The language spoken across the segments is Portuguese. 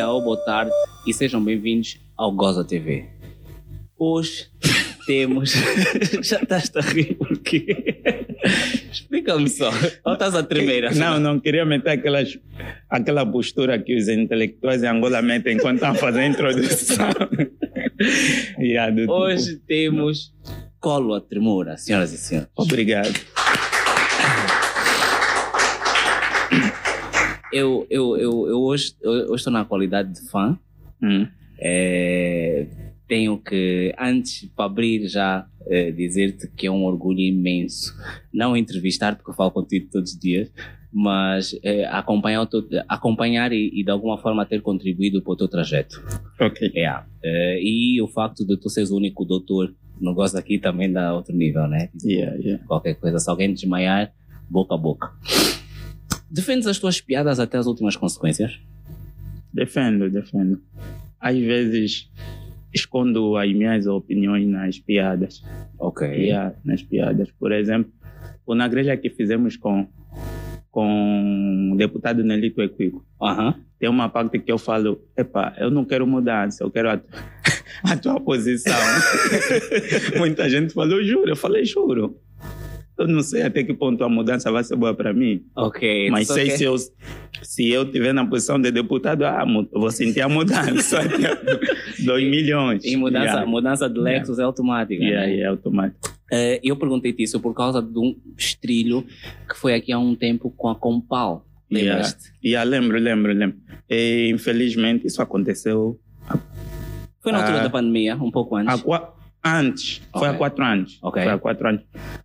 dia ou boa tarde e sejam bem-vindos ao Goza TV. Hoje temos. Já estás a rir por quê? Explica-me só. Ou estás a tremer? Não, não queria meter aquelas, aquela postura que os intelectuais em Angola metem enquanto estão fazendo a introdução. Yeah, tipo, Hoje temos Colo a Tremura, senhoras e senhores. Obrigado. Eu, eu, eu, eu hoje, eu, estou na qualidade de fã. Hum. É, tenho que, antes, para abrir já, é, dizer-te que é um orgulho imenso não entrevistar, porque eu falo contigo todos os dias, mas é, acompanhar, teu- acompanhar e, e de alguma forma ter contribuído para o teu trajeto. Ok. É, é, e o facto de tu seres o único doutor no gosto aqui também dá outro nível, né? Tipo, Yeah, yeah. Qualquer coisa, se alguém desmaiar, boca a boca. Defendes as tuas piadas até as últimas consequências? Defendo, defendo. Às vezes escondo as minhas opiniões nas piadas. Ok. Yeah, nas piadas. Por exemplo, na grelha que fizemos com, com o deputado Nelito Equico. Aham. Tem uma parte que eu falo, epa, eu não quero mudança, eu quero a, a tua posição. Muita gente falou, juro, eu falei, juro. Eu não sei até que ponto a mudança vai ser boa para mim, Ok. mas só sei quer- se eu, se eu tiver na posição de deputado, ah, vou sentir a mudança. 2 milhões. E mudança, Yeah. mudança de Lexus é automática. Yeah, né? yeah, é automático. Eh, eu perguntei-te isso por causa de um estrilho que foi aqui há um tempo com a Compal. Yeah. Lembras-te? Yeah, lembro, lembro, lembro. E, infelizmente, isso aconteceu Foi na altura Ah. da pandemia, um pouco antes. há antes, foi Ok. há quatro anos. Ok. Foi há quatro anos.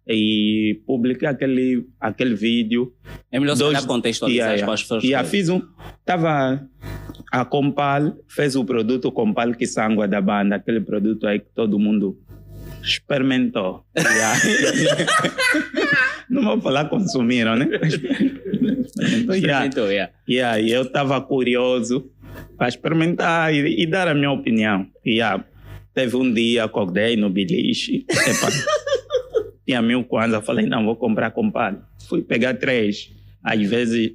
E publiquei aquele, aquele vídeo. é melhor dois- calhar contextualizar Yeah, para as pessoas. E a que- fiz um. Tava. A Compal fez o produto Compal que sangua da banda, aquele produto aí que todo mundo experimentou. Yeah. Não vou falar consumiram, né? Experimentou, yeah. Então, yeah. E aí eu estava curioso para experimentar e, e dar a minha opinião. E ah, teve um dia, acordei no beliche, epa, tinha mil kwanza, falei, não, vou comprar compal. Fui pegar três. Às vezes,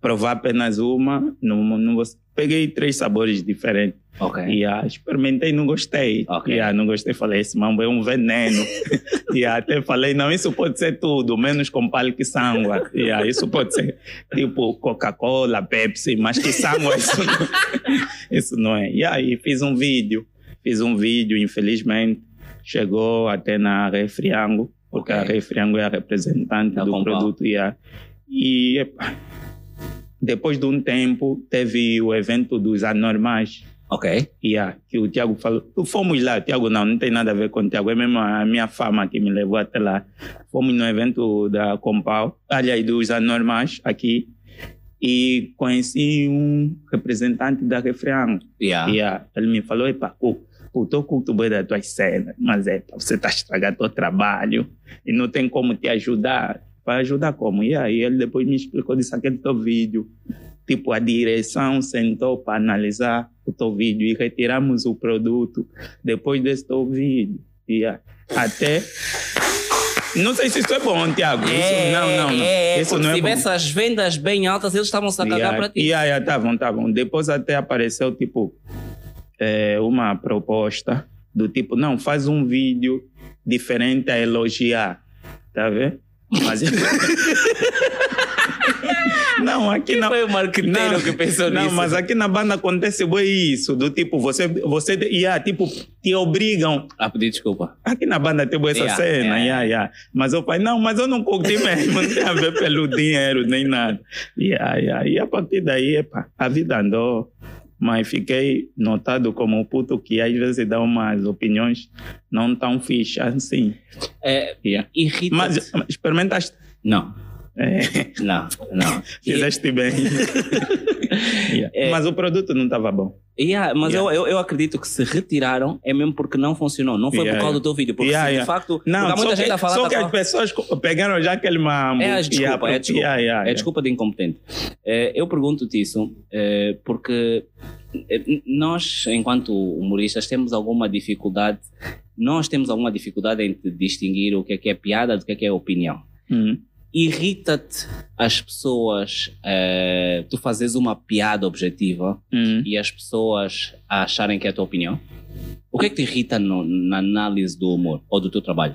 provar apenas uma, não, não peguei três sabores diferentes. Ok. E ah, experimentei, não gostei. Ok. E ah, não gostei, falei, esse mambo é um veneno. e ah, até falei, não, isso pode ser tudo, menos com palho que sangue. E ah, isso pode ser tipo Coca-Cola, Pepsi, mas que sangue isso não, isso não é. E aí fiz um vídeo, fiz um vídeo, infelizmente, chegou até na Refriango, porque Ok. a Refriango é a representante Da do Compal. produto. E, depois de um tempo, teve o evento dos anormais. Ok. Yeah, que o Tiago falou. Fomos lá, Tiago não, não tem nada a ver com o Tiago, é mesmo a minha fama que me levou até lá. Fomos no evento da Compal, aliás, dos anormais aqui, e conheci um representante da Refreão. Yeah. Yeah, ele me falou: Epa, o o teu culto das tuas cenas, mas é, você está estragando o trabalho e não tem como te ajudar. Vai ajudar como? E aí ele depois me explicou disse aquele teu vídeo. Tipo, a direção sentou para analisar o teu vídeo e retiramos o produto depois desse teu vídeo. E ah, até. Não sei se isso é bom, Tiago. Isso, É, não, não, não. É, isso porque não é se bom. tivesse as vendas bem altas, eles estavam-se a cagar Yeah, para ti. Yeah, yeah, tá bom, tá bom. Depois até apareceu, tipo, é, uma proposta do tipo, não, faz um vídeo diferente a elogiar. Tá vendo? Mas... não, aqui Quem na... foi o marqueteiro Não, que pensou não, nisso? mas aqui na banda acontece bem isso, do tipo, você, você, yeah, tipo, te obrigam Ah, pedi desculpa. Aqui na banda tem boa essa Yeah, cena, yeah, yeah, yeah. mas eu falei, não, mas eu não curti mesmo, não tem a ver pelo dinheiro nem nada. Yeah, yeah. E a partir daí, epa, a vida andou, mas fiquei notado como um puto que às vezes dá umas opiniões não tão fichas assim. É, Yeah. Mas experimentaste, Não, é, não, não. fizeste bem. Yeah. É. Mas o produto não estava bom. Yeah, mas Yeah. Eu, eu, eu acredito que se retiraram é mesmo porque não funcionou. Não foi por causa do teu vídeo. Porque se de facto. Não, muita só, gente que, a falar. só tá que as pessoas pegaram já aquele mambo. É desculpa, é a desculpa. É desculpa de incompetente. Eh, eu pergunto-te isso eh, porque nós, enquanto humoristas, temos alguma dificuldade. Nós temos alguma dificuldade em distinguir o que é que é piada do que é que é opinião. Hum. Irrita-te as pessoas, eh, tu fazes uma piada objetiva Hum. e as pessoas acharem que é a tua opinião? O que é que te irrita no- na análise do humor ou do teu trabalho?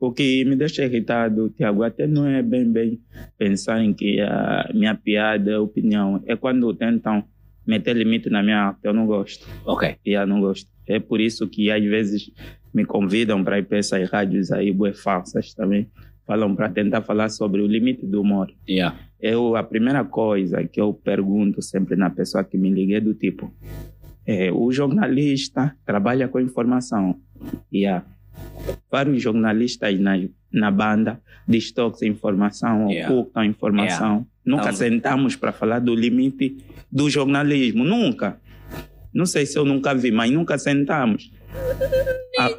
O que me deixa irritado, Tiago, até não é bem bem pensar em que a minha piada é opinião. É quando tentam meter limite na minha arte. Eu não gosto. Ok. E eu não gosto. É por isso que às vezes me convidam para ir para essas rádios aí, bué falsas também. Falam para tentar falar sobre o limite do humor. Yeah. Eu, a primeira coisa que eu pergunto sempre na pessoa que me liga é do tipo: é, o jornalista trabalha com informação. E há vários jornalistas na, na banda distorcem informação, Yeah. ocultam informação. Nunca Então- sentamos para falar do limite do jornalismo. Nunca. Não sei se eu nunca vi, mas nunca sentamos. Ah,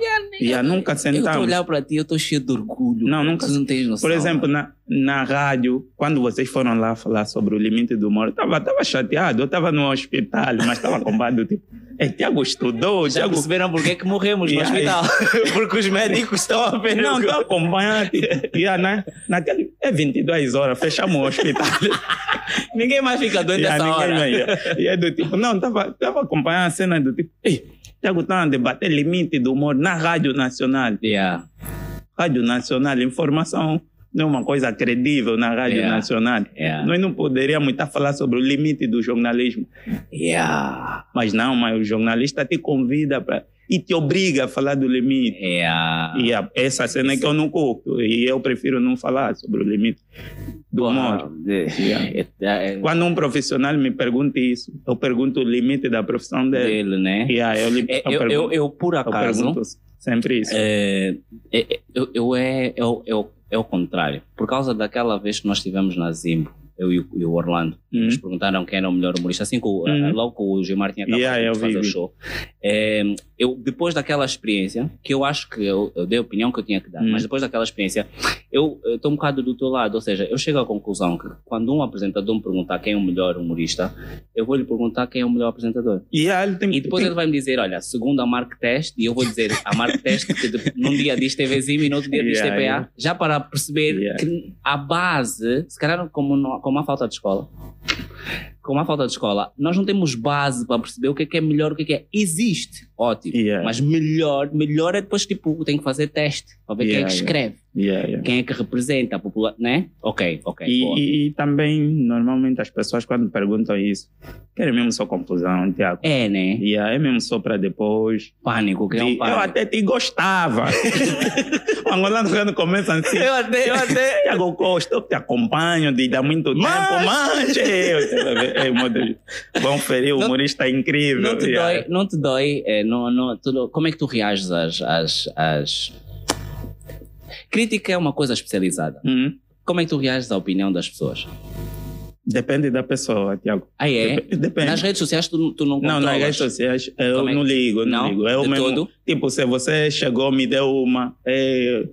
yeah, nunca Eu sentamos. estou a olhar para ti, eu estou cheio de orgulho. Não, nunca- não tens noção. Por exemplo, na, na rádio, quando vocês foram lá falar sobre o limite do humor, eu estava tava chateado, eu estava no hospital, mas estava combado, tipo, é, Tiago estudou, já Tiago... perceberam porque é que morremos no Yeah, hospital? Porque os médicos estão a ver. Não, estou acompanhando, tipo, yeah, na, naquele, é 22 horas, fechamos o hospital. Ninguém mais fica doente Yeah, ninguém hora. vai- E é do tipo, não, estava tava acompanhando a cena do tipo, ei, Está a debater limite do humor na Rádio Nacional. Yeah. Rádio Nacional, informação não é uma coisa credível na Rádio Yeah. Nacional. Yeah. Nós não poderíamos estar falar sobre o limite do jornalismo. Yeah. Mas não, mas o jornalista te convida para e te obriga a falar do limite. Yeah. E a- essa cena é que eu não curto. E eu prefiro não falar sobre o limite do humor. Yeah. é- é- Quando um profissional me pergunta isso, eu pergunto o limite da profissão dele. dele, né? Aí eu, lhe- É, eu, Eu, eu, pergunto, eu, por eu acaso, pergunto sempre isso. é, é, é, eu, eu é, eu, eu, é o contrário. Por causa daquela vez que nós estivemos na Zimbo, eu e o, Orlando, Uhum. nos perguntaram quem era o melhor humorista, assim que o, Uhum. logo que o Gilmar tinha acabado Yeah, de fazer o show. É, eu, depois daquela experiência, que eu acho que eu, eu dei a opinião que eu tinha que dar, Uhum. mas depois daquela experiência, eu estou um bocado do teu lado, ou seja, eu chego à conclusão que quando um apresentador me perguntar quem é o melhor humorista, eu vou lhe perguntar quem é o melhor apresentador. E ele tem E depois tem- ele vai me dizer, olha, segundo a Mark Test, e eu vou dizer a Mark Test que de- num dia diz TVzinho e no outro dia diz Yeah, TPA, yeah. já para perceber Yeah. que a base, se calhar como, como a falta de escola, com a falta de escola, nós não temos base para perceber o que é que é melhor, o que é que é. Existe, ótimo. Yeah. Mas melhor, melhor é depois, tipo, tem que fazer teste para ver quem é Yeah, que yeah. escreve, Yeah, yeah. quem é que representa a população, né? Ok, ok. E, e- também, normalmente, as pessoas, quando perguntam isso, querem mesmo só confusão, Tiago. É, né? E aí é mesmo só para depois. Pânico, que é um de, eu pânico. até te gostava. o angolano quando começa assim. Eu até, eu até. Tiago Costa, eu te acompanho desde há muito Mas- tempo, manche! Ei, meu Deus. Bom ferir, humorista é incrível. Não te Yeah. dói, não te dói é, não, não, tu não- como é que tu reages às, às, às... Crítica é uma coisa especializada. Hum, Como é que tu reages à opinião das pessoas? Depende da pessoa, Tiago. Ah, é? Dep- Depende. Nas redes sociais tu, tu não Não, controlas? nas redes sociais eu Como é não ligo, eu não, Não? ligo. Eu De mesmo, todo? Tipo, se você chegou, me deu uma, é,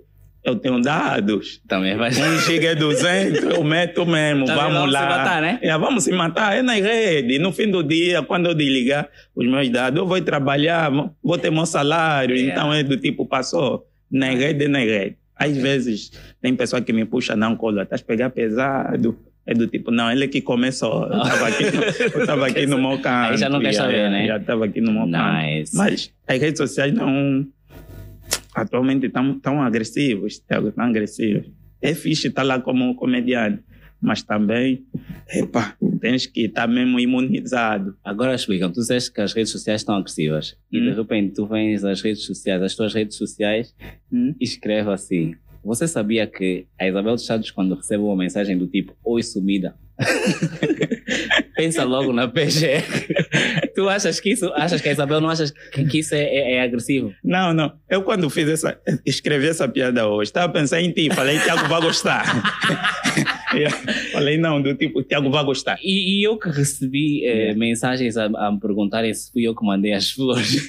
eu tenho dados. Também vai... Um giga é 200, eu meto mesmo, Também vamos vamos lá. se matar, né? É, vamos se matar, é na rede. No fim do dia, quando eu desligar os meus dados, eu vou trabalhar, vou ter meu salário. Yeah. Então é do tipo, passou, na rede, é na rede. Às vezes, tem pessoa que me puxa, não, Colo, estás a pegar pesado. É do tipo, não, ele que começou. Eu estava aqui, eu tava aqui no meu canto. Aí já não quer saber, yeah, né? Já estava aqui no meu canto. Nice. Mas as redes sociais não. Atualmente estão tão agressivos, tão agressivos. É fixe estar lá como comediante, mas também, epa, tens que estar mesmo imunizado. Agora explica tu disseste que as redes sociais estão agressivas e de Hum. repente tu vens às redes sociais, às tuas redes sociais Hum? e escreve assim você sabia que a Isabel dos Santos quando recebe uma mensagem do tipo Oi sumida pensa logo na PGR tu achas que isso achas que a Isabel não achas que, que isso é, é- é agressivo Não, não. Eu quando fiz essa, escrevi essa piada hoje, estava pensando em ti, falei, Tiago vai gostar. Yeah. falei, não, do tipo, Tiago vai gostar. e, e eu que recebi eh, Yeah. mensagens a, a me perguntarem se fui eu que mandei as flores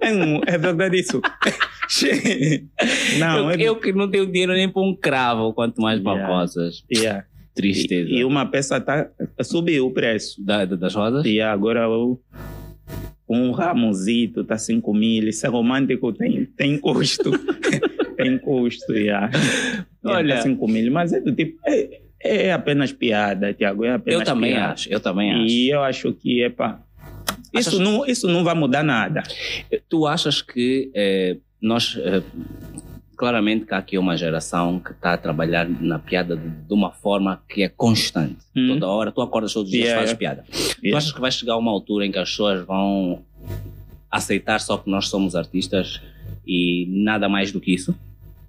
É, é verdade isso. não, eu, é eu que não tenho dinheiro nem para um cravo quanto mais para Yeah. rosas yeah. tristeza E, e uma peça tá, subiu o preço. Da- da- das rosas E agora o, um ramosito tá 5 mil. Isso é romântico, tem, tem custo. tem custo, yeah. Olha- Olha. 5 mil, mas é do tipo, é, é apenas piada, Tiago, é apenas Eu também piada. acho, eu também acho. E eu acho que, epa, isso, Achas- não, isso não vai mudar nada. Tu achas que eh, nós. eh, claramente que há aqui uma geração que está a trabalhar na piada de, de uma forma que é constante. Hum. Toda hora, tu acordas todos os dias e Yeah, fazes yeah. piada. Tu Yeah. achas que vai chegar uma altura em que as pessoas vão aceitar só que nós somos artistas e nada mais do que isso?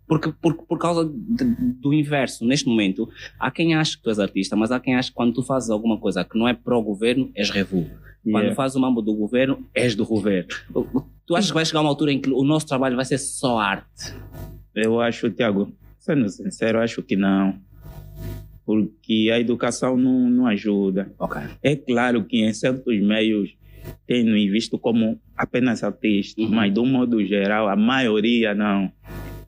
Porque, por, por causa de- do inverso, neste momento, há quem acha que tu és artista, mas há quem acha que quando tu fazes alguma coisa que não é pró-governo, és revu. Quando Yeah. fazes o mambo do governo, és do governo. Tu achas que vai chegar uma altura em que o nosso trabalho vai ser só arte? Eu acho, Tiago, sendo sincero, acho que não. Porque a educação não, não ajuda. Ok. É claro que em certos meios tem nos visto como apenas artistas, Uhum. mas de um modo geral, a maioria não.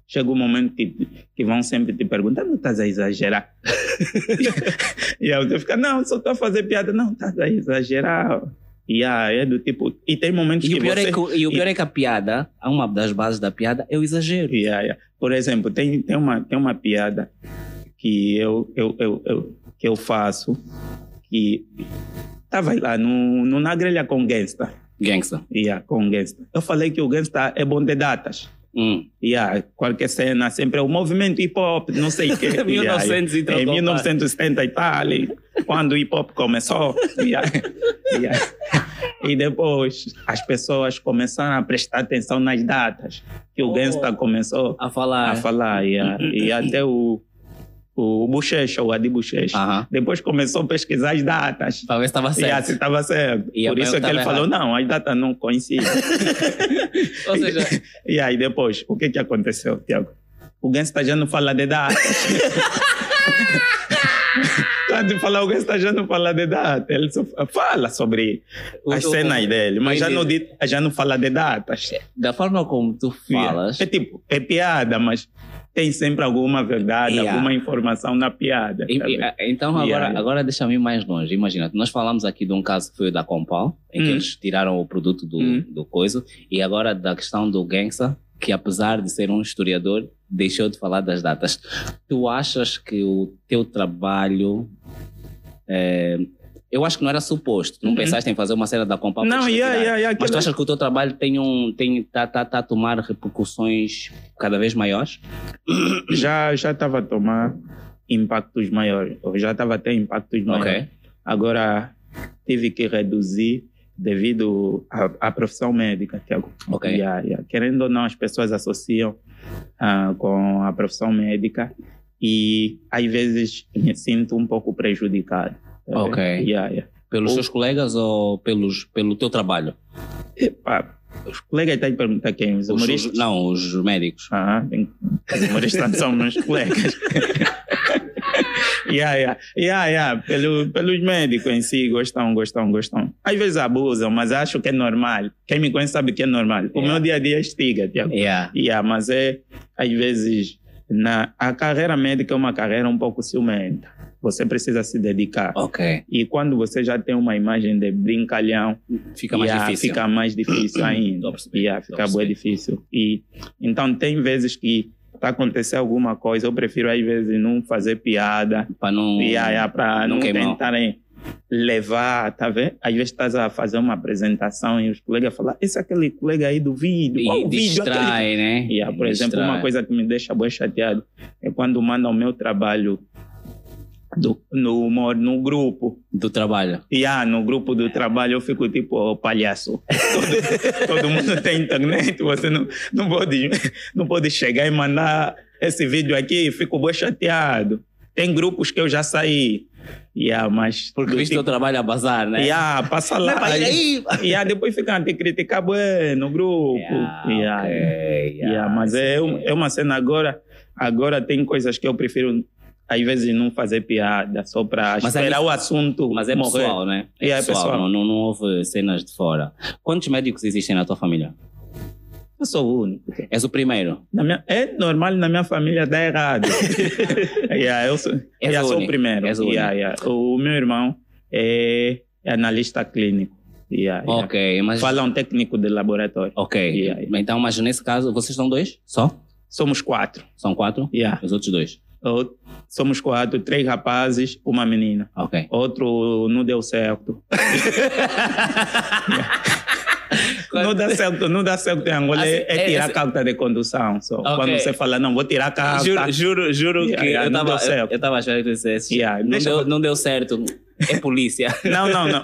Chega um momento que, que vão sempre te perguntar, não estás a exagerar? e aí você fica, não, só estou a fazer piada. Não, estás a exagerar. E aí é do tipo... E tem momentos E que o, pior você... é que, o- e o pior é que a piada, uma das bases da piada é o exagero. Yeah, yeah. Por exemplo, tem, tem, uma, tem uma piada que eu, eu, eu, eu- que eu faço que estava lá no, no, na grelha com Gangsta. Gangsta. Yeah, com Gangsta. Eu falei que o Gangsta é bom de datas. Hum. Yeah, qualquer cena sempre é o movimento hip hop, não sei o que. 1900 e Em trocou, 1970 e tal, quando o hip hop começou. Yeah, yeah. E depois as pessoas começaram a prestar atenção nas datas que o Oh. Gangsta começou A falar. a falar. yeah. E até o, o Bochecha, o Adi Bochecha, Aham. depois começou a pesquisar as datas. Se estava Yeah, certo. se estava certo. E Por isso é que ele estava falou, não, as datas não coincidem. Ou seja, E aí depois, o que que aconteceu, Tiago? O Gangsta já não fala de datas. Quando falar o Gangsta já não fala de data, ele só fala sobre as o- cenas o- dele, mas já não, já não fala de datas. da forma como tu falas, É tipo, é piada, mas tem sempre alguma verdade, Yeah. alguma informação na piada. E- tá e- então agora, Yeah, agora deixa-me ir mais longe. Imagina, nós falamos aqui de um caso que foi o da Compal, em que Hum. eles tiraram o produto do, Hum. do coisa, e agora da questão do Gangsta, que apesar de ser um historiador, deixou de falar das datas. Tu achas que o teu trabalho. é, eu acho que não era suposto. Não Uhum. pensaste em fazer uma cena da Compal para Não, yeah, retirarem. yeah, yeah, Mas tu achas que o teu trabalho tem um, tem, tá, tá, tá a tomar repercussões cada vez maiores? já já estava a tomar impactos maiores, ou já estava a ter impactos maiores. Ok. Agora tive que reduzir devido à, à profissão médica, Tiago. Ok. Yeah, yeah. Querendo ou não, as pessoas associam ah, com a profissão médica e às vezes me sinto um pouco prejudicado. Tá Ok. Yeah, yeah. Pelos Ou- seus colegas ou pelos, pelo teu trabalho? Epá, os colegas estão a perguntar quem? Os Os- humoristas? os- não, os médicos. Ah, os humoristas são meus colegas. yeah, yeah. Yeah, yeah. Pelo, pelos médicos em si, gostam, gostam, gostam. Às vezes abusam, mas acho que é normal. Quem me conhece sabe que é normal. O Yeah. meu dia a dia é estiga, Tiago. Yeah. Yeah, mas é, às vezes, na, a carreira médica é uma carreira um pouco ciumenta. Você precisa se dedicar. Ok. E quando você já tem uma imagem de brincalhão, Fica mais yeah, difícil. Fica mais difícil ainda. Yeah, fica bem difícil. E, então, tem vezes que para acontecer alguma coisa, eu prefiro às vezes não fazer piada, Para não. yeah, yeah, para não não, tentarem levar, tá vendo? Às vezes estás a fazer uma apresentação e os colegas falam, esse é aquele colega aí do vídeo, qual E o vídeo? Aquele... distrai, né? Yeah, por exemplo, uma coisa que me deixa bem chateado é quando mandam o meu trabalho do, no no grupo. Do trabalho. E ah, no grupo do trabalho eu fico tipo o palhaço. Todo, todo mundo tem internet, você não, não, pode, não pode chegar e mandar esse vídeo aqui, fico bem chateado. Tem grupos que eu já saí. Yeah, mas Porque viste o teu trabalho a bazar, né? Yeah, passa lá. Mas aí- Yeah, depois ficam a te criticar bem no grupo. Yeah, Yeah, ok, yeah. Yeah, mas é, um- é uma cena agora. Agora tem coisas que eu prefiro, às vezes, não fazer piada, só para é esperar isso- o assunto. Mas é morrer. pessoal, né? É é pessoal, pessoal. Não, não, houve cenas de fora. Quantos médicos existem na tua família? Eu sou o único. És o primeiro. Minha, é normal na minha família dar errado. yeah, eu sou, yeah, o sou o primeiro. O Yeah, yeah. O meu irmão é, é analista clínico. Ok, mas. Fala um técnico de laboratório. Ok. Então, mas nesse caso, vocês são dois? Só? somos quatro. São quatro? Os outros dois? Somos quatro, três rapazes, uma menina. Ok. Outro não deu certo. Não dá certo, não dá certo em Angola Assim, é, é tirar esse- carta de condução. Só. Ok. Quando você fala, não, vou tirar carta. Juro, juro, juro Yeah, que yeah, eu não estava deu certo. eu achando que dissesse. Yeah, não, deu, eu- não deu certo. É polícia. Não, não, não.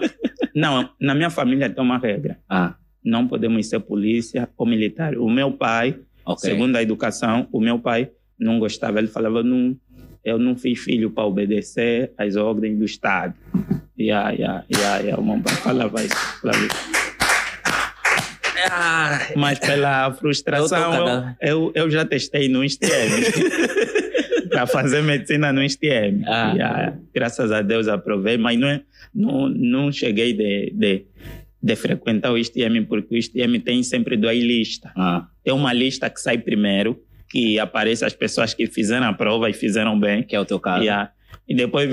Não, na minha família tem uma regra. ah, Não podemos ser polícia ou militar. O meu pai, ok. segundo a educação, o meu pai não gostava. Ele falava, não, eu não fiz filho para obedecer às ordens do Estado. Yeah, yeah, yeah, yeah. O meu pai falava isso. Falava isso. Mas pela frustração, Eu eu, eu, eu já testei no STM. para fazer medicina no STM. Ah. Yeah, graças a Deus aprovei, mas não, é, não, não cheguei de, de, de frequentar o STM, porque o STM tem sempre duas listas. ah, Tem uma lista que sai primeiro, que aparece as pessoas que fizeram a prova e fizeram bem. que é o teu caso. Yeah. E depois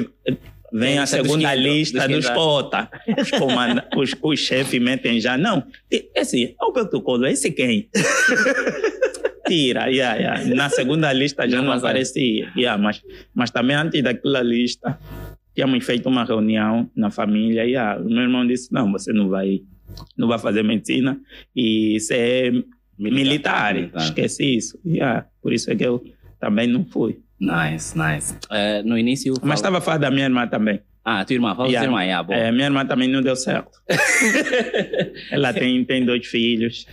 vem Tem a dos segunda quinto, lista dos dos quinto. cota. Os, comanda- os, os chefes metem já. Não, esse é o protocolo, esse quem? Tira, yeah, yeah. na segunda lista já Não não, passa. aparecia. Yeah, mas, mas também antes daquela lista, tínhamos feito uma reunião na família e ah, o meu irmão disse, não, você não vai, não vai fazer medicina e ser militar. Militar. Esqueci isso. Yeah, por isso é que eu também não fui. Nice, nice. Eh, no início. Mas fala- estava a falar da minha irmã também. Ah, tua irmã, fala Yeah. irmã, yeah, boa. É, minha irmã também não deu certo. Ela tem, tem dois filhos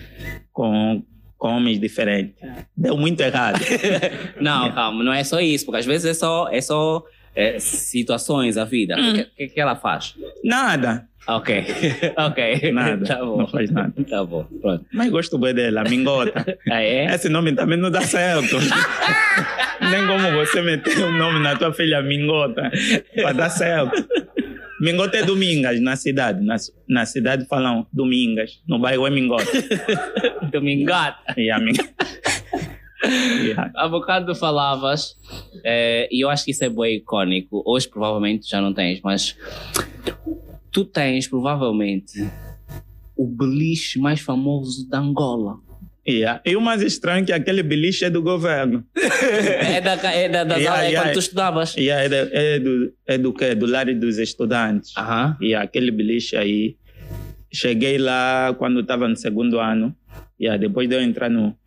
com, com homens diferentes. Deu muito errado. Não, calma, não é só isso, porque às vezes é só, é só eh, situações, a vida. Hum. O que, que, que ela faz? Nada. Ok, ok. Nada. Tá bom. Não faz nada. Tá bom, pronto. Mas gosto bem dela, Mingota. Ah, é? Esse nome também não dá certo. Nem como você meter o nome na tua filha Mingota para dar certo. Mingota é Domingas na cidade. Na, na cidade falam Domingas. No bairro é Mingota. Domingata. E a Mingota. Yeah. Há bocado falavas, eh, e eu acho que isso é bem icónico. Hoje provavelmente já não tens, mas tu tens provavelmente o beliche mais famoso da Angola. Yeah. E o mais estranho é que aquele beliche é do governo. é da, é da, das Yeah, é yeah. quando tu estudavas. E é, do- é do, é do quê? Do lar dos estudantes. Aham. E aquele beliche aí. Cheguei lá quando estava no segundo ano. E depois de eu entrar no,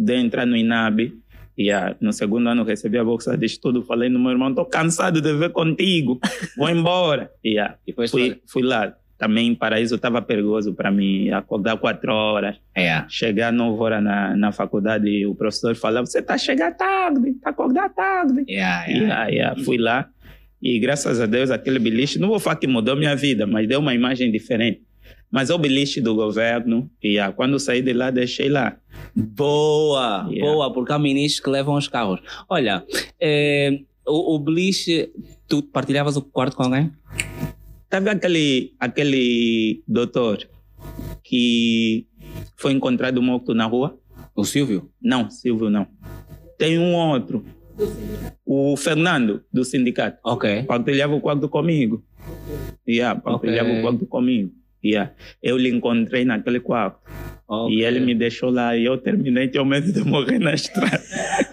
de entrar no INAB. E no segundo ano recebi a bolsa de estudo. Falei no meu irmão: estou cansado de ver contigo. Vou embora. E E fui, fui lá. Também Paraíso estava perigoso para mim. Acordar quatro horas. É. Chegar nove horas na, na faculdade. E o professor falava: você está chegando tarde. Está acordar tarde. Yeah, E yeah. aí, aí, fui lá e graças a Deus aquele beliche, não vou falar que mudou minha vida, mas deu uma imagem diferente. Mas é o beliche do governo e aí, quando saí de lá deixei lá. Boa, Yeah. boa, porque há ministros que levam os carros. Olha, eh, o, o beliche, tu partilhavas o quarto com alguém? Teve aquele, aquele doutor que foi encontrado morto na rua? O Silvio? Não, Silvio não. Tem um outro. O Fernando, do sindicato. Ok. Partilhava o quarto comigo. Yeah, partilhava Ok. o quarto comigo. Yeah. Eu lhe encontrei naquele quarto. ok. E ele me deixou lá e eu terminei tinha medo de morrer na estrada.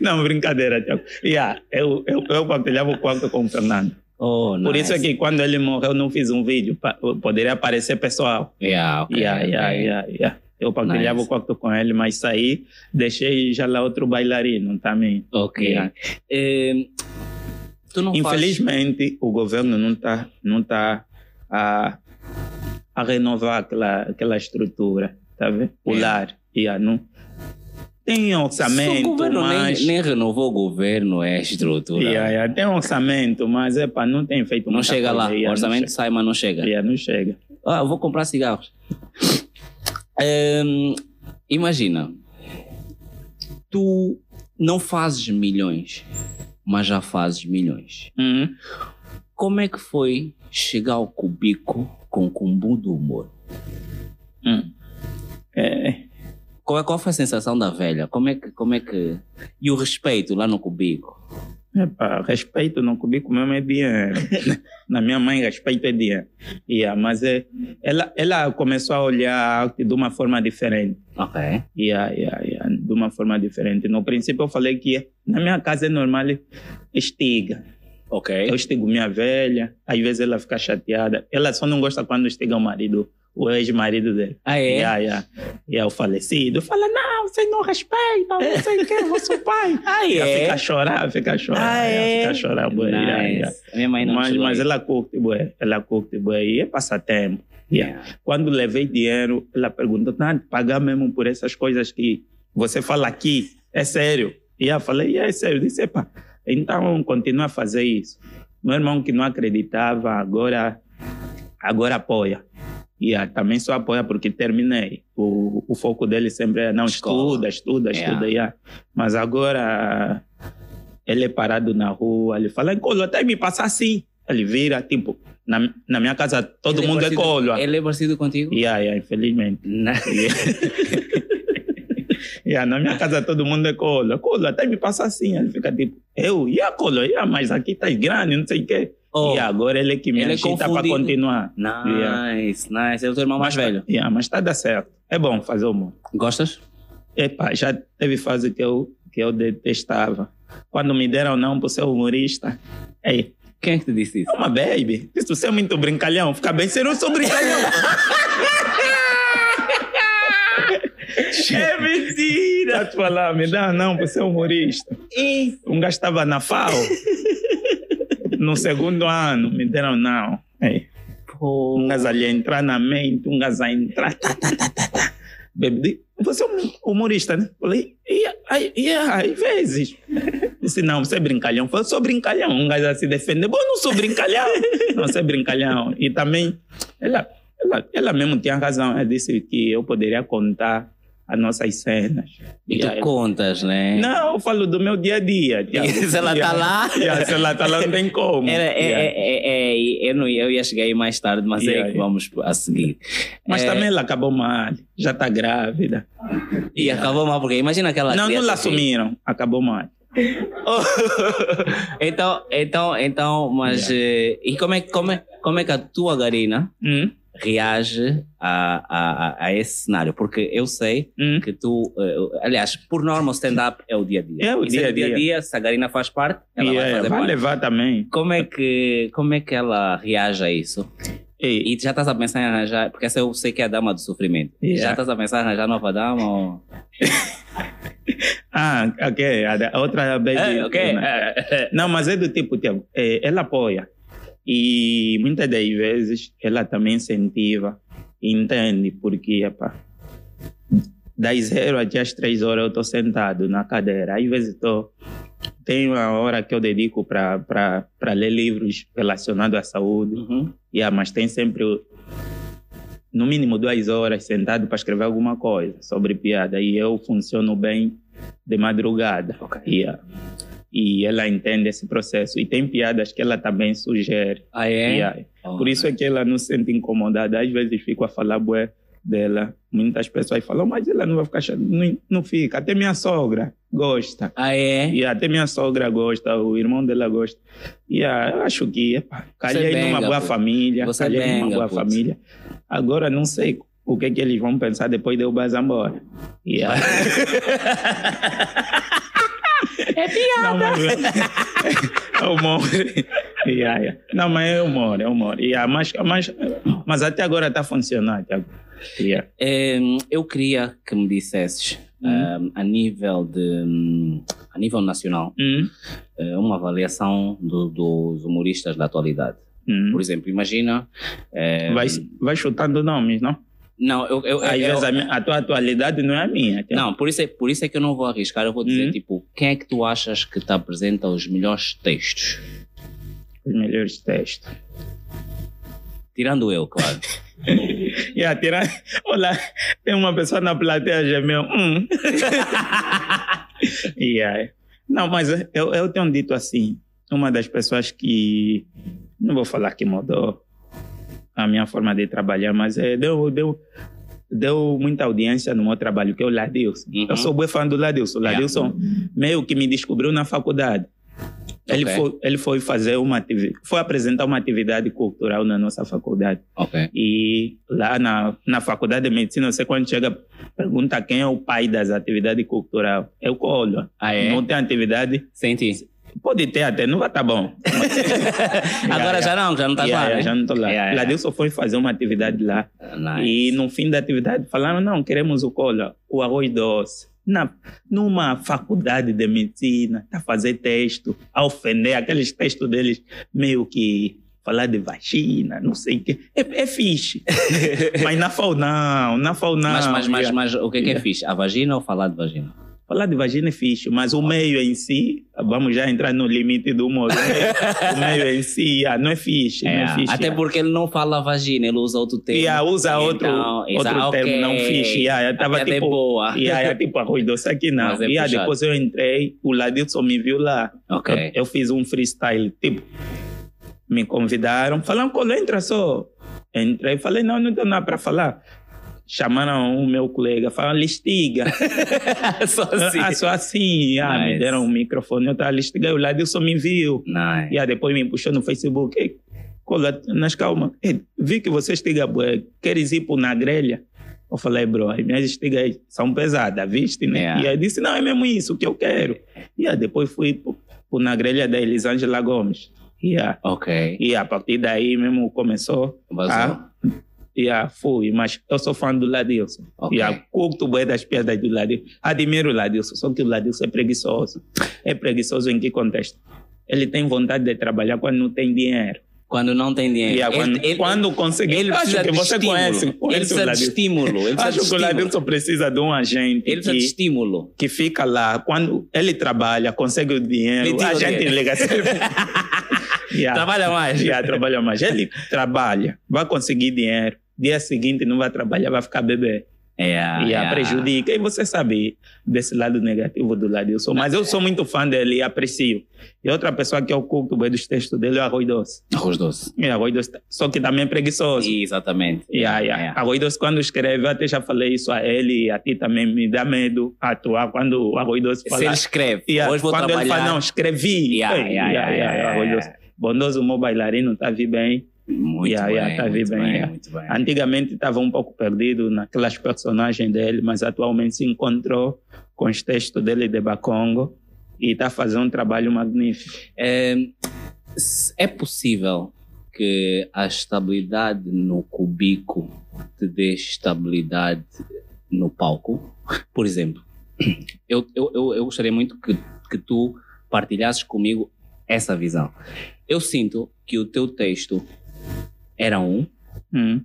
Não, brincadeira, Tiago. Yeah, eu, eu, eu partilhava o quarto com o Fernando. Oh, Por isso é que quando ele morreu, eu não fiz um vídeo. Poderia aparecer pessoal. Yeah, ok. Yeah, yeah, ok. yeah, yeah. Eu partilhava Nice. o quarto com ele, mas saí, deixei já lá outro bailarino também. Ok. Yeah. Infelizmente, o governo não está não tá a, a renovar aquela, aquela estrutura, tá vendo? O É. lar. Yeah, não, tem faz... orçamento, o governo mas... nem, nem renovou o governo, é a estrutura. Yeah, yeah, tem orçamento, mas epa, não tem feito Não chega coisa. lá, o Yeah, não orçamento sai, mas não chega. Yeah, não chega. Ah, eu vou comprar cigarros. Ehm, imagina, tu não fazes milhões, mas já fazes milhões. Uhum. Como é que foi chegar ao cubico com o cumbu do humor? Hum. É, Qual, é, qual foi a sensação da velha? Como é que, como é que... E o respeito lá no cubico? Epa, respeito no cubico mesmo é dinheiro. Na minha mãe, respeito é dinheiro. Yeah, mas é, ela, ela começou a olhar a arte de uma forma diferente. Ok. Yeah, yeah, yeah, de uma forma diferente. No princípio, eu falei que na minha casa é normal estiga. Ok. Eu estigo minha velha, às vezes ela fica chateada. Ela só não gosta quando estiga o marido, o ex-marido dele. Ah, é? Yeah, yeah. E é o falecido. Fala, não, vocês não respeitam, não sei o que, eu sou pai. Ah, Ela é? Fica a chorar, fica a chorar. Ah, é? Fica a chorar, bué. yeah, Nice. yeah. Minha mãe não Mas, mas aí. ela curte, bué. Ela curte, bué. E é passatempo. Yeah. Yeah. Quando levei dinheiro, ela perguntou, tá, pagar mesmo por essas coisas que você fala aqui, é sério? E eu falei, é sério. Eu disse, epa, então continua a fazer isso. Meu irmão que não acreditava, agora, agora apoia. E ah, também só apoia porque terminei. O, o foco dele sempre é, não, Escola. estuda, estuda, Yeah. estuda. Yeah. Mas agora ele é parado na rua, ele fala, colo, até me passar assim. Ele vira, tipo, na, na minha casa todo Ele mundo é parecido- colo. Ele é parecido contigo? Yeah, yeah, infelizmente. Não. yeah, na minha casa todo mundo é colo. Colo, até me passa assim. Ele fica tipo, eu, e a colo, yeah, mas aqui tá grande, não sei o quê. Oh, E agora ele é que me ele é agita para confundido. continuar. Nice, nice. É o teu irmão mais Mas, velho. Yeah, mas tá dando certo. É bom fazer humor. Gostas? Epa, já teve fase que eu, que eu detestava. Quando me deram não por ser humorista. Ei, Quem é que te disse isso? é uma baby. Se você é muito brincalhão, fica bem ser eu sou brincalhão. é mentira! Vou te falar, me dá não por ser humorista. Um gajo estava na FAO. No segundo ano, me deram não. Ei. Pô. Um gajo ali a entrar na mente, um gajo a entrar. Tá, tá, tá, tá, tá. Baby, você é um humorista, né? Falei, e, aí, e, às vezes. Disse, não, você é brincalhão. Falei, sou brincalhão. Um gajo a se defender. Bom, não sou brincalhão. não, você é brincalhão. E também, ela, ela, ela mesmo tinha razão. Ela disse que eu poderia contar as nossas cenas. E tu aí- contas, né? Não, eu falo do meu dia a dia. E se ela tá lá? Yeah, se ela tá lá, não tem como. Era, é, Yeah. é, é, é, eu, não, ia- eu ia chegar aí mais tarde, mas Yeah, é que vamos a seguir. Mas É, também ela acabou mal. Já está grávida. E acabou mal, porque imagina aquela. Não, não la assumiram. Acabou mal. então, então, então, mas. eh, e como é, que- como, é, como é que a tua Garina Hum? Reage a, a, a- esse cenário? Porque eu sei Hum? que tu. eh, aliás, por norma, o stand-up é o dia a dia. É o dia a dia dia. dia, se a Garina faz parte, ela E, vai é, fazer vai parte. levar também. Como é, que, como é que ela reage a isso? E, E já estás a pensar em arranjar, porque essa eu sei que é a dama do sofrimento. Yeah. Já estás a pensar em arranjar nova dama? Ou... ah, ok. A, outra baby. É, ok. Não. Mas é do tipo, Tiago, é, ela apoia. E muitas das vezes ela também incentiva, entende, porque, epá, das zero até as três horas eu estou sentado na cadeira. Às vezes estou. Tem uma hora que eu dedico para ler livros relacionados à saúde. Uhum. Yeah, mas tem sempre, no mínimo, duas horas sentado para escrever alguma coisa sobre piada. E eu funciono bem de madrugada. Ok. Yeah. E ela entende esse processo. E tem piadas que ela também sugere. Ah, é? Yeah. Oh. Por isso é que ela não se sente incomodada. Às vezes fico a falar bué dela. Muitas pessoas falam, mas ela não vai ficar chata. Não, não fica. Até minha sogra gosta. Ah, é? E até minha sogra gosta, o irmão dela gosta. E ah, eu acho que epa, calhei benga, numa boa pô. família, Você calhei numa boa pô. família. Agora não sei o que, que eles vão pensar depois de eu bazar embora. E, ah, É piada. não, mas, é humor. E, ah, yeah. Não, mas é humor, é humor. E, ah, mas, mas, mas até agora está funcionando. Tiago. Yeah. Em, eu queria que me dissesses, Uhum. em, a nível de a nível nacional, Hum, eh, uma avaliação do- dos humoristas da atualidade. hum. Por exemplo, imagina. eh, Vai, vai chutando nomes, não? Não, eu, eu, Às eu- vezes a, minha- a tua atualidade não é a minha. Tiago. não, por isso, é, por isso é que eu não vou arriscar. Eu vou dizer, Uhum. tipo, quem é que tu achas que te apresenta os melhores textos? Os melhores textos. Tirando eu, claro. Yeah, tira... Olha, tem uma pessoa na plateia gemeu. Hum. yeah. Não, mas eu, eu tenho dito assim, uma das pessoas que, não vou falar que mudou a minha forma de trabalhar, mas é, deu, deu, deu muita audiência no meu trabalho, que é o Ladilson. Uhum. Eu sou bem fã do Ladilson. O Yeah. Ladilson meio que me descobriu na faculdade. Ele, Ok. foi, ele foi fazer uma atividade, foi apresentar uma atividade cultural na nossa faculdade. Ok. E lá na, na faculdade de medicina, você quando chega, pergunta quem é o pai das atividades culturais. É o Colo. Ah, é? Não tem atividade, Senti. Pode ter até, não vai estar bom. Agora já não, já não tá Yeah, lá. né? já não estou lá. Yeah, yeah. Ladilson foi fazer uma atividade lá. Nice. E no fim da atividade falaram, não, queremos o cola, o arroz doce. Na, numa faculdade de medicina, a fazer texto, a ofender, aqueles textos deles meio que falar de vagina, não sei o quê. É, é fixe. mas na FAO não, na FAO não. Mas, mas, mas, mas o que é que é fixe? A vagina ou falar de vagina? Falar de vagina é fixe, mas o meio em si, vamos já entrar no limite do humor. o meio em si, ah, não é fixe, não É, é fixe. até ah. porque ele não fala vagina, ele usa outro termo. Yeah, usa outro, Então, outro exa- termo, ok. não fixe. Yeah, eu tava Até é tipo, boa. E aí, tipo, arroz doce aqui não. Mas é puxado. depois eu entrei, o Ladilson me viu lá. Ok. Eu, eu fiz um freestyle, tipo, me convidaram, falaram, entra só. Entrei, falei, não, não tenho nada para falar. Chamaram o meu colega, falaram, listiga. Só assim. Ah, só assim, ah, me deram um microfone, eu estava listiguei, o Ladilson me viu. Nice. E aí depois me puxou no Facebook. Ei, cola, nas calma. Ei, vi que você estiga bué. Queres ir para na grelha? Eu falei, bro, as minhas estigas são pesadas, viste, né? Yeah. E aí disse, não, é mesmo isso que eu quero. E aí depois fui para na grelha da Elisângela Gomes. E, aí, Ok. e a partir daí mesmo começou. Vazou. Ah, aí fui, mas eu sou fã do Ladilson. Ok. E aí curto bué das piadas do Ladilson. Admiro o Ladilson, só que o Ladilson é preguiçoso. É preguiçoso em que contexto? Ele tem vontade de trabalhar quando não tem dinheiro. Quando não tem dinheiro. Aí, quando, Ele- ele- quando conseguir, ele acho precisa que de você estímulo. conhece. Ele conhece precisa o de estímulo. Ele precisa de Acho que o. Ladilson precisa de um agente Ele precisa de que, estímulo. que fica lá. Quando ele trabalha, consegue o dinheiro, Ele a gente liga. yeah. Trabalha mais. Yeah, trabalha mais. Ele trabalha, vai conseguir dinheiro. Dia seguinte não vai trabalhar, vai ficar bebê. É, e é. prejudica. E você sabe desse lado negativo do Ladilson. Mas eu sou muito fã dele e aprecio. E outra pessoa que eu culto bem dos textos dele é o Arroz Doce. Arroz doce. É, Arroz Doce, só que também é preguiçoso. Exatamente. Yeah, yeah. É. Arroz Doce, quando escreve, eu até já falei isso a ele e a ti também, me dá medo atuar quando o Arroz Doce Se fala. ele escreve, Yeah, hoje vou quando trabalhar. ele fala, não, escrevi. Yeah, yeah, yeah, yeah, Arroz yeah. Doce. Bondoso, o meu bailarino, tá vi bem. Muito Yeah, bem, yeah, tá muito bem, bem, yeah. muito bem. Antigamente estava um pouco perdido naquelas personagens dele, mas atualmente se encontrou com os textos dele de Bacongo e está fazendo um trabalho magnífico. É, é possível que a estabilidade no cubico te dê estabilidade no palco? Por exemplo, eu, eu, eu, eu gostaria muito que, que tu partilhasses comigo essa visão. Eu sinto que o teu texto era um Hum.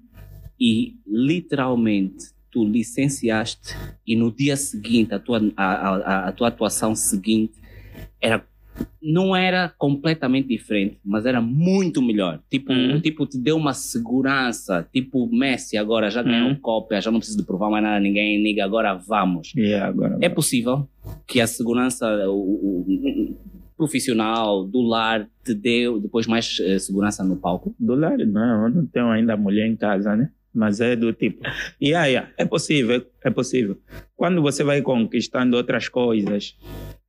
e literalmente tu licenciaste e no dia seguinte a tua, a, a, a tua atuação seguinte era não era completamente diferente, mas era muito melhor. Tipo, Uhum. tipo te deu uma segurança. Tipo, Messi agora já ganhou Uhum. cópia, já não precisa de provar mais nada a ninguém, niga, agora vamos. E agora? É possível que a segurança o- o- profissional do lar te deu depois mais eh, segurança no palco? Do lado, não, eu não tenho ainda mulher em casa, né? Mas é do tipo. E aí, é possível, é possível. Quando você vai conquistando outras coisas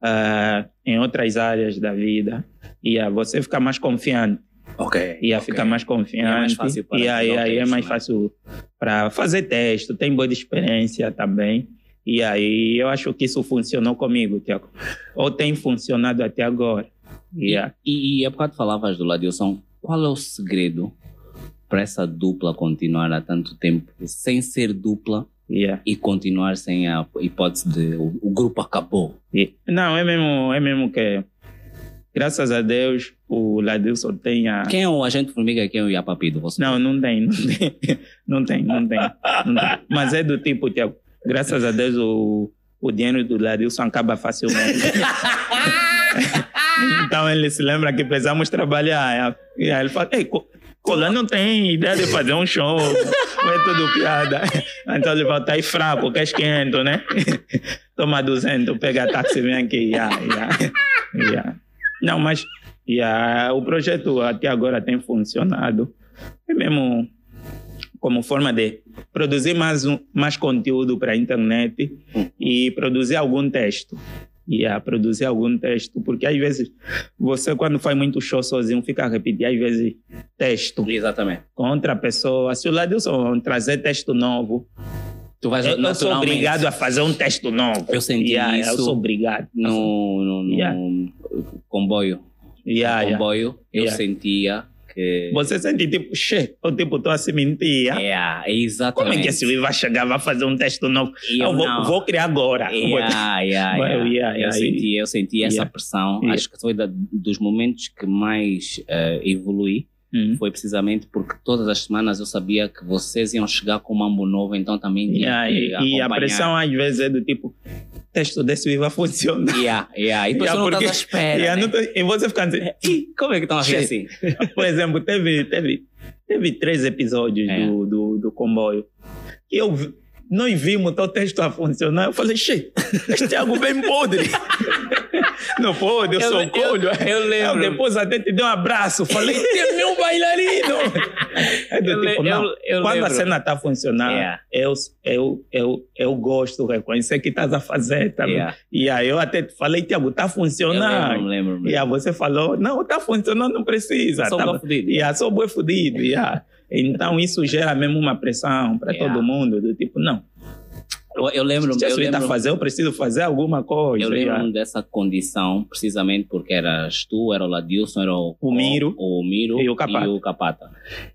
ah, em outras áreas da vida, e aí você fica mais confiante. Ok. ia ficar mais confiante. E é mais fácil para e o aí é mais né? fácil para fazer texto, tem boa experiência também. E aí eu acho que isso funcionou comigo, Tiago. Ou tem funcionado até agora. E, Yeah. e, e há bocado falavas do Ladilson, qual é o segredo para essa dupla continuar há tanto tempo sem ser dupla Yeah. e continuar sem a hipótese de o, o grupo acabou? E- não, é mesmo, é mesmo que, graças a Deus, o Ladilson tem a. Quem é o agente formiga e quem é o Iapapido? Você Não, não tem, não tem, não tem, não tem, não tem. Mas é do tipo, Tiago, graças a Deus o, o dinheiro do Ladilson acaba facilmente. então ele se lembra que precisamos trabalhar. E aí ele fala, ei, Co- Colan não tem ideia de fazer um show, é tudo piada. Então ele fala, tá aí fraco, quer 500, né? Toma 200, pega táxi, vem aqui. Yeah, yeah, yeah. Não, mas yeah, o projeto até agora tem funcionado. É mesmo como forma de produzir mais, um, mais conteúdo para a internet e produzir algum texto. e a produzir algum texto, porque às vezes você quando faz muito show sozinho fica a repetir às vezes texto Exatamente. com outra pessoa. Se o Ladilson trazer texto novo, Tu vais eu, eu sou obrigado a fazer um texto novo. Eu senti Yeah, isso Eu sou obrigado. no, no, no Yeah. comboio. Yeah, no comboio, eu Yeah. sentia que. Você sente tipo, che, eu tipo, tô a se mentir. yeah? É, Como exatamente. é que esse livro vai chegar, vai fazer um texto novo? Eu Eu vou, vou criar agora. Yeah, yeah, Well, yeah. yeah, Eu senti, eu senti essa pressão. Yeah. Acho que foi da, dos momentos que mais eh, evolui. Hum. Foi precisamente porque todas as semanas eu sabia que vocês iam chegar com um mambo novo, então também tinha Yeah, e, e a pressão às vezes é do tipo, texto desse vai funcionar. Yeah, yeah. E depois Yeah, não porque- estás à espera. Yeah, né? não tô- e você fica assim, "Ih", Como é que estão a ver assim? Por exemplo, teve, teve, teve três episódios É. do, do, do comboio que eu vi- nós vimos o texto a funcionar. Eu falei, che, este é algo bem podre. Não pode, eu, sou eu, colho. eu lembro. Eu depois até te dei um abraço. Falei, tem meu bailarino. É do Eu tipo, não. eu- Quando a lembro. cena está funcionando, Yeah. eu, eu, eu, eu gosto de reconhecer que estás a fazer. Tá? Yeah. E aí eu até te falei, Tiago, está Eu funcionando. lembro, lembro. E aí você falou, não, está funcionando, não precisa. Sou Tá- fudido. Yeah, sou boi fudido. Yeah. Então isso gera mesmo uma pressão para todo mundo, do tipo, não. Eu, eu lembro, Se eu lembro, fazer, eu preciso fazer alguma coisa. eu lembro yeah. dessa condição precisamente porque eras tu, era o Ladilson, era o, O Miro. o, o Miro E o Capata. E o Capata.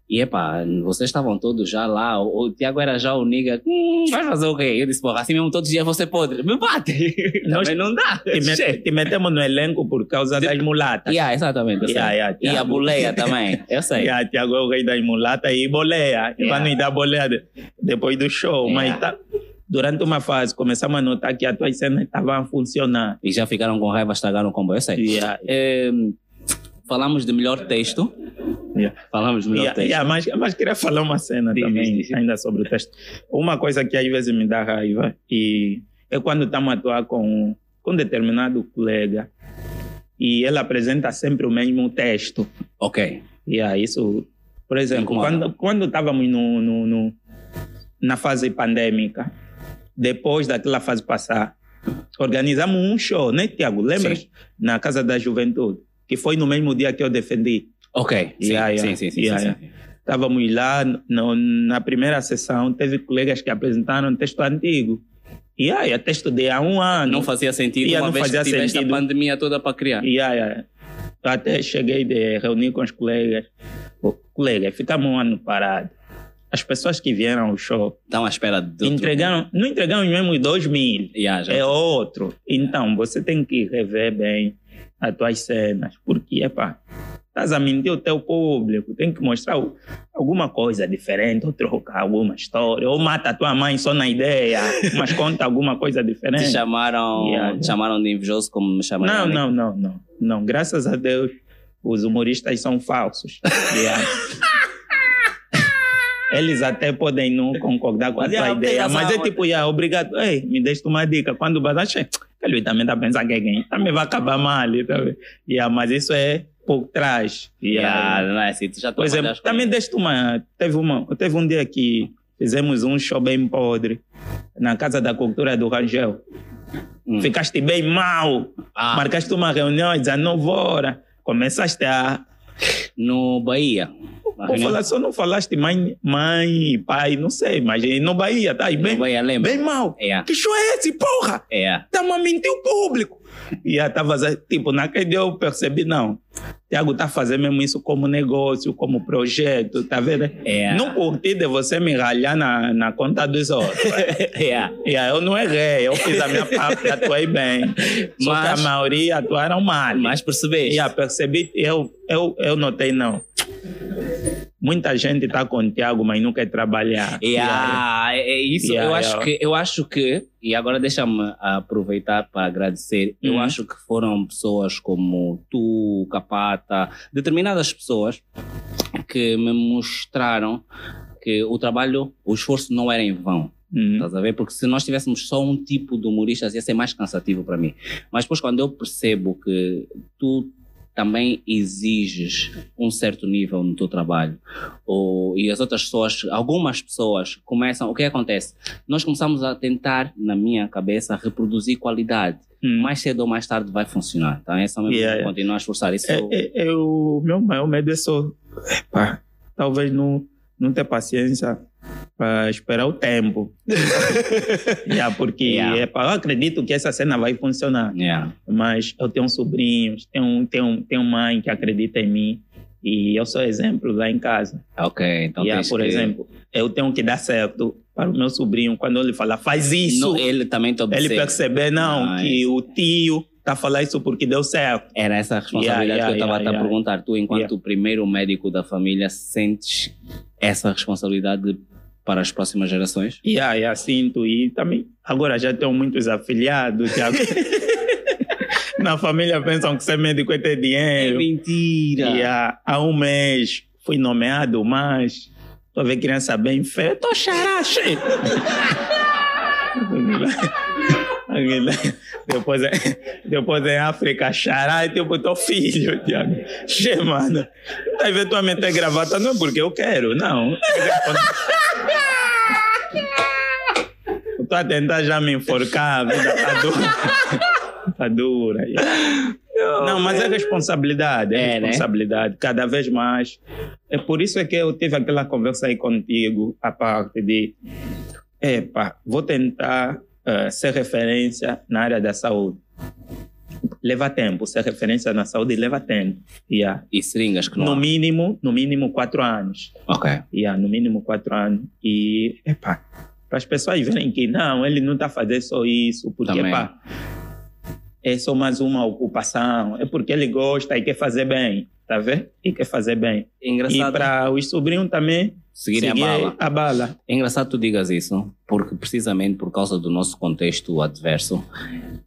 E epá, vocês estavam todos já lá. O, o Tiago era já o nigga. Hum, vai fazer o quê? Eu disse, porra, assim mesmo todos os dias você pode. Me bate. Nós- não dá. Te, met- te metemos no elenco por causa das mulatas. Yeah, exatamente. Yeah, yeah, e a boleia também. Eu sei. Yeah, Tiago é o rei das mulatas e boleia. E Yeah. vai nos dar boleia de- depois do show. Mas Yeah. tá- durante uma fase começamos a notar que as tuas cenas estavam a funcionar. E já ficaram com raiva, estragaram o comboio. Eu sei. Yeah. Eh, falamos de melhor texto. Yeah. Falamos de melhor Yeah, texto. yeah, mas, mas queria falar uma cena Diz, também, diz, diz. ainda sobre o texto. Uma coisa que às vezes me dá raiva e é quando estamos a atuar com, com um determinado colega e ele apresenta sempre o mesmo texto. Ok. E aí isso, por exemplo, quando, quando estávamos no, no, no- na fase pandêmica, depois daquela fase passar, organizamos um show, né, Tiago? Lembras? Sim. Na Casa da Juventude, que foi no mesmo dia que eu defendi. Ok. Sim, Yeah, sim, yeah. sim, sim, Yeah, sim, yeah. sim. Estávamos lá no- na primeira sessão, teve colegas que apresentaram texto antigo. E aí, é texto de há um ano. Não fazia sentido Yeah, uma não vez fazia que sentido. a pandemia toda para criar. E aí, aí, eu até cheguei de reunir com os colegas. Colegas, ficamos um ano parados. As pessoas que vieram ao show Estão à espera outro- entregaram, não entregaram mesmo dois mil. Yeah. É outro. Então, você tem que rever bem as tuas cenas. Porque, epá, estás a mentir o teu público. Tem que mostrar alguma coisa diferente, ou trocar alguma história, ou mata a tua mãe só na ideia, mas conta alguma coisa Te diferente. chamaram, Yeah, te chamaram de invejoso como me chamaram. Não, não, não, não, não. Graças a Deus, os humoristas são falsos. Yeah. Eles até podem não concordar com a tua ideia, mas é tipo, yeah, obrigado. Ei, me deixa uma dica. Quando o Badache, ele também está pensando que é quem também vai acabar mal. Tá? yeah, mas isso é por trás. Yeah. Yeah, não é assim, tu já Por exemplo, trabalhaste com também deixa uma. Teve, uma, teve um dia que fizemos um show bem podre na Casa da Cultura do Rangel. Hum. Ficaste bem mal. Ah, Marcaste uma reunião às 19 horas. Começaste a. no Bahia. Na Vou reunião- falar, só não falaste mãe, mãe, pai, não sei, mas no Bahia, tá aí bem, Bahia, lembra? bem mal. É, Que show é esse, porra? é. Estamos a mentir o público. E eu tava, tipo, naquele dia eu percebi, não. Tiago tá fazendo mesmo isso como negócio, como projeto, tá vendo? É. Não curti de você me ralhar na, na conta dos outros. É. E aí eu não errei, eu fiz a minha parte, atuei bem. Que a Mas- maioria atuaram mal. Mas percebeste? Eu percebi, eu, eu, eu notei, não. Muita gente está com o Tiago, mas não quer trabalhar. É, ah, é- é isso, Yeah, eu, acho yeah. que, eu acho que, e agora deixa-me aproveitar para agradecer, eu Uhum. acho que foram pessoas como tu, Capata, determinadas pessoas que me mostraram que o trabalho, o esforço não era em vão. Uhum. Estás a ver? Porque se nós tivéssemos só um tipo de humoristas, ia ser mais cansativo para mim. Mas depois, quando eu percebo que tu também exiges um certo nível no teu trabalho. Ou, e as outras pessoas, algumas pessoas começam, o que acontece? Nós começamos a tentar, na minha cabeça, reproduzir qualidade. Hum. Mais cedo ou mais tarde vai funcionar. Então, é o meu Yeah, continuar a esforçar. Isso É, é, é o meu maior medo é só, epá, talvez não, não ter paciência para esperar o tempo. yeah, porque Yeah. epá, eu acredito que essa cena vai funcionar. Yeah. Mas eu tenho sobrinhos, tenho, tenho, tenho mãe que acredita em mim e eu sou exemplo lá em casa. Ok, então Yeah, por que- exemplo, eu tenho que dar certo para o meu sobrinho quando ele fala faz isso, Não, ele também te ele perceber não que o tio a falar isso porque deu certo. Era essa a responsabilidade Yeah, que eu yeah, estava yeah, a yeah. perguntar. Tu, enquanto Yeah. primeiro médico da família, sentes essa responsabilidade para as próximas gerações? E aí, yeah, sinto e também agora já tenho muitos afiliados. Já... Na família pensam que ser médico é ter dinheiro. mentira! E há, um mês fui nomeado, mas estou a ver criança bem feia. Estou xaraxe. depois, é- depois em África, xará, é tipo teu filho, Tiago. Che, mano. Tá eventualmente gravata, não é porque eu quero, não. Estou a tentar já me enforcar, a vida tá dura. tá dura. Não, mas é responsabilidade, é, É, né? responsabilidade, cada vez mais. É por isso é que eu tive aquela conversa aí contigo, a parte de, epa, vou tentar eh, ser referência na área da saúde. Leva tempo, ser referência na saúde leva tempo. Yeah. E seringas que não No há. mínimo, no mínimo quatro anos. Ok. Yeah, no mínimo quatro anos. E, epa, para as pessoas verem que não, ele não está fazendo só isso, porque, Também. epa, é só mais uma ocupação, é porque ele gosta e quer fazer bem, tá vendo? E quer fazer bem. É engraçado E para os sobrinhos também seguirem seguir a bala. a bala. É engraçado tu digas isso, porque precisamente por causa do nosso contexto adverso,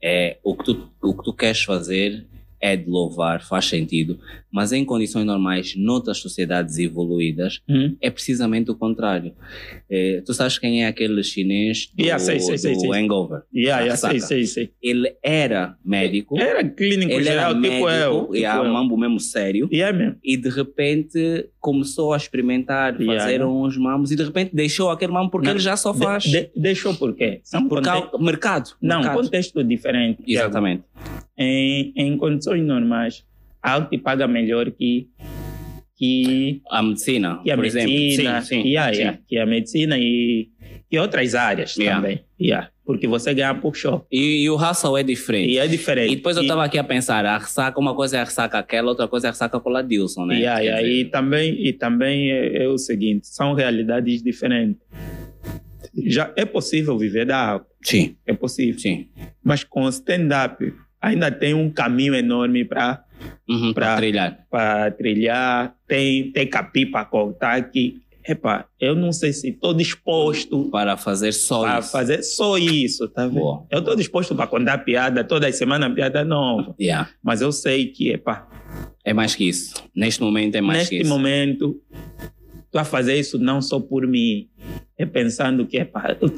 é, o, que tu, o que tu queres fazer é de louvar, faz sentido, mas em condições normais, noutras sociedades evoluídas, Hum? é precisamente o contrário. É, tu sabes quem é aquele chinês do, Yeah, sei, sei, sei, do. Hangover? Yeah, yeah, sei, sei, sei. Ele era médico, Era clínico ele geral, era tipo eu. médico, e Tipo há um eu. mambo mesmo sério, E é mesmo. e de repente começou a experimentar, Yeah, fazer yeah. uns mambos, e de repente deixou aquele mambo porque Não, ele já só De- faz. de- deixou por quê? Conte- há mercado. Não, mercado. contexto diferente. Exatamente. Em, em condições normais, algo te paga melhor que, que, A medicina, que a por medicina, exemplo. Sim, sim. yeah, sim. yeah, que a medicina e, e outras áreas Yeah. também. Yeah, porque você ganha por show. E, e o hustle é diferente. E E, é diferente. depois eu E- estava aqui a pensar, a ressaca, uma coisa é a ressaca aquela, outra coisa é a ressaca com a Dilson, né? Yeah, yeah, dizer, e também, e também é, é o seguinte, são realidades diferentes. Já é possível viver da arte, Sim, é possível. sim. Mas com o stand-up ainda tem um caminho enorme para Uhum, para Pra- trilhar. para trilhar, tem, tem capim para cortar que, epa, eu não sei se estou disposto Para fazer só para isso. fazer só isso, tá vendo? Boa. Eu estou disposto para contar piada toda semana, piada nova, Yeah. mas eu sei que, epa, É mais que isso. Neste momento é mais que neste isso. momento, estou a fazer isso não só por mim, é pensando que, epa, eu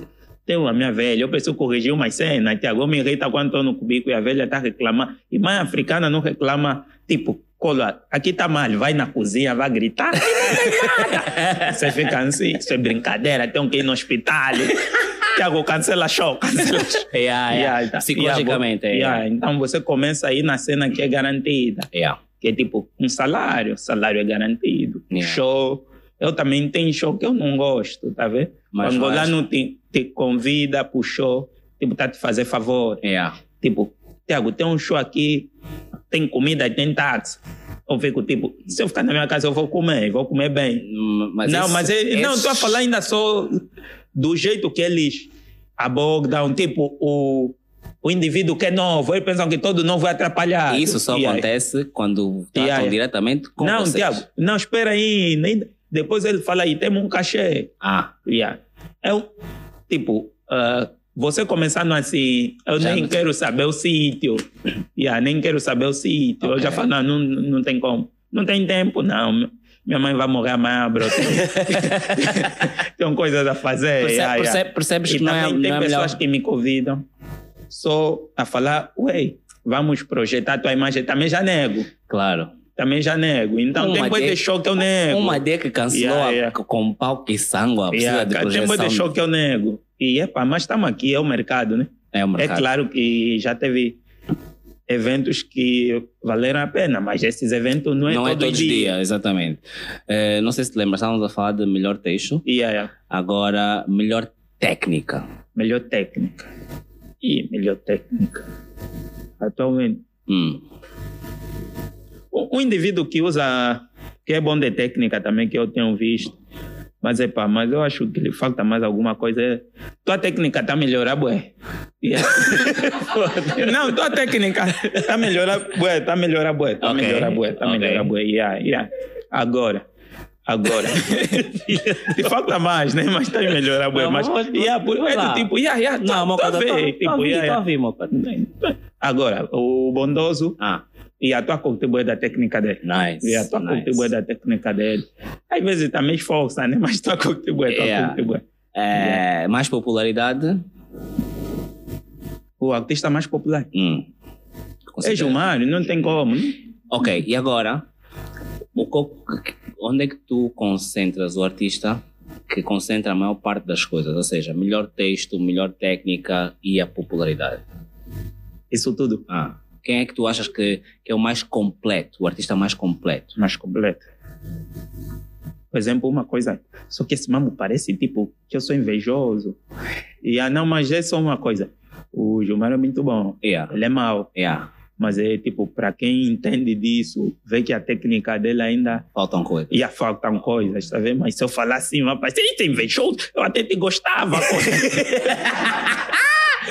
tenho a minha velha, eu preciso corrigir uma cena, Tiago, me irrita quando estou no cubículo e a velha está reclamando, e mãe africana não reclama, tipo, cola, aqui está mal, vai na cozinha, vai gritar, "Aqui não tem nada." Você fica assim, isso é brincadeira, tenho que ir no hospital. Tiago, cancela show, cancela show. Yeah, yeah. Yeah, tá. Psicologicamente, é. Então você começa a ir na cena que é garantida Yeah. que é tipo um salário, salário é garantido. Yeah. Show. Eu também tenho show que eu não gosto, tá vendo? Mas lá faz. não te, te convida pro show, tipo, tá te fazer favor. Yeah. Tipo, Tiago, tem um show aqui, tem comida tem táxi. Eu fico tipo, se eu ficar na minha casa, eu vou comer, vou comer bem. Hum, Mas não, esse- mas é, não, esses- estou a falar ainda só do jeito que eles abordam, tipo, o, o indivíduo que é novo, eles pensam que todo novo é atrapalhado. Isso só E aí- acontece quando tratam diretamente com não, vocês. Tiago, não, espera aí. Nem... Depois ele fala aí, temos um cachê. Ah, Yeah. Eu, tipo, ah, você começando assim, eu Já nem não- quero saber o sítio. Yeah, nem quero saber o sítio. Eu já falo, não, não, não tem como. Não tem tempo, não. Minha mãe vai morrer amanhã, bro. Tem, coisas a fazer. percebe- yeah, yeah. percebe- percebes E que não é, também tem não é melhor. pessoas que me convidam só a falar, ué, vamos projetar tua imagem. Também já nego. Claro. Também já nego. Então tem Uma coisa de- show que eu nego. Uma D que cancelou Yeah, yeah. com pau e sangue, a Yeah, de cara, tem coisa de show que eu nego. E epa, mas estamos aqui, é o mercado, né? É o É mercado. claro que já teve eventos que valeram a pena, mas esses eventos não é não é todo todos os dia. dias, exatamente. Eh, não sei se te lembras, estávamos a falar de melhor texto, E aí, agora melhor técnica. melhor técnica. E melhor técnica. Atualmente. Hum. Um indivíduo que usa, que é bom de técnica também, que eu tenho visto, mas é pá, mas eu acho que lhe falta mais alguma coisa. É, tua técnica está melhorando, bué. Yeah. Não, tua técnica está melhorando, bué, está melhorando, bué, está Ok, melhorando, bué, está ok. melhorando, bué. Yeah, yeah. Agora. Agora. Te falta mais, né? Mas está melhorando, bué. Não, Mas, mas- yeah, por, é do tipo, yeah, yeah, Não, tá, tá tá- tá tá. Agora, o bondoso e a tua contribui da técnica dele. nice. E a tua nice. contribui da técnica dele. Às vezes também esforça, né? Mas tua contribui, tua Yeah. contribui. Eh, Mais popularidade? O artista mais popular. Hum. É Gilmário, não tem como. né? Ok, e agora? Onde é que tu concentras o artista que concentra a maior parte das coisas? Ou seja, melhor texto, melhor técnica e a popularidade. Isso tudo. Ah, quem é que tu achas que, que é o mais completo, o artista mais completo? Mais completo. Por exemplo, uma coisa. Só que esse mamo parece tipo que eu sou invejoso. E ah, não, mas é só uma coisa. O Gilmário é muito bom. Yeah, Ele é mau. yeah, Mas é tipo, para quem entende disso, vê que a técnica dele ainda faltam coisas. ia faltam coisas, tá vendo? Mas se eu falar assim, vai parecer, "Eita, invejoso, eu até te gostava.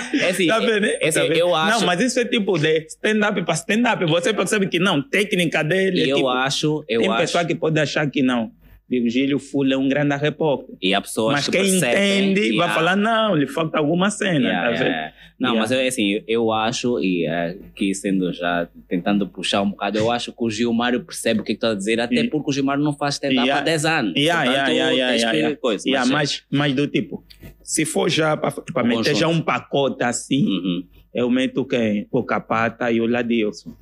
pô." É assim, tá vendo? né? é assim, Tá vendo? eu acho- Não, mas isso é tipo de stand-up para stand-up. Você percebe que não, técnica dele é eu tipo, acho, eu tem acho. pessoa que pode achar que não. Virgílio Full é um grande repórter. E há pessoas Mas que quem percebem entende que vai falar, não, lhe falta alguma cena, Yeah, tá yeah. Não, Yeah. mas eu, assim, eu acho, e eh, aqui sendo já tentando puxar um bocado, eu acho que o Gilmário percebe o que está a dizer, até Yeah. porque o Gilmário não faz stand-up Yeah. há 10 anos. Yeah, yeah, Portanto, yeah, yeah, yeah, yeah. coisa, Yeah, mas- mas do tipo, se for já para meter já um pacote assim, Uhum. eu meto quem? O Capata e o Ladilson.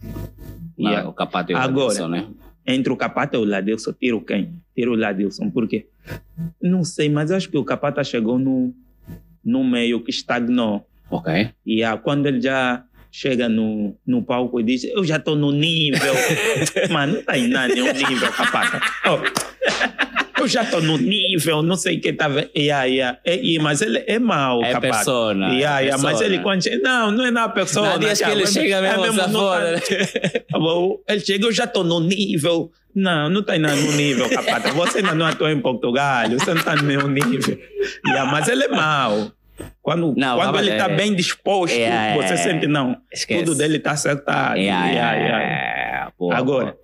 Yeah. o Capato e o Agora. Adilson, né? Entre o Capata e o Ladilson, tiro quem? Tiro o Ladilson. Por quê? Não sei, mas acho que o Capata chegou no, no meio que estagnou. Ok. E ah, quando ele já chega no, no palco e diz, eu já estou no nível. Mano, não está em nada, nenhum nível, Capata. Oh, eu já estou no nível, não sei o que tá vendo. Yeah, yeah. É, e- mas ele é mau, É Capata. persona. Yeah, é yeah, mas ele quando não, não é na pessoa. Há dias que ele chega mesmo, é se não foda. tá- Bom, Ele chega, eu já estou no nível. Não, não está no nível, capata. Você ainda não atua em Portugal, você não está no meu nível. Yeah, mas ele é mau. Quando, Não, quando ele está é- bem disposto, é- você é- sente, não, Esquece. tudo dele está acertado. Yeah, Yeah, yeah, yeah. yeah. Boa, Agora, boa.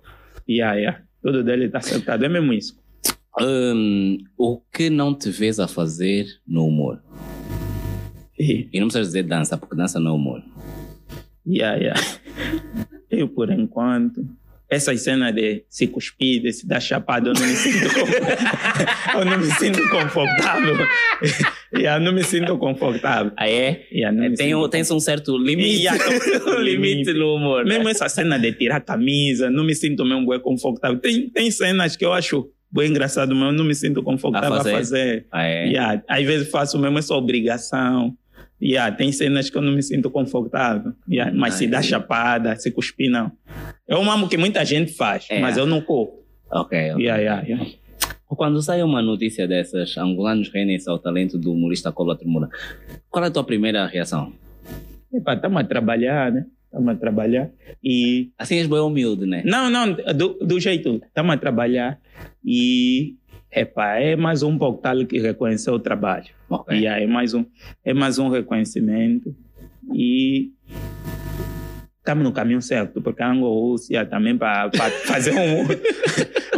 yeah, yeah. tudo dele está acertado. É mesmo isso. Hum, o que não te vês a fazer no humor? E- E não precisas dizer dança, porque dança não é humor. Yeah, yeah. Eu, por enquanto, essas cenas de se cuspir, de se dar chapada, eu não me sinto, eu não me sinto confortável. yeah, eu não me sinto confortável. Ah, é? Yeah, não me Tem, um- tem um certo limite. Yeah, um limite no humor. né? Mesmo essa cena de tirar a camisa, não me sinto mesmo confortável. Tem, tem cenas que eu acho bem engraçado, mas eu não me sinto confortável A a fazer? fazer. Ah, é? Yeah, às vezes faço mesmo essa obrigação. Yeah, tem cenas que eu não me sinto confortável. Yeah, mas se Ah, dá chapada, se cuspir, não. É um amo que muita gente faz, É. mas eu não corro. Ok. ok. Yeah, yeah, yeah. Quando sai uma notícia dessas, angolanos rendem-se ao talento do humorista Cola Tremura, qual é a tua primeira reação? Estamos a trabalhar, né? Estamos a trabalhar. E. Assim és bem humilde, né? Não, não, do, do jeito. Estamos a trabalhar e. Epa, é mais um portal que reconheceu o trabalho. Ok. Yeah, é, mais um, é mais um reconhecimento. E estamos no caminho certo, porque a Angolúcia também para fazer um,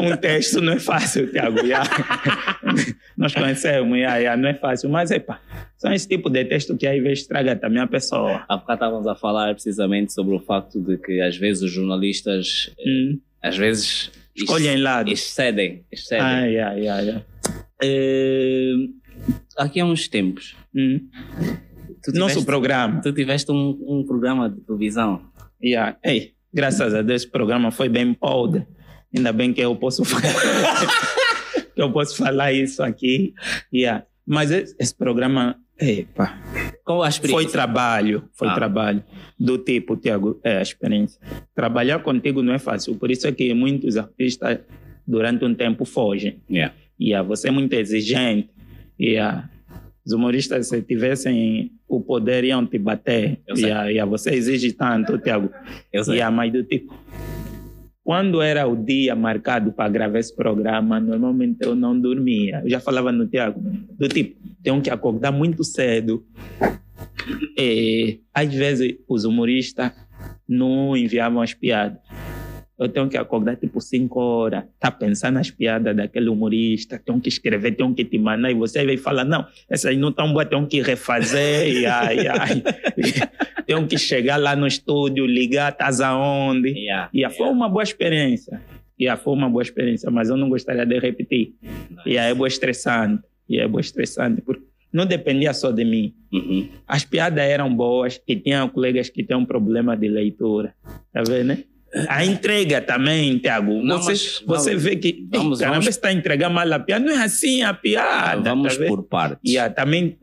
um texto não é fácil, Tiago. Nós conhecemos, yeah, yeah, não é fácil, mas epa, são esse tipo de texto que às vezes estraga também a pessoa. Há bocado estávamos a falar precisamente sobre o facto de que às vezes os jornalistas, eh, Hum, às vezes, Escolhem lado. excedem. excedem. Ah, yeah, yeah, yeah. Eh, aqui há uns tempos, Hum. tu Nosso tiveste, programa. tu tiveste um, um programa de televisão. Yeah. Ei, Graças a Deus, esse programa foi bem podre. Ainda bem que eu posso falar, que eu posso falar isso aqui. Yeah. Mas esse, esse programa, epa, Qual a experiência? foi trabalho, foi Ah. trabalho. Do tipo, Tiago, é a experiência. Trabalhar contigo não é fácil, por isso é que muitos artistas, durante um tempo, fogem. Yeah. E você é muito exigente. E ah, os humoristas, se tivessem o poder, iam te bater. Eu sei. E ah, e ah, você exige tanto, Tiago. Eu sei. E a mais do tipo. Quando era o dia marcado para gravar esse programa, normalmente eu não dormia. Eu já falava no Tiago, do tipo, tenho que acordar muito cedo. Às vezes os humoristas não enviavam as piadas. Eu tenho que acordar tipo 5 horas, tá pensando nas piadas daquele humorista, tenho que escrever, tenho que te mandar, e você vai falar, não, essas aí não estão boas, tenho que refazer, e ai, ai. tenho que chegar lá no estúdio, ligar, estás aonde? Yeah. E foi uma boa experiência. E foi uma boa experiência, mas eu não gostaria de repetir. E é boa estressante. E é boa estressante, porque não dependia só de mim. Uhum. As piadas eram boas e tinha colegas que têm um problema de leitura. Tá vendo, né? A entrega também, Tiago. Você, você vamos- vê que. vamos- caramba, vamos- você está entregando mal a piada. Não é assim a piada. Vamos tá por partes. E ah, também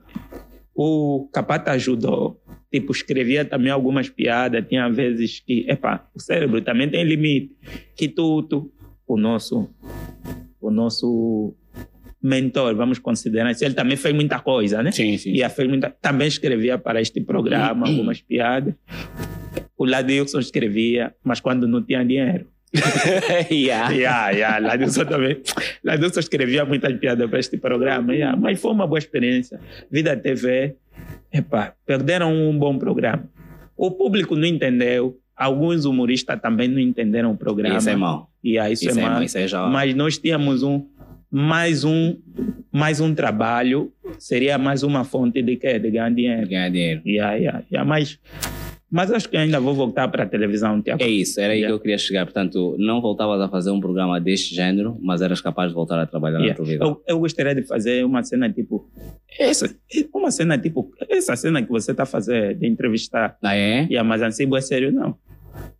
o Capata ajudou. Tipo, escrevia também algumas piadas. Tinha vezes que, epá, o cérebro também tem limite. Que tudo, o nosso, o nosso mentor, vamos considerar assim, ele também fez muita coisa, né? Sim, sim. E fez muita, também escrevia para este programa algumas piadas. O Ladilson escrevia, mas quando não tinha dinheiro. yeah. Yeah, yeah. Ladilson também. Ladilson escrevia muitas piadas para este programa. Yeah. Mas foi uma boa experiência. Vida TV, epa, perderam um bom programa. O público não entendeu. Alguns humoristas também não entenderam o programa. Isso é mau. Yeah, isso, Isso é é mau. mau. Isso é já. Mas nós tínhamos um mais um mais um trabalho. Seria mais uma fonte de quê? De ganhar dinheiro. Ganhar dinheiro. Yeah, yeah, yeah. Mas, mas acho que ainda vou voltar para a televisão. Tiago. É isso, era aí Yeah. que eu queria chegar. Portanto, não voltavas a fazer um programa deste género, mas eras capaz de voltar a trabalhar na Yeah. tua vida. Eu, eu gostaria de fazer uma cena tipo. Essa, uma cena tipo. Essa cena que você está fazendo de entrevistar. Ah, é? Yeah, mas assim, é sério, não.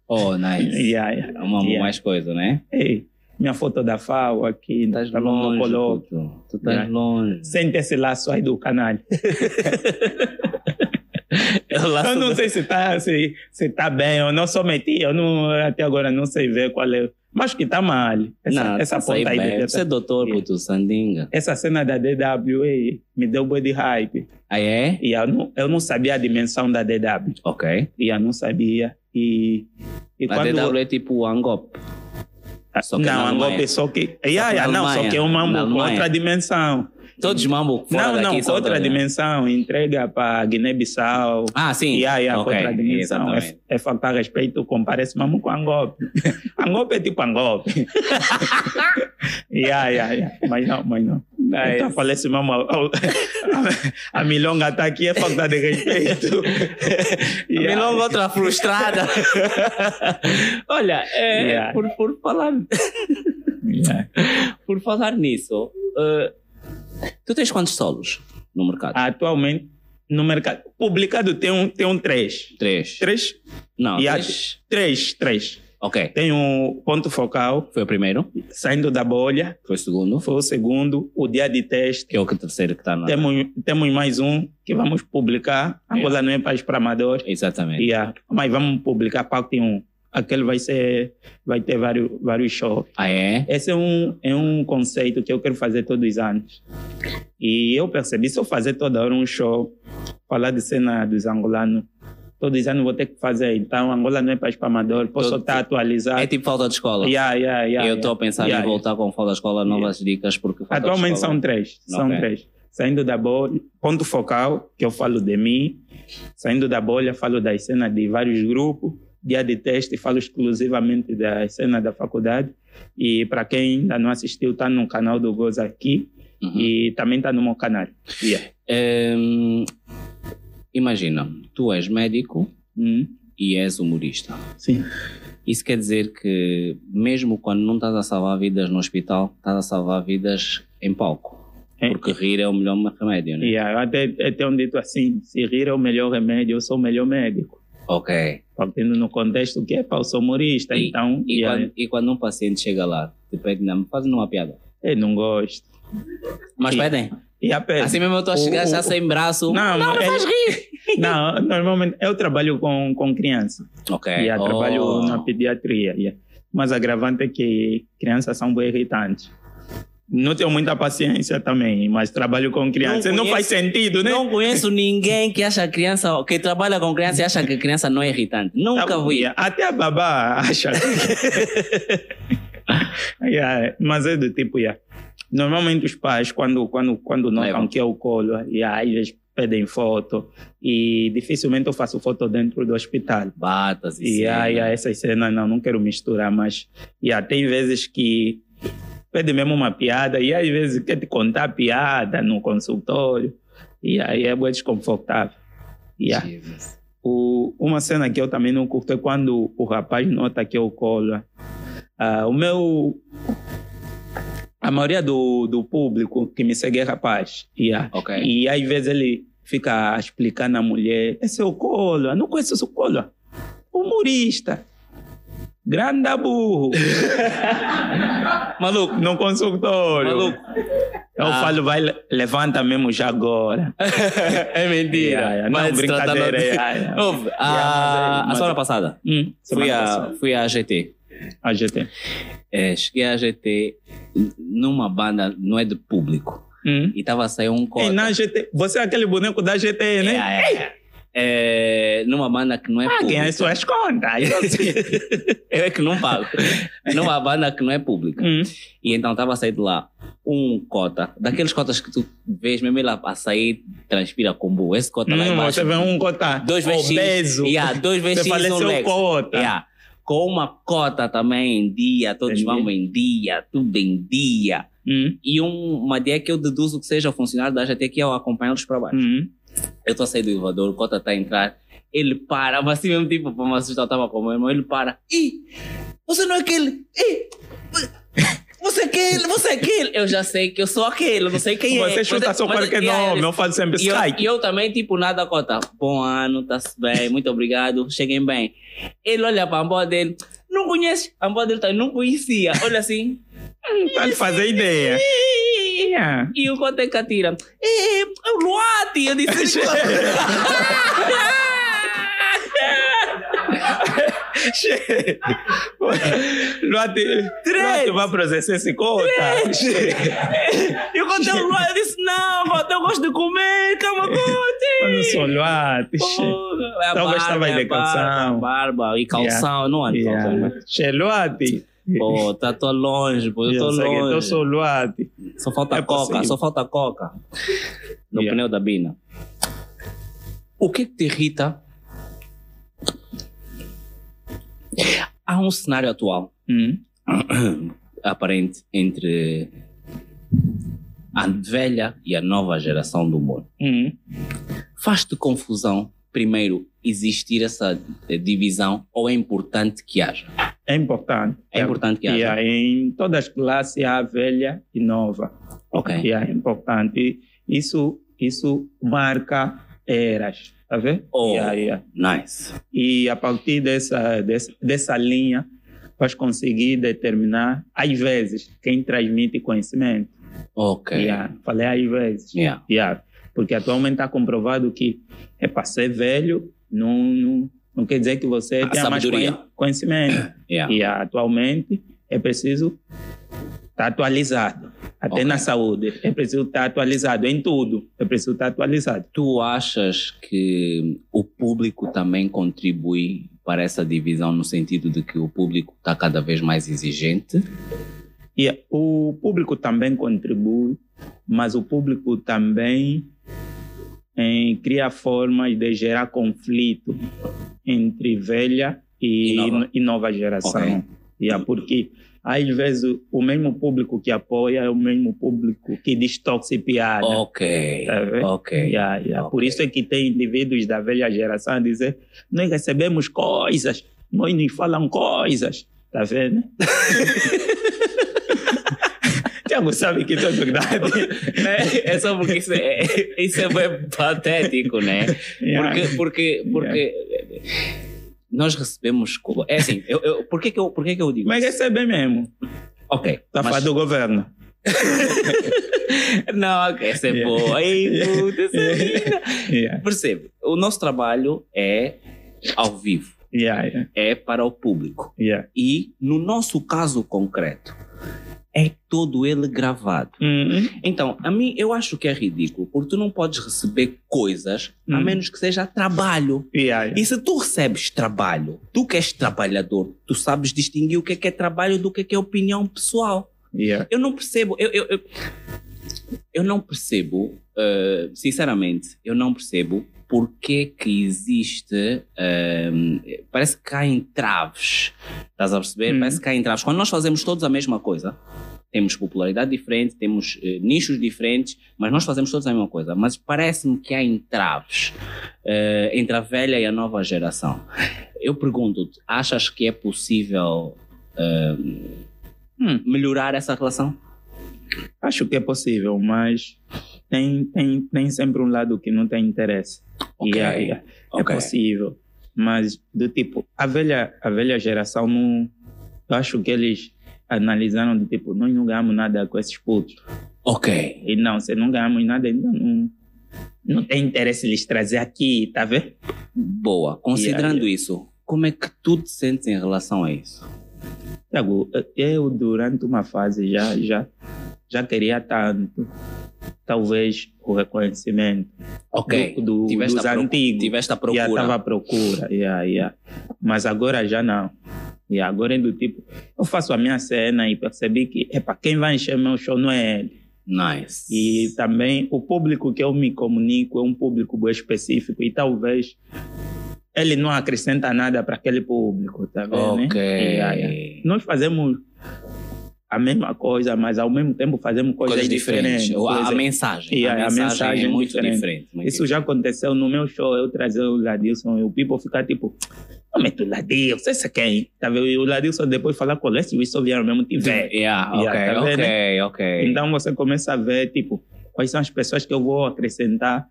Oh, nice. Yeah, yeah. É uma Yeah. mais coisa, né? Ei, minha foto da FAO aqui. Estás tá longe, puto. Tu estás longe. Sente esse laço aí do canal. Eu, Eu não sei se está se, se tá bem, eu não sou meti, eu não, até agora não sei ver qual é. Mas que está mal. Essa, Não, essa tá ponta aí. bem. Você é tá- doutor, Yeah. puto, Sandinga. Essa cena da DW ei, me deu boi de hype. Ah, é? E eu não, eu não sabia a dimensão da DW. Ok. E eu não sabia. E, e A DW é tipo o Angop. só que na não, Alemanha. Angola só que. Yeah, que yeah, não, só que é uma Alemanha. outra dimensão. Todos mambo fora não, não, outra dimensão. Entrega para Guiné-Bissau. Ah, sim. Yeah, yeah, Ok, outra dimensão. É, é faltar respeito, comparece mesmo com Angope. Angope é tipo Angope. yeah, yeah, yeah. Mas não, mas não. Nice. Então, falece mesmo. A, a, a milonga está aqui, é falta de respeito. Yeah. longa outra frustrada. Olha, é, Yeah. por, por, falar, Yeah. por falar nisso, eh, tu tens quantos solos no mercado? Atualmente, no mercado publicado tem um, tem um três. Três. Três? Não, E há- três. Três, três. Ok. Tem um ponto focal, Foi o primeiro, saindo da bolha, foi o segundo, foi o segundo, o dia de teste. que é o terceiro que está na. Temos, temos mais um que vamos publicar. Angola não é país para amador. Exatamente. Yeah. Mas vamos publicar parte 1. Aquele vai ser, vai ter vários, vários shows. Ah, é? Esse é um, é um conceito que eu quero fazer todos os anos. E eu percebi, se eu fazer toda hora um show, falar de cena dos angolanos, todos os anos vou ter que fazer. Então, Angola não é país para amador, posso Todo- estar atualizado. É tipo falta de escola. Yeah, yeah, yeah, eu estou a pensar em voltar com falta de escola, novas dicas, porque Atualmente são três. São três. Saindo da bolha, ponto focal, que eu falo de mim. Saindo da bolha, falo das cenas de vários grupos. Dia de teste, falo exclusivamente das cenas da faculdade. E para quem ainda não assistiu, está no canal do Goza aqui. Uhum. E também está no meu canal. Yeah. Imagina, tu és médico Hum, e és humorista. Sim. Isso quer dizer que, mesmo quando não estás a salvar vidas no hospital, estás a salvar vidas em palco. É, Porque rir é o melhor remédio, né? yeah, até, até um dito assim: se rir é o melhor remédio, eu sou o melhor médico. Ok. Partindo no contexto que é eu sou humorista, E- então E, yeah, quando, e quando um paciente chega lá, te pede, não, faz uma piada. eu não gosto. Mas E- pedem. E a pé. Assim mesmo eu estou a chegar O- já o- sem braço. Não, não, mas faz rir. Não, normalmente eu trabalho com, com criança. Ok. Yeah, Oh. Trabalho na pediatria. yeah. Mas a agravante é que crianças são bem irritantes. Não tenho muita paciência também, mas trabalho com crianças. Não, conheço- faz sentido, né? Não conheço ninguém que acha criança, que trabalha com criança e acha que criança não é irritante. Nunca Tá, vi. yeah, Até a babá acha. Yeah, mas é do tipo, yeah. normalmente os pais, quando, quando, quando notam que é o colo, yeah, eles pedem foto e dificilmente eu faço foto dentro do hospital. Batas e cena. aí, essas cenas não, não quero misturar, mas yeah, tem vezes que pede mesmo uma piada e às vezes quer te contar piada no consultório e aí é bem desconfortável. Yeah. O, uma cena que eu também não curto é quando o rapaz nota que eu colo. Ah, o meu. A maioria do, do público que me segue é rapaz. Yeah. Ok. E às vezes ele fica a explicar na mulher: esse é o colo, eu não conheço esse colo. Humorista. Grande burro. Maluco. No consultório. Maluco. Eu Ah. falo, vai, levanta mesmo já agora. é mentira. Yeah, yeah. Mas Não, brincadeira. de- yeah. Ouve, a, Yeah, mas é- a semana é- passada Hum, fui semana a, passada. fui à GT. A GT. É, cheguei à GT numa banda, não é de público. Hum. E estava a sair um cota. E na GT, você é aquele boneco da GT, né? É, é, é. É, numa banda que não é Ah, pública. é suas contas? Eu é que não pago. numa banda que não é pública. Hum. E então estava a sair de lá um cota, daqueles cotas que tu vês mesmo ele a, sair, transpira combo. Esse cota lá Hum, embaixo. você vê um cota dois obeso. Yeah, dois vezes Você um Lex. cota. Yeah. Com uma cota também em dia, todos Entendi. vão em dia, tudo em dia. Hum. E um, uma ideia que eu deduzo que seja o funcionário da GT que eu acompanho-los para baixo. Hum. Eu estou a sair do elevador, o cota está a entrar, ele para, mas assim mesmo tipo, para me assustar, estava com o meu irmão, ele para. Ih, você não é aquele! Ih, você é aquele, você é aquele! Eu já sei que eu sou aquele, não sei quem é. Você chuta Mas- só mas- qualquer nome, eu faço sempre e eu, e eu também, tipo, nada cota. Bom ano, tá-se bem, muito obrigado, cheguem bem. Ele olha para a avó dele, não conhece? A avó dele tá, não conhecia. Olha assim. Lhe fazer ideia. Yeah. E o Cota que atira. É, é o Luati! Eu disse. Luati, Luati vai processar esse cota. E o Cota é o Luati. Eu disse: Não, Cota, eu gosto de comer, calma, Eu não sou Luati. É Então eu gostava de é calção. Barba e calção, não calção. Yeah. né? Luati. Pô, tá, tô longe, pô, eu tô que eu longe. sou Luati. Só falta É coca, possível. só falta coca. No Yeah. pneu da Bina. O que que te irrita? Há um cenário atual Hum. aparente entre a velha e a nova geração do humor. Hum. Faz-te confusão, primeiro, existir essa divisão ou é importante que haja? É importante. É importante que haja. Em todas as classes há velha e nova. Ok. Yeah, é importante. Isso, isso marca eras. Tá vendo? Oh, Yeah, yeah. nice. E a partir dessa, dessa, dessa linha, vais conseguir determinar, às vezes, quem transmite conhecimento. Ok. Yeah, falei às vezes. Yeah. Yeah, porque atualmente está comprovado que é para ser velho, não, não, não quer dizer que você A tenha mais sabedoria. conhe- conhecimento. Yeah. E atualmente é preciso estar atualizado. Até Ok. na saúde. É preciso estar atualizado. Em tudo. É preciso estar atualizado. Tu achas que o público também contribui para essa divisão no sentido de que o público está cada vez mais exigente? E o público também contribui, mas o público também eh, cria formas de gerar conflito entre velha e, E nova. e nova geração. Ok. Yeah, porque às vezes o- mesmo público que apoia é o mesmo público que distorce piada. Ok. Tá? Ok. Yeah, yeah. Por Ok. isso é que tem indivíduos da velha geração a dizer: nós recebemos coisas, nós nos falam coisas. Tá vendo? Tiago sabe que isso é verdade. Né? É só porque isso é, isso é bem patético, né? Yeah. Porque, porque, porque nós recebemos. É assim, eu, eu, por, que, que, eu, por que, que eu digo? Mas isso? recebe mesmo. Ok. Está mas- do governo. Não, ok, essa é Yeah. boa. Ei, puta, essa é. Yeah. Percebe? O nosso trabalho é ao vivo, Yeah, yeah, é para o público. yeah. E no nosso caso concreto, é todo ele gravado. Uhum. Então, a mim, eu acho que é ridículo, porque tu não podes receber coisas a Hum. menos que seja trabalho. Yeah, yeah. E se tu recebes trabalho, tu que és trabalhador, tu sabes distinguir o que é, que é trabalho do que é, que é opinião pessoal. Yeah. Eu não percebo, eu, eu, eu, eu não percebo, eh, sinceramente, eu não percebo porque que existe, ehm, parece que há entraves, estás a perceber? Hum. Parece que há entraves. Quando nós fazemos todos a mesma coisa, temos popularidade diferente, temos eh, nichos diferentes, mas nós fazemos todos a mesma coisa. Mas parece-me que há entraves eh, entre a velha e a nova geração. Eu pergunto-te, achas que é possível ehm, Hum, melhorar essa relação? acho que é possível, mas tem, tem, tem sempre um lado que não tem interesse. Ok, Yeah, yeah. É ok. possível. Mas, do tipo, a velha, a velha geração não. Eu acho que eles analisaram do tipo, nós não ganhamos nada com esses putos. Ok. E não, se não ganhamos nada, então não, não tem interesse eles trazer aqui, tá vendo? Boa. Considerando Yeah, isso, como é que tu te sentes em relação a isso? Tiago, eu durante uma fase já, já, já queria tanto, talvez, o reconhecimento Ok. do, do, Tiveste dos antigos. Tiveste a Já procura. estava à procura, yeah, yeah. mas agora já não. E agora é do tipo, eu faço a minha cena e percebi que, epa, quem vai encher meu show não é ele. Nice. E também o público que eu me comunico é um público bem específico e talvez ele não acrescenta nada para aquele público, tá vendo? né? Ok. Yeah, yeah. Nós fazemos a mesma coisa, mas ao mesmo tempo fazemos coisas, Coisas diferentes. diferentes. Ou A, mensagem. Yeah, a, a mensagem mensagem é é muito diferente. diferente. muito Isso já aconteceu no meu show, eu trazer o Ladilson e o People ficar tipo, não mete o Ladilson, esse é quem? Tá vendo? E o Ladilson depois falar com o Leste, isso vieram mesmo tiver. Yeah, ok, Yeah, tá vendo, ok, ok. Então você começa a ver, tipo, quais são as pessoas que eu vou acrescentar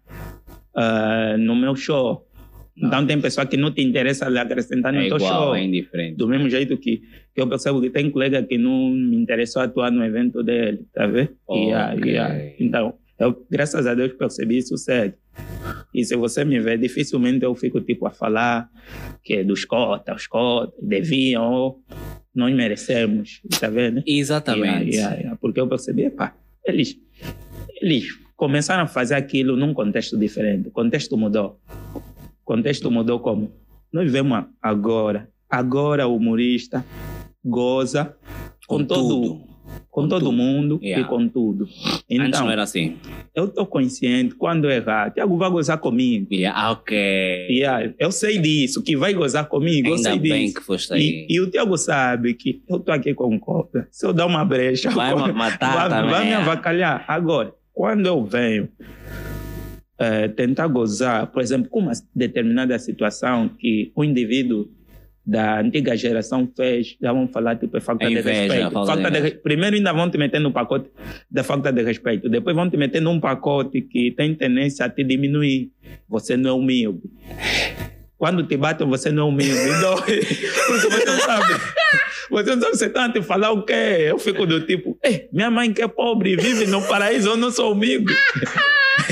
ah, no meu show. Então tem pessoa que não te interessa lhe acrescentar no é teu igual, show. é indiferente. Do mesmo jeito que, que eu percebo que tem colega que não me interessou atuar no evento dele, tá vendo? E, ah, Ok. e, ah, então, eu, graças a Deus, percebi isso cedo. E se você me vê, dificilmente eu fico tipo a falar que é dos cotas, os cotas deviam, ou nós merecemos, tá vendo? Exatamente. Yeah, yeah, yeah. Porque eu percebi, pá, eles, eles começaram a fazer aquilo num contexto diferente. O contexto mudou. O contexto mudou como? Nós vemos agora. Agora o humorista goza com, Com todo, tudo. com Com todo tudo. mundo Yeah. e com tudo. Antes Então, não era assim. eu estou consciente, quando eu errar, Tiago vai gozar comigo. Yeah, ok. Yeah, eu sei disso, que vai gozar comigo, eu Ainda sei bem disso. que foste aí. E, e o Tiago sabe que eu estou aqui com cobra. Se eu dar uma brecha, Vai eu- ma- matar vai, também. vai me é. avacalhar. Agora, quando eu venho eh, tentar gozar, por exemplo, com uma determinada situação que o indivíduo da antiga geração fez, já vão falar tipo é falta É de inveja, respeito. falta de Falta de inveja. re- Primeiro ainda vão te meter no pacote da falta de respeito, depois vão te meter num pacote que tem tendência a te diminuir. Você não é humilde. Quando te batem, você não é humilde. Dói. Porque você não sabe. Você não sabe você está a te falar o quê? Eu fico do tipo, "Ei, minha mãe que é pobre, vive no paraíso, eu não sou humilde.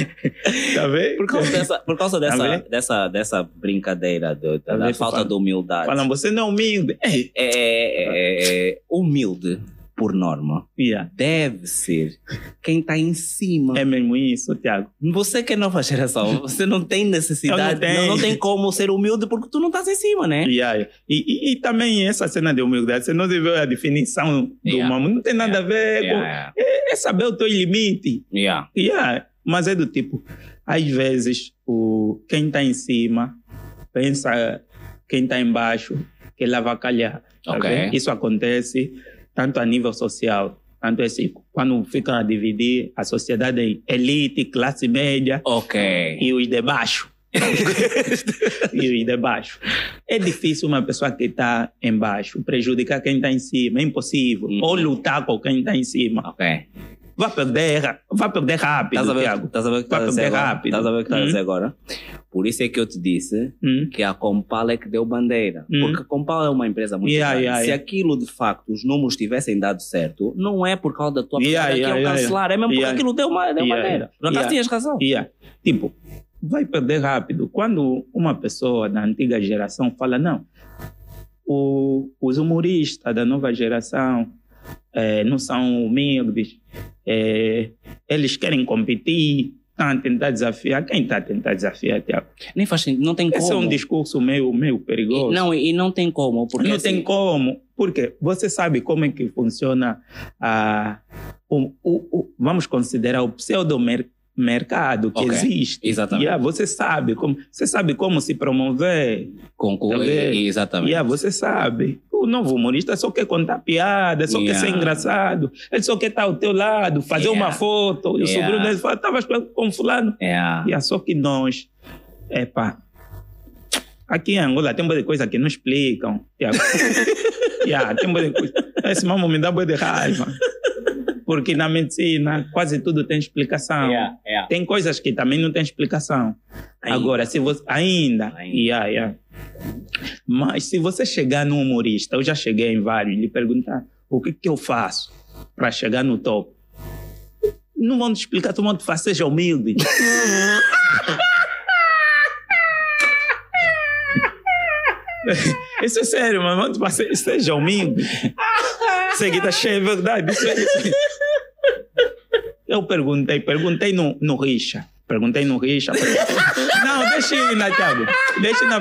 tá vendo? Por causa dessa, por causa dessa, vendo? dessa, dessa brincadeira do- Tá da, falta de humildade. Falam, você não é humilde. Ei, É, é- é- humilde, por norma, yeah. deve ser quem está em cima. É mesmo isso, Tiago. Você que é nova geração, você não tem necessidade, não não, não tem como ser humilde porque tu não estás em cima, né? Yeah. E, e, e também essa cena de humildade, você não viu a definição do Yeah. humano, não tem nada a ver com... É, é saber o teu limite. yeah. Yeah, mas é do tipo, às vezes o quem está em cima pensa quem está embaixo que ele avacalhar. tá Ok. vendo? Isso acontece tanto a nível social, tanto esse, quando ficam a dividir a sociedade em elite, classe média Ok. e os de baixo. e os de baixo. É difícil uma pessoa que está embaixo prejudicar quem está em cima, é impossível. Uhum. Ou lutar com quem está em cima. Ok. Vai perder, vai perder rápido, a ver, Tiago. estás a ver o que Vai dizer perder agora? rápido. Estás a ver o que estás a Hum. dizer agora? Por isso é que eu te disse Hum? que a Compal é que deu bandeira. Hum. Porque a Compal é uma empresa muito Yeah, grande. yeah, Se yeah. aquilo de facto os números tivessem dado certo, não é por causa da tua Yeah, yeah, que iam yeah, cancelar, é mesmo porque aquilo deu, uma, deu bandeira. Por acaso tinhas razão. Tipo, vai perder rápido. Quando uma pessoa da antiga geração fala, não, o- os humoristas da nova geração eh, não são humildes, eh, eles querem competir, estão a tentar desafiar. Quem está a tentar desafiar, Tiago? Nem faz sentido, não tem Esse é como. um discurso meio, meio perigoso. E, não, e não tem como. Porque não assim, tem como. Porque você sabe como é que funciona a, o, o, o- vamos considerar o pseudo-mercado que Ok, existe. exatamente. Yeah, você sabe como você sabe como se promover. Com, Tá exatamente. Yeah, você sabe. O novo humorista só quer contar piada, só quer ser Yeah. engraçado. Ele só quer estar ao teu lado, fazer Yeah. uma foto. E o Yeah. sobrinho dele fala, estavas com fulano. É. Yeah, só que nós, epa, aqui em Angola tem muita coisa que não explicam. Yeah, yeah, tem muita coisa. Esse mamão me dá boa de raiva. Porque na medicina quase tudo tem explicação. Yeah, yeah. Tem coisas que também não tem explicação. Ainda. Agora, se você. Ainda. Ainda. Yeah. Mas se você chegar num humorista, eu já cheguei em vários, lhe perguntar o que, que eu faço para chegar no topo. Não vão te explicar, todo mundo faz, seja humilde. Isso é sério, mas te fazer, seja humilde. Isso aqui tá cheio, é verdade. É, é. Eu perguntei, perguntei no, no Richa. Perguntei no Richa. Não, deixa ir na Thiago. Deixa na.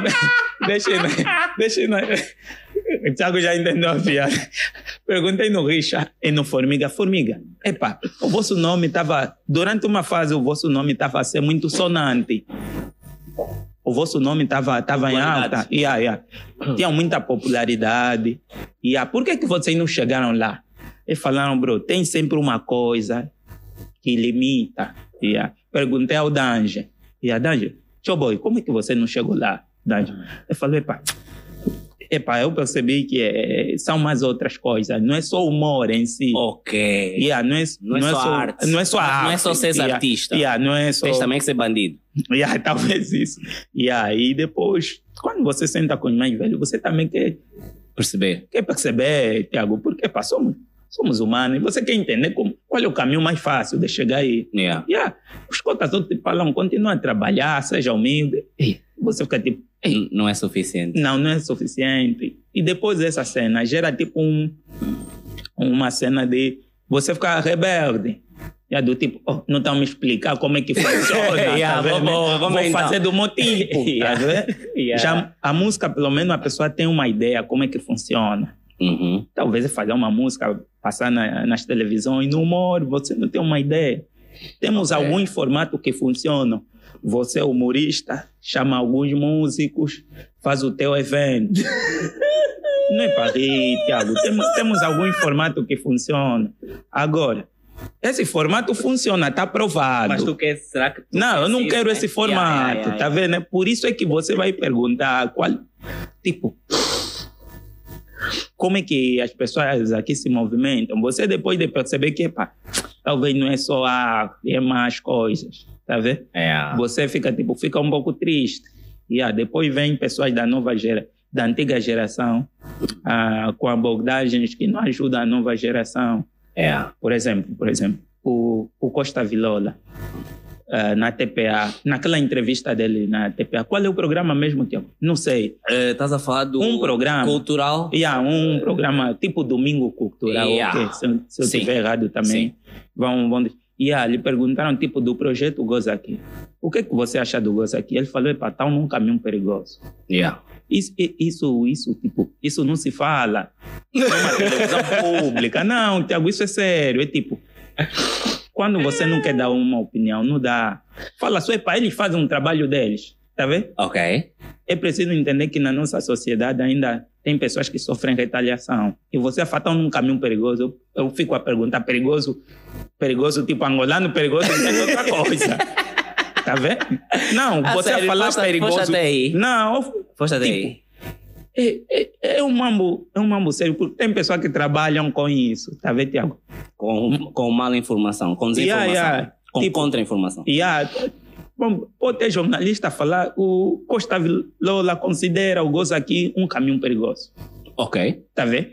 Deixa na. Deixa na. O Thiago já entendeu a piada. Perguntei no Richa e no Formiga. Formiga, epa, o vosso nome estava. Durante uma fase, o vosso nome estava a ser muito sonante. O vosso nome estava tava em alta. Yeah, yeah. Tinha muita popularidade. Yeah. Por que, que vocês não chegaram lá? Eles falaram, bro, tem sempre uma coisa que limita. Yeah. Perguntei ao Dange. E a Dange, tio boy, como é que você não chegou lá, Dange? Ele falou, epa, epa, eu percebi que eh, são mais outras coisas. Não é só o humor em si. Ok. Yeah, não, é, Não é só arte. Não é só arte. Não é só seres Yeah, artista. Yeah, não é só... Tens também que ser bandido. Yeah, talvez isso. E aí depois, quando você senta com os mais velhos, você também quer, Perceber. quer perceber, Tiago, porque pá, somos, somos humanos. E você quer entender como, qual é o caminho mais fácil de chegar aí. Yeah. Yeah, os cotas outros te falam, continua a trabalhar, seja humilde. E você fica tipo, Não é suficiente. não, não é suficiente. E depois dessa cena, gera tipo um, uma cena de você ficar rebelde. Yeah, do tipo, oh, não estão me explicar como é que funciona. Yeah, tá vamos- vamos Vou então. fazer do meu tipo. tá? Yeah. Já a música, pelo menos, a pessoa tem uma ideia como é que funciona. Uhum. Talvez fazer uma música, passar na- nas televisões, no humor, você não tem uma ideia. Temos Ok. alguns formatos que funcionam. Você é humorista, chama alguns músicos, faz o teu evento. não é para rir, Tiago. Temos, temos alguns formatos que funcionam. Agora, esse formato funciona, está provado. Mas tu quer, será que Não, eu não queres quero isso, esse né? formato, tá vendo? É Por isso é que você vai perguntar qual, tipo, como é que as pessoas aqui se movimentam. Você depois de perceber que, pá, talvez não é só arte, é mais coisas, tá vendo? Yeah. Você fica, tipo, fica um pouco triste. Yeah, depois vem pessoas da nova gera, da antiga geração, ah, com abordagens que não ajudam a nova geração. Yeah. Por exemplo, por exemplo, o, o Costa Vilola, ah, na TPA, naquela entrevista dele na TPA, qual é o programa mesmo, Tiago? Não sei. Estás a falar do Um programa. cultural? Yeah, um programa tipo Domingo Cultural, Yeah. ok? Se, eu- se eu estiver errado também, Sim. vão, vão... Yeah, lhe perguntaram tipo do projeto Goza Aqui. O que, que você acha do Goza Aqui? Ele falou, epa, está num caminho perigoso. Yeah. Isso, isso, isso, tipo, isso não se fala numa televisão pública. Não, Tiago, isso é sério. É tipo, quando você não quer dar uma opinião, não dá. Fala só, epa, eles fazem um trabalho deles, tá vendo? Ok. É preciso entender que na nossa sociedade ainda tem pessoas que sofrem retaliação. E você fatal num caminho perigoso. Eu, fico a perguntar, perigoso, perigoso tipo angolano, perigoso entende outra coisa. Tá vendo? Não, Ah, você a falar perigoso... Não, Foste Tipo, aí. É, é, é, um mambo, é um mambo sério, porque tem pessoas que trabalham com isso, tá vendo, Tiago? Com, com mala informação, com desinformação, Yeah, yeah. com Tipo- contra-informação. Yeah. Bom, pode ter jornalista falar, o Costa Lola considera o gozo aqui um caminho perigoso, Ok. tá vendo?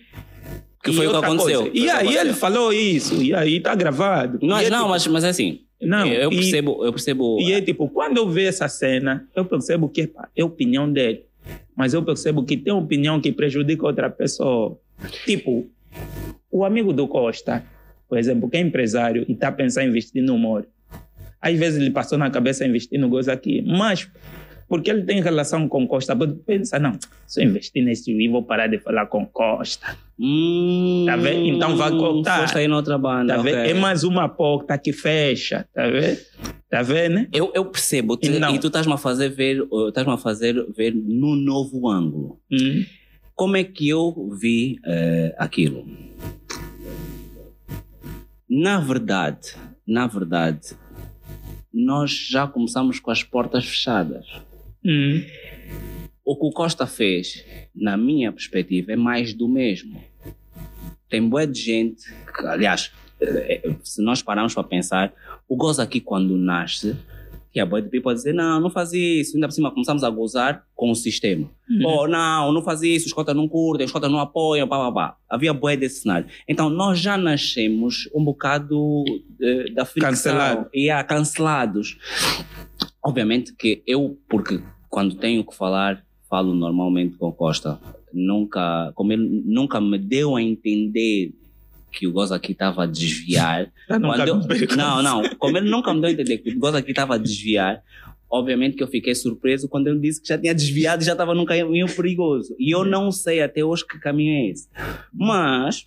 Que foi o que aconteceu. coisa, E aí ele falou isso, e aí tá gravado. Mas E é não, tipo- mas, mas é assim. Não, eu e- percebo, eu percebo. E é tipo, quando eu vejo essa cena, eu percebo que epa, é a opinião dele. Mas eu percebo que tem opinião que prejudica outra pessoa. Tipo, o amigo do Costa, por exemplo, que é empresário e está pensando em investir no humor. Às vezes ele passou na cabeça investir no gozo aqui. Mas, porque ele tem relação com Costa, pode pensar, não, se eu investir nesse e vou parar de falar com Costa. Hum, Tá vendo? Então vai cortar. Foste aí noutra banda. Tá ok. vendo? É mais uma porta que fecha, tá vendo? Tá vendo? né? Eu, eu percebo E não. e tu estás-me a fazer ver, uh, estás-me a fazer ver num novo ângulo. Hum. Como é que eu vi eh, aquilo? Na verdade, na verdade, nós já começamos com as portas fechadas. Hum. O que o Costa fez, na minha perspectiva, é mais do mesmo. Tem boa de gente, que, aliás, eh, eh, se nós pararmos para pensar, o gozo aqui quando nasce, que a boa de people dizer, não, não faz isso, ainda por cima começamos a gozar com o sistema. Hum. Oh, não, não faz isso, os cotas não curtem, os cotas não apoiam, pá, pá, pá. Havia boa desse cenário. Então, nós já nascemos um bocado eh, da fricção. Cancelado. E há cancelados. Obviamente que eu, porque quando tenho que falar, falo normalmente com o Costa. Nunca, como ele nunca me deu a entender que o Goza aqui estava a desviar. Eu- não, não. Como ele nunca me deu a entender que o Goza aqui estava a desviar, obviamente que eu fiquei surpreso quando ele disse que já tinha desviado e já estava num caminho perigoso. E eu não sei até hoje que caminho é esse. Mas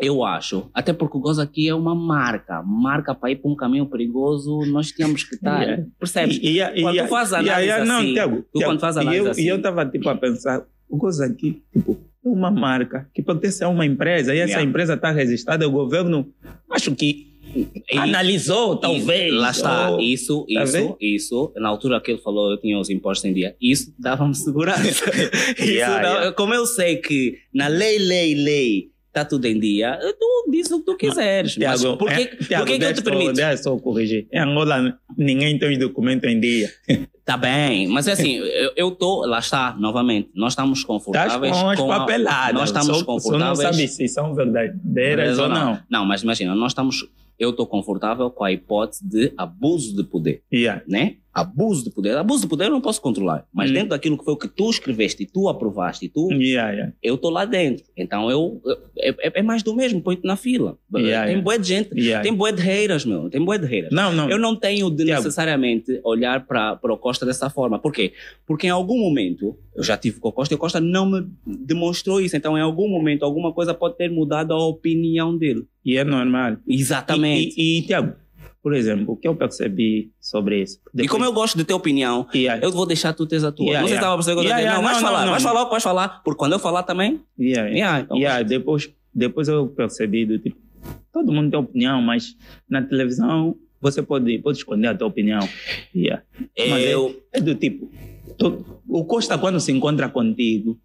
eu acho, até porque o Goza aqui é uma marca. Marca para ir para um caminho perigoso, nós tínhamos que estar. Yeah. Percebes? E, e, Quando e, tu faz análise e- não, assim, Tiago, tu Tiago, quando faz análise eu, assim- E eu estava tipo a pensar, o gozo aqui, tipo, é uma marca que pertence a uma empresa e essa empresa está registrada, o governo, acho que E- analisou, talvez. Lá está, ou- isso, Tá isso, vendo? isso. Na altura que ele falou, eu tinha os impostos em dia. Isso dava-me segurança. Isso Yeah, dava- yeah. Como eu sei que na lei, lei, lei, está tudo em dia, tu diz o que tu quiseres. Mas Tiago, por que, é, por que, que eu te permito? Deixa só corrigir. Em Angola, ninguém tem os documentos em dia. Tá bem, mas é assim, eu estou, lá está, novamente, nós estamos Estás confortáveis com as com a- papeladas. Nós estamos só, Só confortáveis. não sabe se são verdadeiras ou não. Não, mas imagina, nós estamos, eu estou confortável com a hipótese de abuso de poder. Yeah. né? Abuso de poder. Abuso de poder eu não posso controlar. Mas Hum. dentro daquilo que foi o que tu escreveste e tu aprovaste e tu, Yeah, yeah. eu estou lá dentro. Então eu, é, é- é mais do mesmo, põe-te na fila. Yeah, tem boa de gente, tem boa de reiras, meu. Tem boa de reiras. Não, não. Eu não tenho de necessariamente olhar para o Costa dessa forma. Por quê? Porque em algum momento, eu já tive com o Costa e o Costa não me demonstrou isso. Então, em algum momento, alguma coisa pode ter mudado a opinião dele. E é normal. Exatamente. E, e, e, Tiago, por exemplo, o que eu percebi sobre isso? E, como eu gosto de ter opinião, Yeah, Eu vou deixar tu teres a tua. Yeah, não sei se yeah. estava a perceber o que eu Yeah, yeah, Não, vais falar, não, vais falar vais falar. Porque quando eu falar também. yeah, yeah. Então, depois, depois eu percebi do tipo, todo mundo tem opinião, mas na televisão você pode, pode esconder a tua opinião. Yeah. Mas é- eu. É, do tipo, tu- o Costa quando se encontra contigo,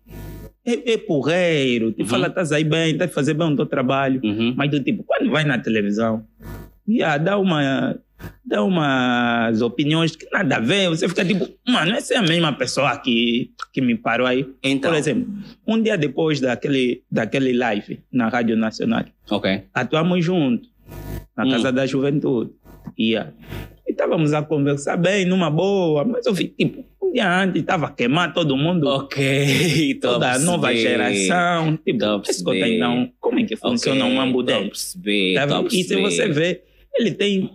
é, é porreiro, te Uhum. fala, estás aí bem, estás a fazer bem o teu trabalho. Uhum. Mas do tipo, quando vai na televisão, yeah, dá uma dá umas opiniões que nada a ver, você fica tipo, mano, essa é a mesma pessoa que, que me parou aí. Então. Por exemplo, um dia depois daquele, daquele live na Rádio Nacional, Ok. atuamos juntos, na Hum. Casa da Juventude. Yeah. E estávamos a conversar bem, numa boa, mas eu vi, tipo, um dia antes estava a queimar todo mundo, Ok. toda a nova geração. Tipo, Tô a esse gota perceber. então, como é que funciona Ok, um mambo tô a dele? Tá? E se você vê, ele tem,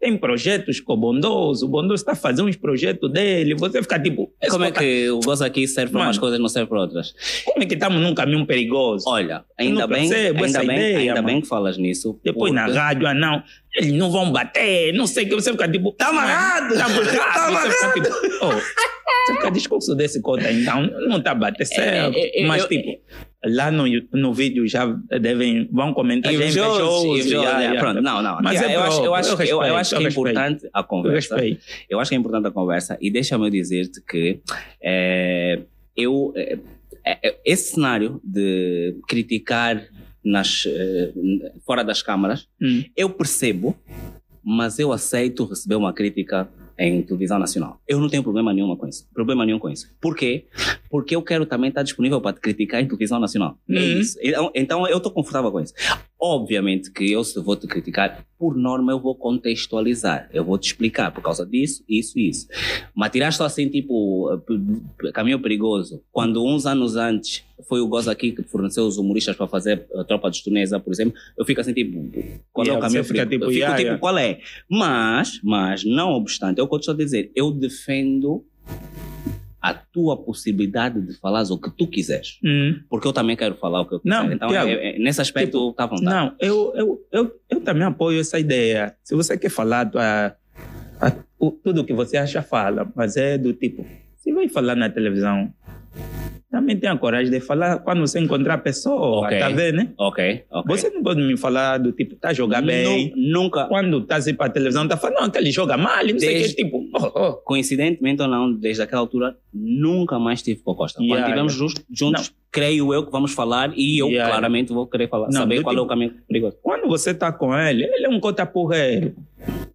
tem projetos com o Bondoso, o Bondoso está fazendo uns projetos dele, você fica tipo, Como é que o gozo aqui serve para umas coisas e não serve para outras? como é que estamos num caminho perigoso? Olha, ainda bem, percebo ainda, bem, ideia, ainda mano. bem que falas nisso. Depois na porque- rádio, ah não, eles não vão bater, não sei o que, você fica tipo... Tá amarrado! Tá amarrado! Tá você fica tipo, oh, você fica discurso desse cota então, não tá batendo certo. é, é, Mas eu- tipo, lá no, no vídeo já devem, vão comentar, já é Invejoso, invejoso, invejoso, já, yeah, pronto, não, não. Mas eu, é eu acho, eu acho, eu que- eu, eu respeito, acho eu que é respeito. importante a Eu conversa. respeito. Eu acho que é importante a conversa e deixa-me dizer-te que eh, eu, eh, é- é- esse cenário de criticar nas, eh, fora das câmaras, Hum. eu percebo, mas eu aceito receber uma crítica em televisão nacional. Eu não tenho problema nenhum com isso. Problema nenhum com isso. Por quê? Porque eu quero também estar disponível para te criticar em televisão nacional. É Uhum. Então, então eu estou confortável com isso. Obviamente que eu, se vou te criticar, por norma eu vou contextualizar. Eu vou te explicar por causa disso, isso e isso. Mas tirar só assim, tipo, eh, caminho perigoso. Quando uns anos antes foi o Goza aqui que forneceu os humoristas para fazer a tropa de Tunesa, por exemplo, eu fico assim, tipo, qual é Yeah, o caminho perigoso? tipo, eu fico yeah, tipo, yeah. qual é? Mas, mas, não obstante, é o que eu estou a dizer, eu defendo a tua possibilidade de falar o que tu quiseres. Hum. Porque eu também quero falar o que eu quiser. Não, então, Tiago, é- é- nesse aspecto, tipo, tá à vontade. Não, eu, eu, eu, eu também apoio essa ideia. Se você quer falar a- o- tudo que você acha, fala. Mas é do tipo, se vai falar na televisão, também tenha coragem de falar quando você encontrar a pessoa, Ok. tá vendo, né? Ok, ok. Você não pode me falar do tipo, tá jogar bem. Nu- Nunca, Quando tá assim para a televisão, tá falando, não, que ele joga mal, não sei o Desde- que, tipo, oh, oh. coincidentemente ou não, desde aquela altura, nunca mais tive com a Costa. Quando Yeah, estivemos yeah. juntos, creio eu que vamos falar e eu Yeah, claramente vou querer falar, Não, saber qual é tipo- o caminho perigoso. Quando você tá com ele, ele é um cota porreiro.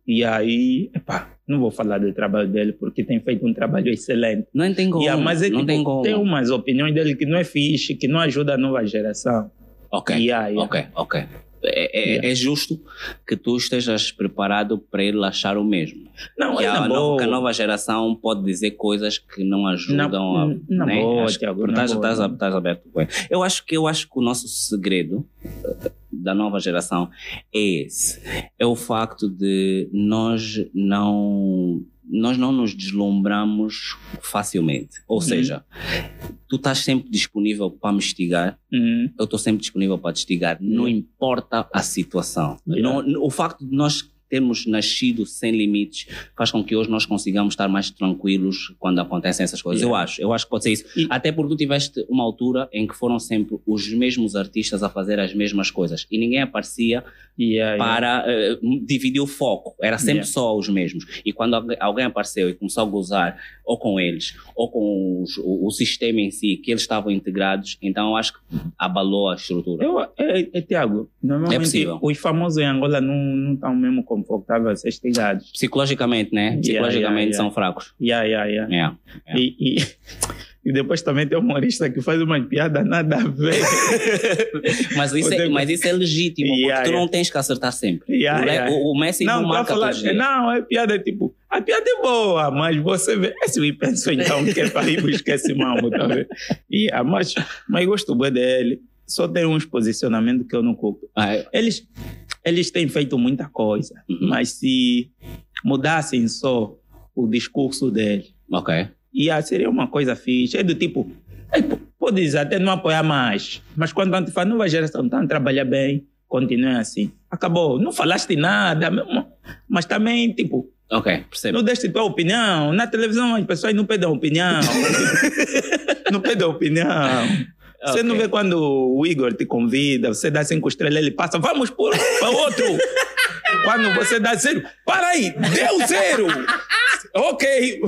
E aí, epá, não vou falar do trabalho dele porque tem feito um trabalho excelente. Não tem como. Yeah, mas é, não tipo, tem como. tem umas opiniões dele que não é fixe, que não ajuda a nova geração. Ok, Yeah, yeah. ok, ok. É, é- é justo que tu estejas preparado para ele achar o mesmo. Não, que, é a, nova, que a nova geração pode dizer coisas que não ajudam Na- a. na né? boa, Tiago, na estás, aberto. Eu acho que eu acho que o nosso segredo da nova geração é esse. É o facto de nós não nós não nos deslumbramos facilmente. Ou Uhum. seja, tu estás sempre disponível para me instigar, Hum, eu estou sempre disponível para te instigar, não Yeah. importa a situação. Yeah. Não- o facto de nós termos nascido sem limites faz com que hoje nós consigamos estar mais tranquilos quando acontecem essas coisas. Yeah. Eu acho, eu acho que pode ser isso. E- Até porque tu tiveste uma altura em que foram sempre os mesmos artistas a fazer as mesmas coisas e ninguém aparecia yeah, yeah. para eh, dividir o foco. Era sempre Yeah. só os mesmos. E quando alguém- apareceu e começou a gozar ou com eles ou com os- o, o sistema em si, que eles estavam integrados, então eu acho que abalou a estrutura. Eu, é, é, Tiago, É normalmente possível. os famosos em Angola não estão mesmo confortáveis a estigados. Psicologicamente, né? Psicologicamente yeah, yeah. são fracos. Yeah, yeah, yeah. Yeah. Yeah. E, e, e depois também tem um humorista que faz uma piada nada a ver. Mas, isso é, mas isso é legítimo, porque tu não tens que acertar sempre. O, o- Messi não, Não, marca falar, não, é piada tipo, a piada é boa, mas você vê, esse eu penso então que é para ir buscar esse mambo, tá vendo? Yeah, mas, mas gosto bem dele, só tem uns posicionamentos que eu não curto. Ah, é- Eles, eles têm feito muita coisa, Uhum. mas se mudassem só o discurso dele, ok. ia, seria uma coisa fixe. É do tipo, é, p- podes até não apoiar mais, mas quando a gente fala, nova geração está a trabalhar bem, continue assim. Acabou, não falaste nada, mas também, tipo, Ok, percebo. não deste tua opinião. Na televisão as pessoas não pedem opinião. não pedem opinião. Você não Ok. vê quando o Igor te convida, você dá cinco estrelas, ele passa, vamos por para outro. quando você dá zero, para aí, deu zero. ok.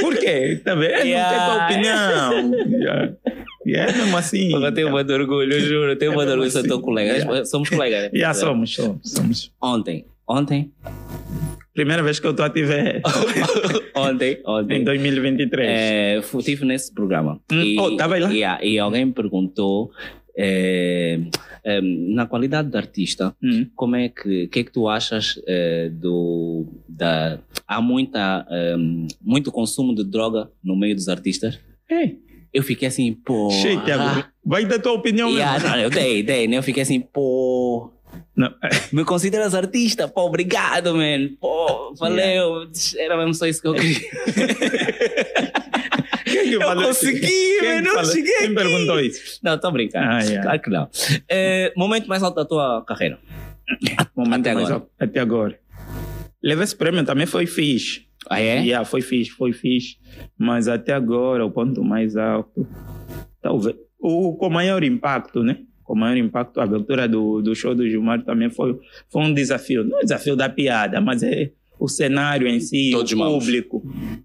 Por quê? Tá vendo? Ele Yeah. não tem tua opinião. Yeah. E é mesmo assim. Eu tenho muito orgulho, eu juro, eu tenho É muito orgulho, sou assim. teu colega. Yeah. Somos colegas. né? Já somos, somos, somos. Ontem, ontem, Primeira vez que eu estou a te ver. ontem, em ontem. 2023. É, estive nesse programa. Hum, oh, tava aí lá? E, e alguém me perguntou, é, é, na qualidade de artista, Hum. como é que, que é que tu achas é, do, da, há muita, é, muito consumo de droga no meio dos artistas? Ei, Eu fiquei assim, pô. cheio, Tiago. Vai dar tua opinião Yeah, não, eu dei, dei, né? Eu fiquei assim, pô. Não. Me consideras artista? Pô, obrigado, man. Pô, valeu. Era mesmo só isso que eu queria. Quem que Eu falou consegui, Quem mano, eu falou- cheguei Quem aqui. perguntou isso? Não, tô brincando. Ah, yeah. Claro que não. É, momento mais alto da tua carreira. Momento Até agora. alto. Até agora. Levar esse prêmio também foi fixe. Ah, é? Yeah, foi fixe, foi fixe. Mas até agora, o ponto mais alto. Talvez. O com maior impacto, né? Com maior impacto, a abertura do, do show do Gilmar também foi, foi um desafio. Não é desafio da piada, mas é o cenário em si, Todos o mãos. público.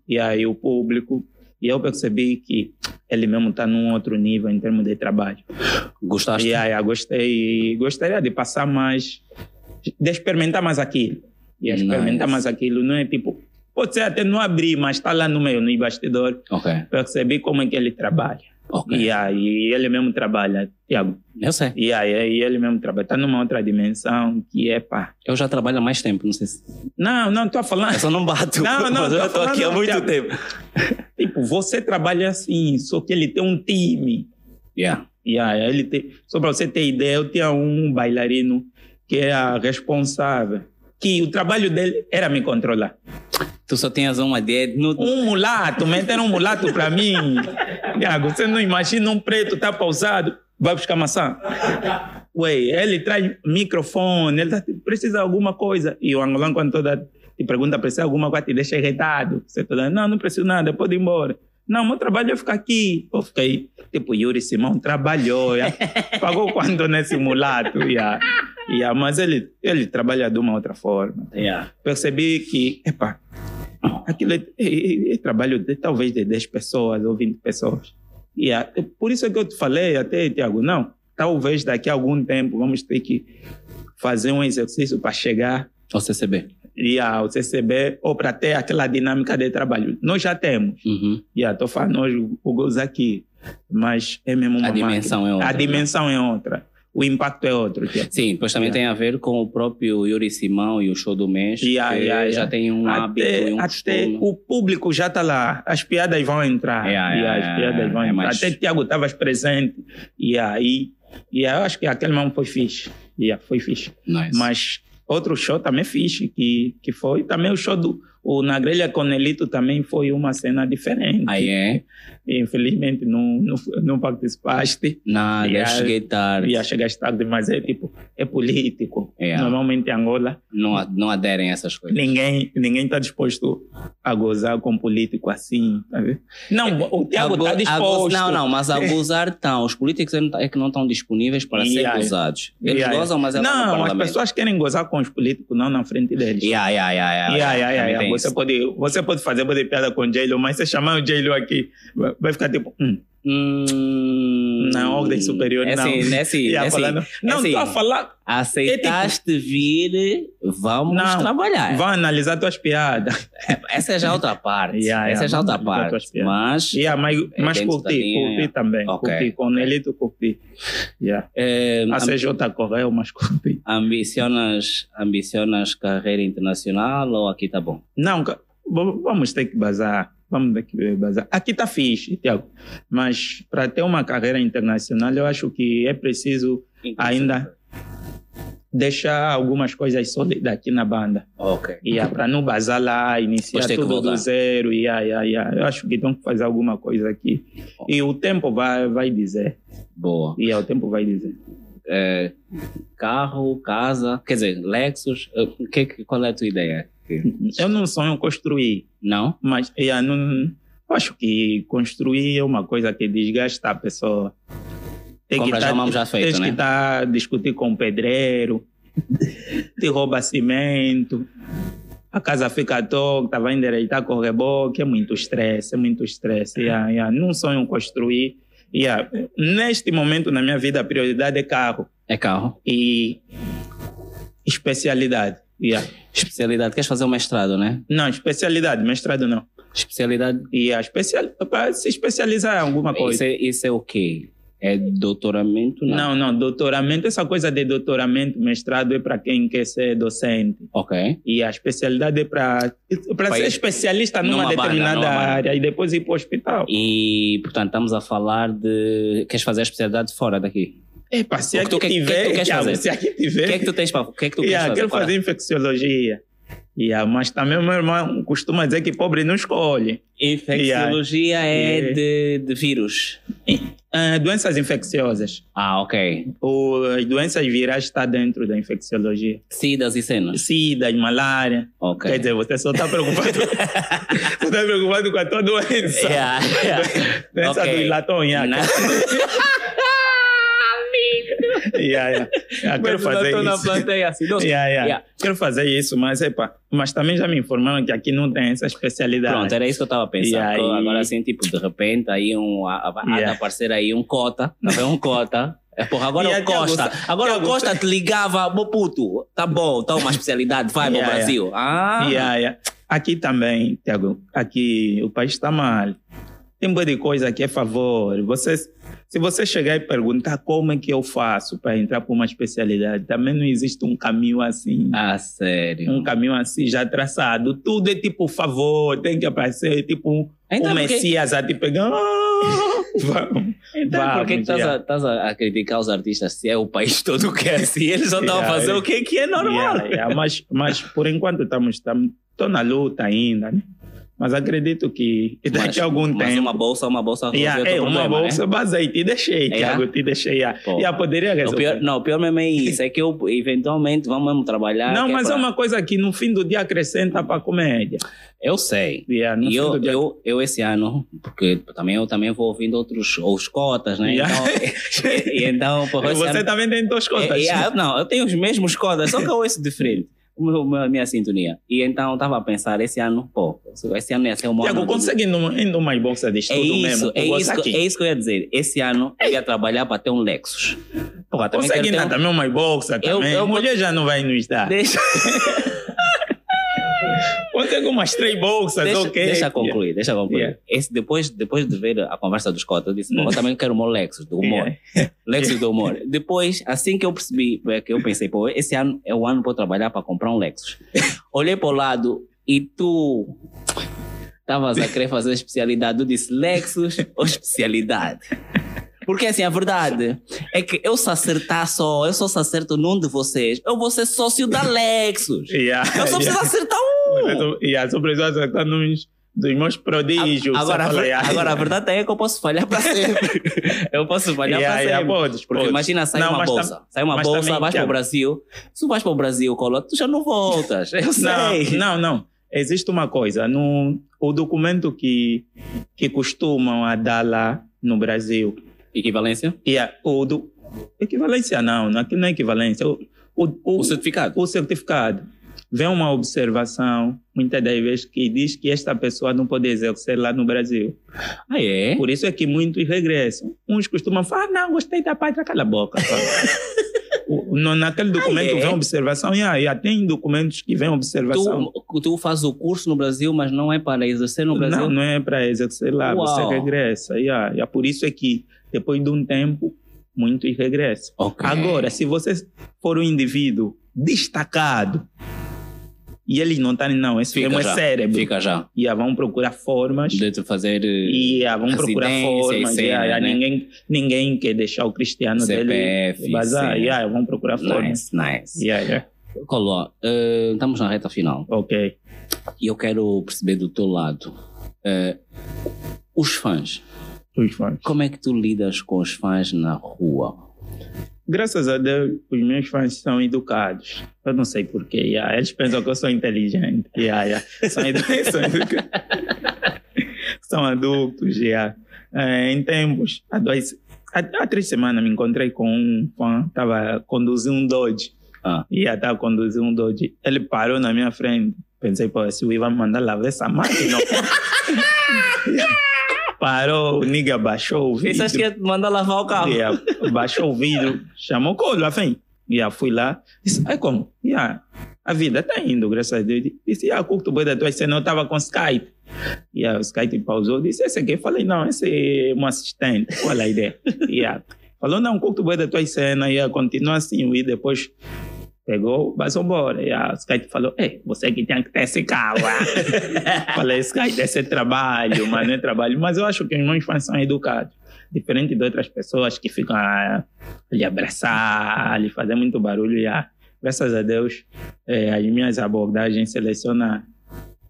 E aí, o público. E eu percebi que ele mesmo está num outro nível em termos de trabalho. Gostaste? E aí, gostei, gostaria de passar mais, de experimentar mais aquilo. E experimentar Nice. mais aquilo, não é tipo, pode ser até não abrir, mas está lá no meio, no bastidor, Ok, perceber como é que ele trabalha. Ok. E aí, ele mesmo trabalha, Tiago. Eu sei. E aí, ele mesmo trabalha, está numa outra dimensão que é pá. Eu já trabalho há mais tempo, não sei se. Não, não, a falar. Eu só não bato. Não, não, eu tô aqui há falando, muito Tiago. tempo. Tipo, você trabalha assim, só que ele tem um time. Yeah. E aí, ele tem, só para você ter ideia, eu tinha um bailarino que era responsável, que o trabalho dele era me controlar. Tu só tinhas uma ideia no. Um mulato, meteram um mulato para mim. Tiago, você não imagina um preto tá pausado, vai buscar maçã. Ué, ele traz microfone, ele tá, precisa de alguma coisa. E o angolano, quando toda te pergunta, precisa de alguma coisa, te deixa irritado. Você toda, não, não preciso nada, pode ir embora. Não, meu trabalho é ficar aqui. Eu fiquei, tipo, Yuri Simão trabalhou, yeah. pagou quanto nesse mulato, yeah. Yeah, mas ele, ele trabalha de uma outra forma. Yeah. Percebi que, epa, aquilo é, é- é trabalho de talvez de 10 pessoas ou 20 pessoas. A- é por isso é que eu te falei até, Tiago, não, talvez daqui a algum tempo vamos ter que fazer um exercício para chegar O CCB. E ao CCB ou para ter aquela dinâmica de trabalho. Nós já temos. Uhum. Estou falando nós, o Gozo aqui, mas é mesmo uma A dimensão máquina. é outra, A dimensão é outra. O impacto é outro. Sim, depois também Yeah. tem a ver com o próprio Yuri Simão e o show do mês. Yeah, que yeah, já yeah. tem um hábito Até, um até costume. o público já está lá, as piadas vão entrar. Yeah, yeah, as piadas vão é entrar. mais- Até Tiago estavas presente. E aí, e eu acho que aquele mesmo foi fixe. Yeah, foi fixe. Nice. Mas outro show também fixe, que, que foi também o show do. O Na Grelha com Nelito também foi uma cena diferente. Aí é? Infelizmente não, não, não participaste. Nada, Yeah. cheguei tarde. Ia chegar tarde, mas é tipo, é político. Yeah. Normalmente em Angola, Não, não aderem a essas coisas. ninguém ninguém está disposto a gozar com político assim, tá? Não, o Tiago está disposto. Não, não, mas a gozar estão. Os políticos é não tá- é que não estão disponíveis para ser Yeah. gozados. Eles Yeah. gozam, mas é Não, as pessoas querem gozar com os políticos, não na frente deles. Yeah, yeah, yeah, yeah, Yeah, yeah, yeah, Também yeah. Você, pode, você pode fazer pode piada com o J-Lo, mas você chamar o J-Lo aqui, vai vai ficar tipo, hum, Hum, na ordem superior, é não. Assim, é assim, é assim. falando, não, assim. estou a falar, Aceitaste vir, vamos Não, trabalhar. vai analisar tuas piadas. Essa é já outra parte. Yeah, Essa yeah, é já outra parte. Mas Yeah, mas mas curti, linha, curti também. Ok, Curti, com o ok. Nelito curti. Yeah. eh, A CJ correu, mas curti. ambicionas, ambicionas carreira internacional ou aqui tá bom? Não, vamos ter que bazar. Vamos que bazar. Aqui está fixe, Tiago. Mas para ter uma carreira internacional, eu acho que é preciso ainda deixar algumas coisas sólidas aqui na banda. Ok. Yeah, para não bazar lá, iniciar que tudo do zero. Yeah, yeah, yeah. Eu acho que tem que fazer alguma coisa aqui. E o tempo vai, vai dizer. Boa. E o tempo vai dizer. Eh, carro, casa, quer dizer, Lexus, eh, que- qual é a tua ideia? Que- Eu não sonho construir, Não? mas yeah, não, eu acho que construir é uma coisa que desgasta a pessoa. Tem Compra já mão já feito, tens né? que estar discutir com o pedreiro, te rouba cimento, a casa fica torta, vai endireitar com o reboque, é muito estresse, é muito estresse. Yeah, yeah. Não sonho construir. Yeah. Neste momento na minha vida, a prioridade é carro É carro. e especialidade. Yeah. Especialidade, queres fazer um mestrado, né? Não, especialidade, mestrado não. Especialidade, E a especial, para se especializar em alguma isso coisa. é, isso é o quê? É doutoramento? Não. Não, não, doutoramento, essa coisa de doutoramento, mestrado é para quem quer ser docente. Ok. E a especialidade é para ser especialista numa, numa banda, determinada numa banda. área e depois ir para o hospital. E, portanto, estamos a falar de. Queres fazer a especialidade fora daqui? Epa, se O que tu- aqui que- que- que tu tiver, queres fazer? se aqui O que é que tu tens para. O que é que tu yeah, queres quero fazer? fazer infecciologia. Yeah, mas também o meu irmão costuma dizer que pobre não escolhe. Infecciologia é Yeah. de, de vírus. Ah, doenças infecciosas. Ah, ok. As doenças virais está dentro da infecciologia. Sidas e cenas. Sida, malária. Ok. Quer dizer, você só está preocupado, você está preocupado com a tua doença. Yeah, yeah. Doença Ok. do hilatão, yeah. Yeah, yeah. Yeah, quero fazer estou na isso. plateia assim. Nossa, Yeah, yeah. Yeah. Quero fazer isso, mas epa, mas também já me informaram que aqui não tem essa especialidade. Pronto, era isso que eu estava pensando. Aí- Agora, assim, tipo, de repente, aí um, a, a, Yeah. a aparecer aí um cota, tá vendo? Um cota. É, porra, agora E o Tiago, Costa. Agora o Costa te ligava, meu puto, tá bom, tá uma especialidade, vai Yeah, pro Brasil. Ah, Yeah, yeah. Aqui também, Tiago, aqui o país está mal. Tem boa de coisa que é favor. Você, se você chegar e perguntar como é que eu faço para entrar para uma especialidade, também não existe um caminho assim. ah, sério. Um caminho assim já traçado. Tudo é tipo favor, tem que aparecer tipo um, Então, um por que- Messias a te pegar. Vamos. Então, por que estás a, a, criticar os artistas se é o país todo que é assim? Eles só estão a fazer yeah. o que, que é normal. Yeah, yeah, Mas, mas por enquanto estamos, estamos tô na luta ainda, né? Mas acredito que daqui a algum mas tempo. uma bolsa, uma bolsa Yeah, é, o teu uma problema, bolsa, né? aí te deixei, É, Tiago, yeah? te deixei. Yeah. Pô. Yeah, poderia O resolver. pior, não, o pior mesmo é isso, é que eu, eventualmente vamos mesmo trabalhar. não, que mas é, pra- uma coisa que no fim do dia acrescenta para a comédia. Eu sei. Yeah, E fim eu, dia... eu, eu esse ano, porque também eu também vou ouvindo outros os cotas, né? Yeah. Então, e, e então, porra, Você ano, também tem duas contas. É, é, eu- não, eu tenho os mesmos cotas, só que eu ouço diferente. o meu- meu- A minha sintonia. E então eu estava a pensar, esse ano, pô, esse ano ia ser um Tiago, ano. consegue numa, em uma bolsa de É estudo isso, mesmo? é isso, aqui? é isso que eu ia dizer. Esse ano eu ia trabalhar para ter um Lexus. Porra, também Consegue ainda um... também uma bolsa Eu- também. eu- Mulher já não vai nos dar. Deixa, Consegue umas três bolsas, deixa, ok? deixa concluir, deixa eu concluir. Yeah. Esse, depois, depois de ver a conversa dos cotas, eu disse, eu também quero o meu Lexus, do humor. Yeah. Lexus do humor. Depois, assim que eu percebi, é que eu pensei, pô, esse ano é o ano para eu trabalhar para comprar um Lexus. Olhei para o lado e tu estavas a querer fazer especialidade. Eu disse Lexus ou especialidade? Porque assim, a verdade é que eu se acertar só, eu só se acerto num de vocês, eu vou ser sócio da Lexus. Yeah, Eu só preciso yeah. acertar um. E a surpresa está nos dos meus prodígios. Agora, a yeah. agora, a verdade é que eu posso falhar para sempre. eu posso falhar Yeah, para yeah, sempre. podes, Porque podes. imagina, sai Não, uma tam- bolsa. Sai uma bolsa, também, vais para o. Brasil. Se tu vais para o Brasil, Colo, tu já não voltas. Eu sei. Não, não, não. Existe uma coisa. No, o documento que, que costumam a dar lá no Brasil. Equivalência? A, o do, equivalência não, não, aquilo não é equivalência. O, o, o, O certificado. o certificado. Vem uma observação, muitas das vezes, que diz que esta pessoa não pode exercer lá no Brasil. Ah, é? Por isso é que muitos regressam. Uns costumam falar, ah, não, gostei da pátria, cala a boca. pá." O- no, naquele documento é? vem observação, e aí tem documentos que vem observação. Tu, tu fazes o curso no Brasil, mas não é para exercer no Brasil? Não, não é para exercer lá, Uau. você regressa. Yeah, yeah. Por isso é que, depois de um tempo, muitos regressam. Ok. Agora, se você for um indivíduo destacado, e eles não estão, não, esse Fica mesmo é já. cérebro. Fica já. E vão procurar formas. De te fazer eh, E ah, vão procurar e formas. cena, yeah, yeah, né? ninguém, ninguém quer deixar o cristiano CPF, dele vazar. Yeah, vão procurar formas. Nice, nice. Yeah, yeah. Colo, eh, estamos na reta final. Ok. E eu quero perceber do teu lado. eh, os fãs. Os fãs. Como é que tu lidas com os fãs na rua? Graças a Deus, os meus fãs são educados. Eu não sei porquê. Yeah. Eles pensam que eu sou inteligente. Yeah, yeah. São, edu são educados. são adultos. Yeah. Eh, em tempos, há, dois, há, há três semanas me encontrei com um fã. Estava conduzindo um Dodge. Ah. Ia estar conduzindo um Dodge. Ele parou na minha frente. Pensei, pô, se o Ivan mandar lavar essa máquina. parou, o nigga baixou o vídeo. Pensaste que mandar lavar o carro? Yeah, baixou o vidro, chamou o colo, afim. Yeah, fui lá, disse, é como? Yeah, a vida está indo, graças a Deus. Disse, yeah, curto boi da tua cena, eu estava com Skype. Yeah, o Skype pausou, disse, esse aqui? Eu falei, não, esse é um assistente, qual a ideia? yeah. Falou, não, curto boi da tua cena, yeah, continua assim, e depois pegou, vai embora. E a Skype falou, ei, você que tem que ter esse carro. ah." Falei, Skype, esse é trabalho, mas não é trabalho. Mas eu acho que os meus fãs são educados. Diferente de outras pessoas que ficam a lhe abraçar, a lhe fazer muito barulho. E, ah, graças a Deus, eh, as minhas abordagens selecionam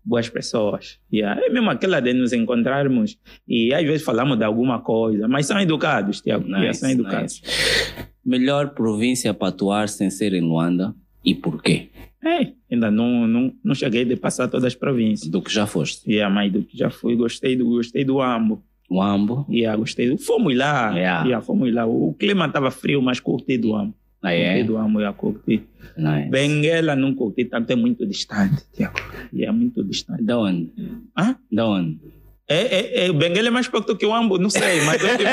boas pessoas. E, ah, é mesmo aquela de nos encontrarmos e às vezes falamos de alguma coisa, mas são educados, Tiago. Yeah, são educados. nice. Melhor província para atuar sem ser em Luanda e porquê? É, ainda não, não, não cheguei de passar todas as províncias. Do que já foste. E a mãe do que já fui, gostei do, gostei do Ambo. O Ambo. Yeah, gostei. Fomos lá. Yeah. Yeah, fomos lá. O clima estava frio, mas curti do Ambo. Ah, Curti é? do Ambo, yeah, curti. Nice. Benguela não curti, tanto é muito distante, Tiago. Yeah, muito distante. Da onde? Hã? Da onde? É, é, é, Benguela é mais perto que o Ambo, não sei, mas eu, tipo,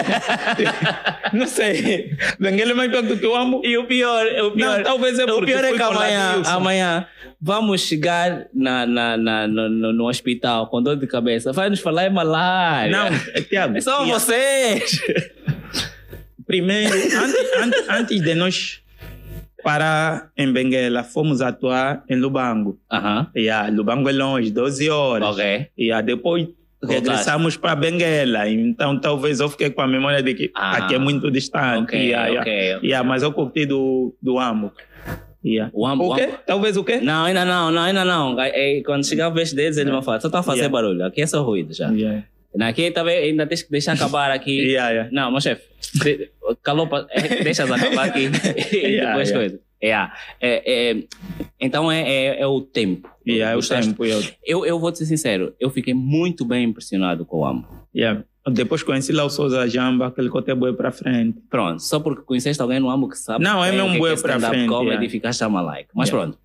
não sei. Benguela é mais perto que o Ambo. E o pior, o pior, Não, talvez é o pior é que amanhã, amanhã vamos chegar na, na, na, no, no, hospital com dor de cabeça. Vai nos falar em malária. Não, é, Tiago. São yeah, vocês. Primeiro, antes, antes, antes de nós parar em Benguela, fomos atuar em Lubango. Aham. Yeah, Lubango é longe, 12 horas. Ok. Yeah, depois Voltaste. Regressamos para Benguela. Então talvez eu fiquei com a memória de que Ah, aqui é muito distante. Ok, Yeah, yeah. ok. Yeah, mas eu curti do, do Ambo. Yeah. O Ambo- O quê? Ambo- Talvez o quê? Não, ainda não, não, ainda não. É, é, quando chegar a vez deles, eles vão falar. Só está a fazer barulho. Aqui é só ruído já. Aqui também ainda tens que deixar acabar aqui. Não, meu chefe, calou, é, deixas acabar aqui e depois coisa. É, é, então é, é, é o tempo. Yeah, é. Eu, Eu, eu vou te ser sincero, eu fiquei muito bem impressionado com o Ambo. yeah. Depois conheci lá o Souza Jamba, aquele que até boi para frente. Pronto, só porque conheceste alguém no Ambo que sabe. Não, é mesmo bué que é stand-up frente, comedy yeah. e ficaste a like. Mas Yeah. pronto,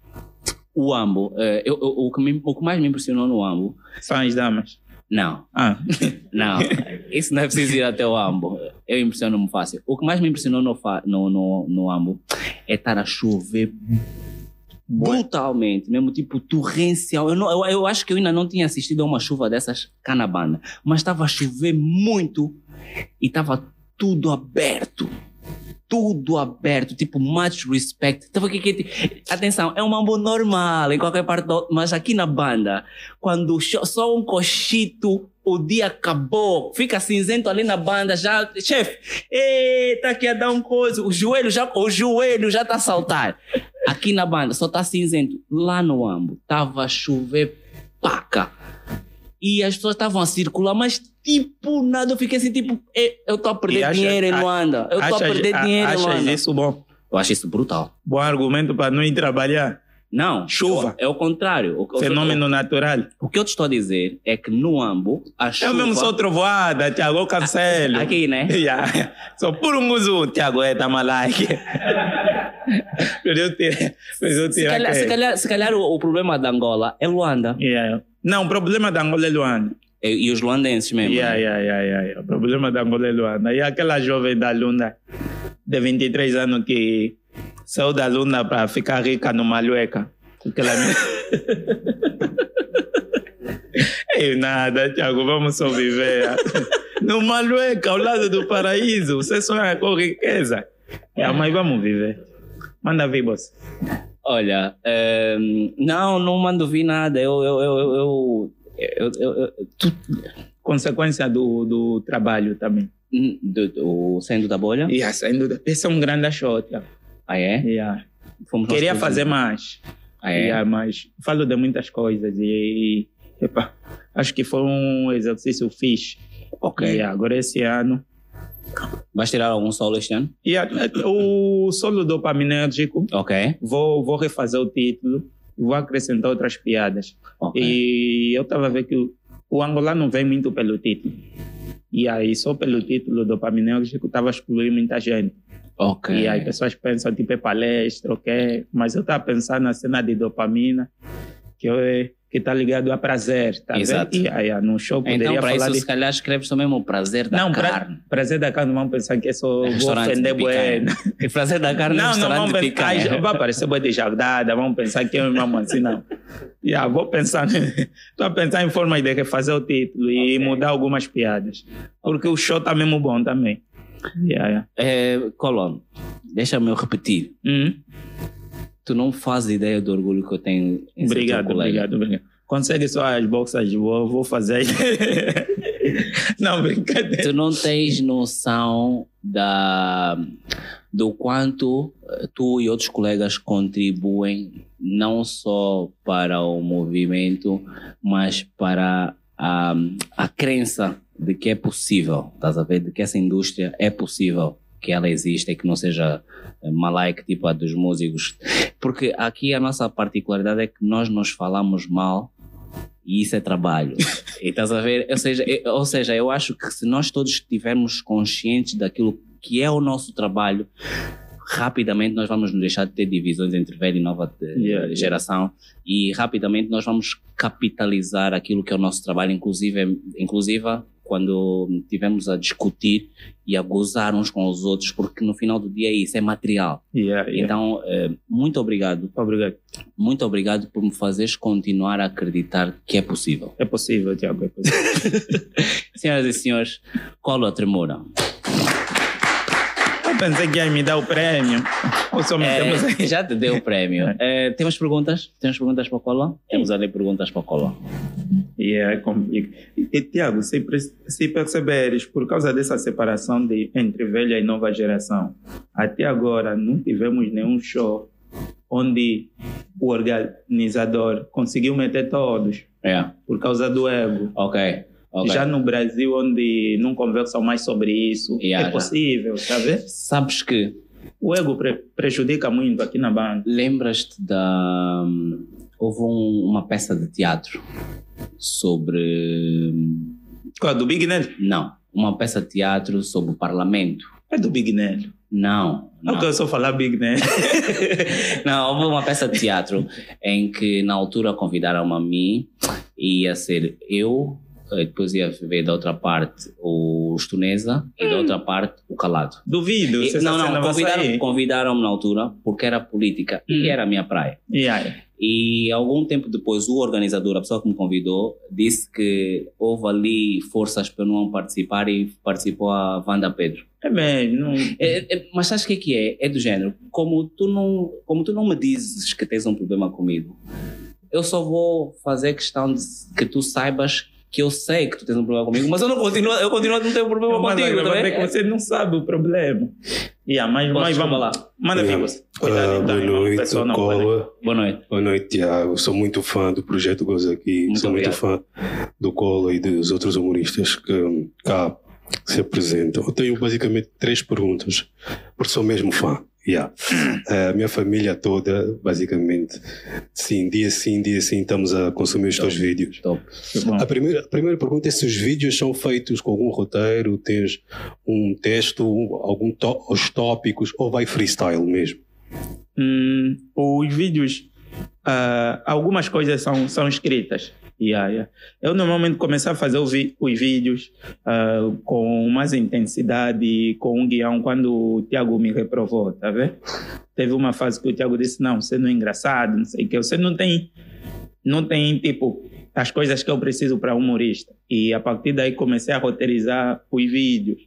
o Ambo, eh, eu, eu- o, que me- o que mais me impressionou no Ambo, São as damas. não, Ah, Não, isso não é preciso ir até o Ambo. Eu impressiono-me fácil. O que mais me impressionou no, no, no, no Ambo é estar a chover brutalmente, mesmo tipo torrencial. Eu, não, eu, eu acho que eu ainda não tinha assistido a uma chuva dessas cá na banda, mas estava a chover muito e estava tudo aberto. Tudo aberto, tipo, much respect. Tava aqui, atenção, é um mambo normal em qualquer parte, do, mas aqui na banda, quando só um cochito, o dia acabou, fica cinzento ali na banda, já, chefe, eita, aqui a dar um coisa, o joelho já, o joelho já tá a saltar. Aqui na banda só tá cinzento. Lá no Ambo, tava a chover paca. E as pessoas estavam a circular, mas tipo nada. Eu fiquei assim, tipo, "Eh, eu tô a perder acha- dinheiro em Luanda. Eu tô a perder a- dinheiro em Luanda. isso bom? Eu acho isso brutal. Bom argumento para não ir trabalhar? Não. Chuva. É o contrário. O, Fenômeno natural. O, que eu te estou a dizer é que no Ambo, a chuva... Eu mesmo sou trovoada, Tiago, eu cancelo. Aqui, né? Yeah. Só por um uso, Tiago, é tamalaique. Eu eu Se calhar, se calhar, se calhar o, o problema da Angola é Luanda. Yeah. Não, o problema da Angola é Luanda. E, e os luandenses mesmo. Yeah, né? yeah, yeah, yeah. O problema da Angola é Luanda. E aquela jovem da Lunda, de 23 anos, que saiu da Lunda para ficar rica no Malueca. Aquela... Ei, nada, Tiago, vamos só viver. no Malueca, ao lado do paraíso. Você sonha com riqueza. Yeah, mas vamos viver. Manda vir, boss. Olha, ehm, não, não mando vir nada. Eu, eu, eu, eu, eu, eu, tu- Consequência do, do trabalho também. hum, do, do, saindo da bolha? Yeah, saindo da- Esse é um grande Tiago. Ah, é? Yeah. Queria fazer mais. Ah, é? Yeah, mas falo de muitas coisas e epa, acho que foi um exercício fixe. Ok. E agora esse ano. Vais tirar algum solo este ano? A- o solo dopaminérgico, Ok. vou, vou refazer o título e vou acrescentar outras piadas. Ok. E eu estava a ver que o, o angolano vem muito pelo título. E aí, só pelo título dopaminérgico, estava a excluir muita gente. Ok. E aí, pessoas pensam, tipo, é palestra, ok? Mas eu estava pensando na cena de dopamina, que eu- que está ligado a prazer, tá Exato. vendo? E aí, no show poderia Então, para falar isso, de... se calhar, escreves mesmo o prazer da Não, pra- carne. prazer da carne, vão pensar que é só vou Restaurante ofender de. E prazer da carne Não, não restaurante vão de pensar, picanha. "Ai, vai parecer boi de jardada, vão pensar que eu mesmo assim, não. Yeah, vou pensar, estou a pensar em formas de refazer o título e Ok. mudar algumas piadas. Porque o show está mesmo bom também. Yeah, yeah. É, Colón, deixa-me eu repetir. Hum? Tu não fazes ideia do orgulho que eu tenho em ser Obrigado, obrigado, obrigado. Consegue só as bolsas, vou, vou fazer. não, brincadeira. Tu não tens noção da, do quanto eh, tu e outros colegas contribuem não só para o movimento, mas para a, a crença de que é possível, estás a ver? De que essa indústria é possível que ela exista e que não seja eh, malaica tipo a dos músicos. Porque aqui a nossa particularidade é que nós nos falamos mal E isso é trabalho. e estás a ver? Ou seja, eu, ou seja, eu acho que se nós todos estivermos conscientes daquilo que é o nosso trabalho, rapidamente nós vamos nos deixar de ter divisões entre velha e nova Yeah, geração e rapidamente nós vamos capitalizar aquilo que é o nosso trabalho, inclusive, inclusive quando tivemos a discutir e a gozar uns com os outros, porque no final do dia é isso, é material. Yeah, yeah. Então, eh, muito obrigado, Obrigado. muito obrigado por me fazeres continuar a acreditar que é possível. É possível, Tiago, é possível. Senhoras e senhores, Colo Tremura. Eu pensei que ia me dar o prêmio. Ou só me É, já te deu o prémio. Eh, temos perguntas? Temos perguntas para o? Temos ali perguntas para o. E é complicado. E, Tiago, se, se perceberes, por causa dessa separação de, entre velha e nova geração, até agora não tivemos nenhum show onde o organizador conseguiu meter todos É, por causa do ego. ok. Ok. Já no Brasil, onde não conversam mais sobre isso, Yeah, é já. possível, sabe? Sabes que O ego pre- prejudica muito aqui na banda. lembras-te da. hum, Houve um- uma peça de teatro sobre. hum, Qual? Do Big Nelo? Não, uma peça de teatro sobre o parlamento. É do Big Nelo. Não, Não não. quero só falar Big Nelo. não, houve uma peça de teatro em que na altura convidaram-me a mim e ia ser eu, depois ia ver da outra parte o Estonesa e da outra parte o Calado. Duvido. E- não, não, vai convidaram- convidaram-me na altura porque era política Hum. e era a minha praia. Yeah. E algum tempo depois, o organizador, a pessoa que me convidou, disse que houve ali forças para eu não participar e participou a Wanda Pedro. É mesmo. Não... É- é- mas sabes o que é que é? É do género, como tu, não, como tu não me dizes que tens um problema comigo, eu só vou fazer questão de que tu saibas que eu sei que tu tens um problema comigo, mas eu não continuo, eu continuo a não ter um problema Mas contigo, agravante é que você não sabe o problema. Yeah, mas, mas vamos lá. Manda Yeah. vir você. Cuidado Ah, então, boa irmão. Noite, pessoal não pode- Cola. Boa noite. Boa noite, Tiago. Sou muito fã do Projeto Goza aqui. Muito Sou muito obrigado. fã do Cola e dos outros humoristas que hum, cá se apresentam. Eu tenho basicamente três perguntas, porque sou mesmo fã. Yeah. A minha família toda, basicamente, sim, dia sim, dia sim, estamos a consumir os teus vídeos. Top. A primeira, a primeira pergunta é se os vídeos são feitos com algum roteiro, tens um texto, algum os tópicos, ou vai freestyle mesmo? Hum, os vídeos, ah, algumas coisas são, são escritas. Yeah, yeah. Eu normalmente comecei a fazer os vídeos ah, com mais intensidade, com um guião, quando o Tiago me reprovou, tá vendo? Teve uma fase que o Tiago disse, não, você não é engraçado, não sei o que, você não tem, não tem, tipo, as coisas que eu preciso para humorista. E a partir daí comecei a roteirizar os vídeos.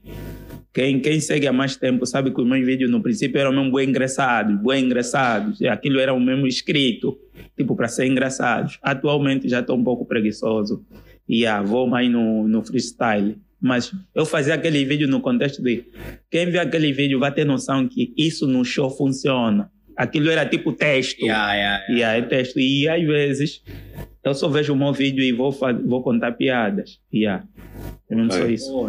Quem, quem segue há mais tempo sabe que os meus vídeos no princípio eram mesmo bem engraçados, bem engraçados. Aquilo era o mesmo escrito, tipo, para ser engraçados. Atualmente já estou um pouco preguiçoso e ah, vou mais no, no freestyle. Mas eu fazia aquele vídeo no contexto de quem vê aquele vídeo vai ter noção que isso no show funciona. Aquilo era tipo texto. Yeah, yeah, E aí, texto. E às vezes eu só vejo o meu vídeo e vou, vou contar piadas. Yeah. É mesmo só É. isso. Oh.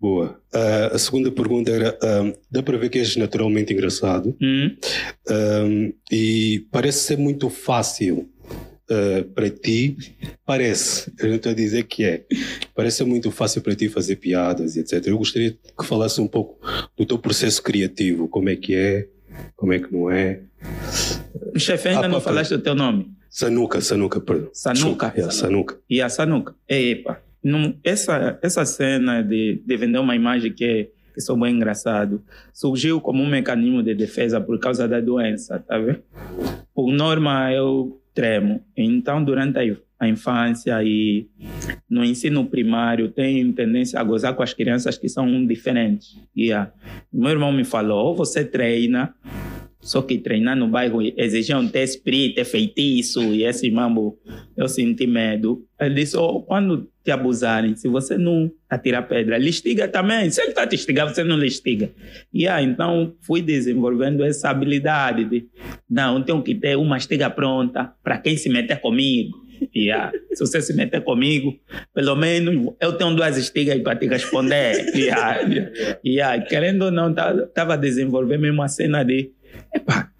Boa. Ah, a segunda pergunta era: ah, dá para ver que és naturalmente engraçado Hum? ah, e parece ser muito fácil ah, para ti. Parece, eu não estou a dizer que é. Parece ser muito fácil para ti fazer piadas e etc. Eu gostaria que falasse um pouco do teu processo criativo, como é que é, como é que não é. Chefe, ainda Ah, não papai. falaste o teu nome. Sanuca, Sanuca, perdão. Sanuca. Desculpa, é, Sanuca. E a Sanuca. Epa, não, essa, essa cena de, de vender uma imagem que, é, que sou bem engraçado surgiu como um mecanismo de defesa por causa da doença, tá vendo? Por norma, eu tremo. Então, durante a, infância e no ensino primário, tenho tendência a gozar com as crianças que são diferentes. E a, meu irmão me falou, ou você treina, só que treinar no bairro exigiam ter espírito, ter feitiço e esse mambo. Eu senti medo. Ele disse: oh, quando te abusarem, se você não atirar pedra, listiga também. Se ele está te estigar, você não listiga. E ah, então fui desenvolvendo essa habilidade de: não, tenho que ter uma estiga pronta para quem se meter comigo. E ah, se você se meter comigo, pelo menos eu tenho duas estigas para te responder. E ah, e ah, querendo ou não, estava desenvolvendo mesmo a cena de Epá,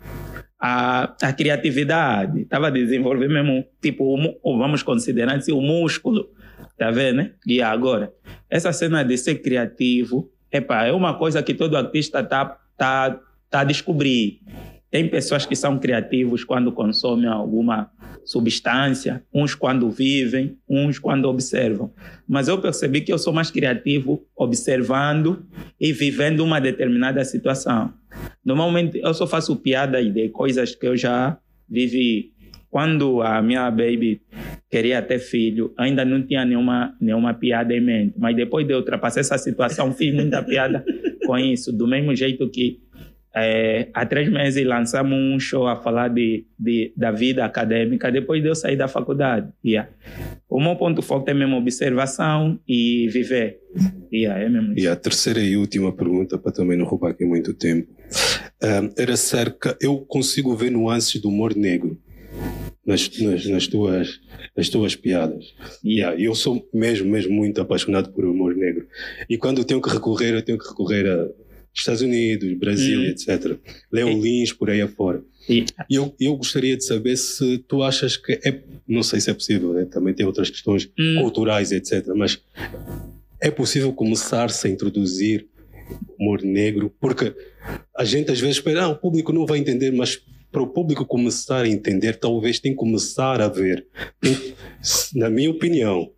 a, a criatividade. Estava a desenvolver mesmo, tipo, o vamos considerar assim, o músculo. Tá vendo, né? E agora, essa cena de ser criativo, epa, é uma coisa que todo artista tá, tá, tá a descobrir. Tem pessoas que são criativos quando consomem alguma substância, uns quando vivem, uns quando observam. Mas eu percebi que eu sou mais criativo observando e vivendo uma determinada situação. Normalmente eu só faço piadas de coisas que eu já vivi. Quando a minha baby queria ter filho, ainda não tinha nenhuma, nenhuma piada em mente. Mas depois de ultrapassar essa situação, fiz muita piada com isso. Do mesmo jeito que eh, há três meses lançamos um show a falar de, de, da vida acadêmica depois de eu sair da faculdade. Yeah. O meu ponto forte é mesmo observação e viver. Yeah, é mesmo E isso. a terceira e última pergunta, para também não roubar aqui muito tempo, ah, era cerca. Eu consigo ver nuances do humor negro nas, nas, nas, tuas, nas tuas piadas. Yeah, eu sou mesmo, mesmo muito apaixonado por humor negro. E quando eu tenho que recorrer, eu tenho que recorrer a Estados Unidos, Brasil, Hum. etc. Leo Lins, por aí afora. E- eu, eu gostaria de saber se tu achas que é. Não sei se é possível, né? também tem outras questões Hum. culturais, etc. Mas é possível começar-se a introduzir humor negro? Porque a gente às vezes espera, ah, o público não vai entender, mas para o público começar a entender, talvez tem que começar a ver. Na minha opinião,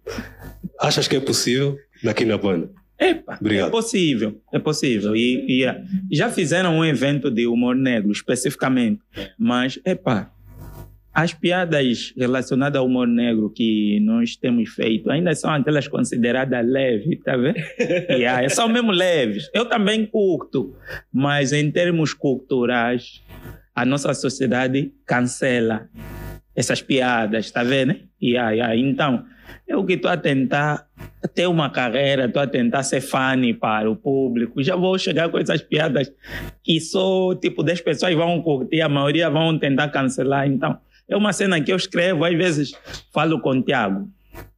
achas que é possível daqui na banda? Epa, Obrigado. é possível, é possível. E, e, ah, já fizeram um evento de humor negro, especificamente. Mas, epa, as piadas relacionadas ao humor negro que nós temos feito ainda são aquelas consideradas leves, tá vendo? yeah, são mesmo leves. Eu também curto, mas em termos culturais, a nossa sociedade cancela essas piadas, tá vendo? Yeah, yeah. Então, eu que estou a tentar ter uma carreira, estou a tentar ser funny para o público. Já vou chegar com essas piadas que só tipo 10 pessoas vão curtir, a maioria vão tentar cancelar. Então, é uma cena que eu escrevo, às vezes falo com o Tiago,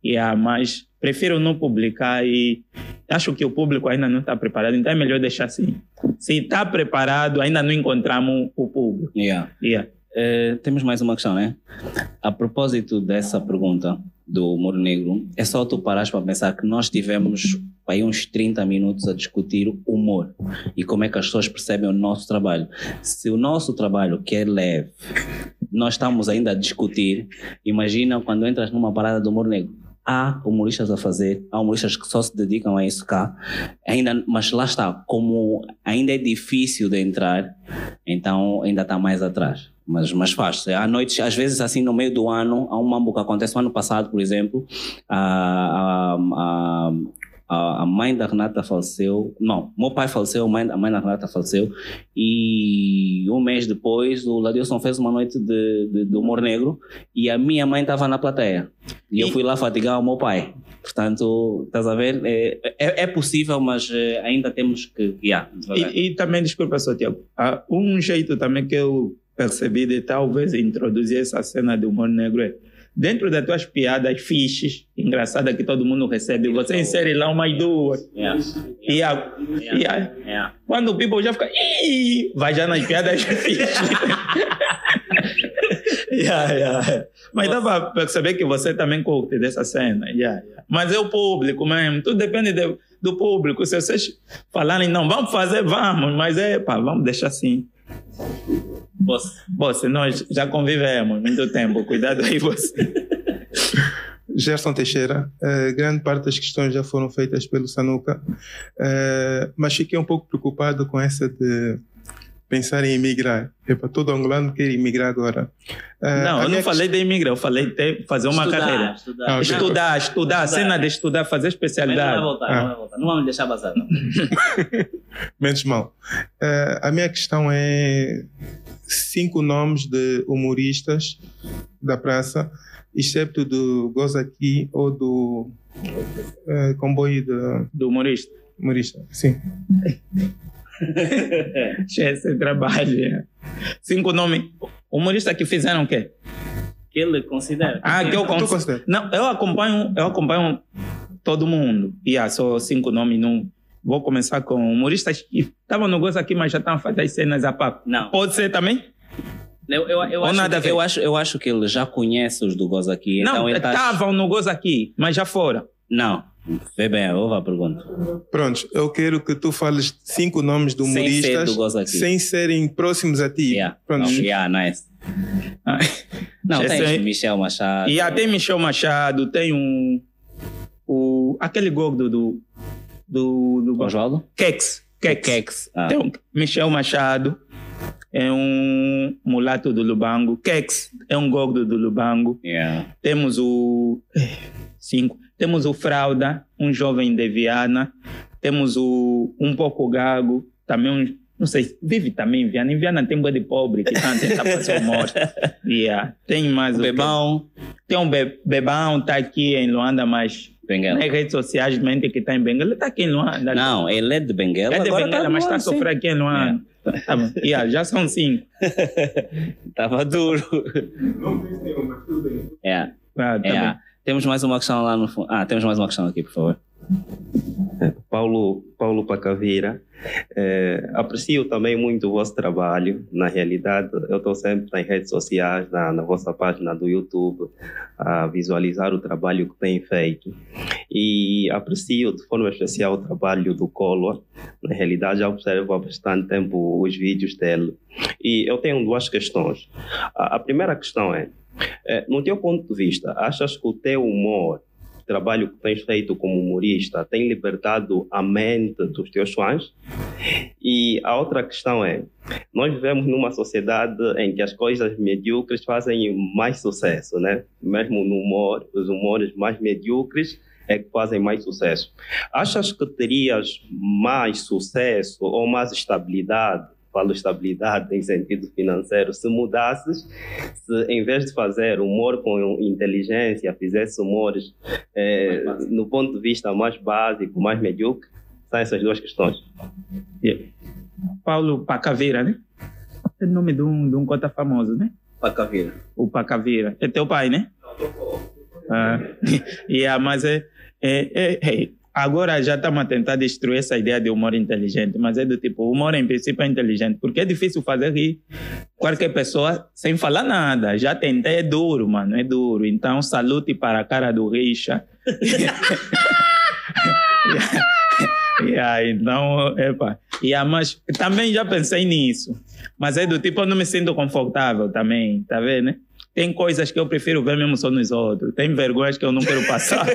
yeah, mas prefiro não publicar e acho que o público ainda não está preparado, então é melhor deixar assim. Se está preparado, ainda não encontramos o público. Yeah. Yeah. Eh, temos mais uma questão, né? A propósito dessa pergunta do humor negro, é só tu parares para pensar que nós tivemos aí uns 30 minutos a discutir humor e como é que as pessoas percebem o nosso trabalho. Se o nosso trabalho que é leve, nós estamos ainda a discutir, imagina quando entras numa parada do humor negro. Há humoristas a fazer, há humoristas que só se dedicam a isso cá, ainda, mas lá está, como ainda é difícil de entrar, então ainda está mais atrás. Mas, mas faz. Há noites, às vezes, assim, no meio do ano, há um mambo que acontece. No ano passado, por exemplo, a, a, a, a mãe da Renata faleceu. Não, meu pai faleceu, a mãe, a mãe da Renata faleceu. E um mês depois, o Ladilson fez uma noite de, de, de humor negro e a minha mãe estava na plateia. E, eu E- fui lá fatigar o meu pai. Portanto, estás a ver? É, é, é possível, mas eh, ainda temos que guiar. devagar. E, e também, desculpa só, Tiago, há um jeito também que eu percebi de talvez introduzir essa cena de humor negro é dentro das tuas piadas fiches, engraçadas que todo mundo recebe, você insere lá umas duas. Yeah. E, a, e a- Yeah. quando o people já fica, "Ih", vai já nas piadas fiches. yeah, yeah. Mas dá para perceber que você também curte dessa cena. Yeah, yeah. Mas é o público mesmo, tudo depende de- do público. Se vocês falarem, não, vamos fazer, vamos, mas é, pá, vamos deixar assim. Você. Você, nós já convivemos muito tempo, cuidado aí você. Gerson Teixeira, eh, grande parte das questões já foram feitas pelo Sanuca, eh, mas fiquei um pouco preocupado com essa de pensar em emigrar. Epa, todo angolano quer emigrar agora. Eh, Não, eu não falei de imigrar, eu falei de fazer uma Estudar, carreira. Estudar. Ah, ok. Estudar, estudar, a cena de estudar, fazer Mas não vai especialidade. voltar, Ah. não vai voltar. Não vamos deixar passar. Não. Menos mal. Eh, a minha questão é cinco nomes de humoristas da praça, excepto do Goza Aqui ou do eh, comboio de Do humorista. humorista. Sim. Esse trabalho. é. Cinco nomes. Humoristas que fizeram o quê? que ele considera. Ah, que eu Tu cons... considera? Não, eu acompanho, eu acompanho todo mundo. E há só cinco nomes. Não... Vou começar com humoristas que estavam no gosto aqui, mas já fazer as cenas a papo. Não. Pode ser também? Eu, eu, eu, Ou acho, que- eu, acho, eu acho que ele já conhece os do Goza aqui. não, então ele tá... estavam no Goza aqui, mas já foram. Não, vê bem, ouve a pergunta. Pronto, eu quero que tu fales cinco nomes de Sem ser humoristas do Goza aqui. sem serem próximos a ti. Yeah. Pronto. Não, yeah, nice. Ah, Não, Esse tens aí- Michel Machado. E até Michel Machado, tem um. O, aquele gordo do. Do. do Oswaldo? Kex. Kex. Kex. Ah. Tem um Michel Machado, é um mulato do Lubango. Kex é um gordo do Lubango. Yeah. Temos o. eh, Cinco. Temos o Fralda, um jovem de Viana. Temos o Um Pouco Gago, também um. Não sei, vive também em Viana. Em Viana tem boi de pobre que está a tentar fazer humor. Yeah. Tem mais O o? Bebão. Tem um be Bebão, está aqui em Luanda, mas Benguela. nas redes sociais mente que está em Benguela. Ele está aqui em Luanda. Não, ele é de Benguela. é de agora Benguela, tá mas está a sofrer aqui em Luanda. Tá bom. Yeah, já são cinco. Estava duro. É, Ah, tá é. Temos mais uma questão lá no fundo. Ah, temos mais uma questão aqui, por favor. Paulo, Paulo Pacavira. Eh, aprecio também muito o vosso trabalho. Na realidade, eu estou sempre nas redes sociais, na, na vossa página do YouTube, a visualizar o trabalho que têm feito. E aprecio de forma especial o trabalho do Collor. Na realidade, já observo há bastante tempo os vídeos dele. E eu tenho duas questões. A, a primeira questão é, eh, no teu ponto de vista, achas que o teu humor trabalho que tens feito como humorista tem libertado a mente dos teus fãs? E a outra questão é, nós vivemos numa sociedade em que as coisas medíocres fazem mais sucesso, né? Mesmo no humor, os humores mais medíocres é que fazem mais sucesso. Achas que terias mais sucesso ou mais estabilidade? Falo estabilidade em sentido financeiro. Se mudasses, se em vez de fazer humor com inteligência, fizesse humores eh, no ponto de vista mais básico, mais medíocre, são essas duas questões. Paulo Pacaveira, né? É o nome de um, de um cota famoso, né? Pacavira. O Pacaveira. É teu pai, né? Ah, yeah, mas é, é, é, é, agora já estamos a tentar destruir essa ideia de humor inteligente, mas é do tipo, o humor em princípio é inteligente, porque é difícil fazer rir qualquer pessoa sem falar nada. Já tentei, é duro, mano, é duro. Então, salute para a cara do Richa. yeah, então, epa. Yeah, mas também já pensei nisso. Mas é do tipo, eu não me sinto confortável também, tá vendo? Tem coisas que eu prefiro ver mesmo só nos outros. Tem vergonhas que eu não quero passar.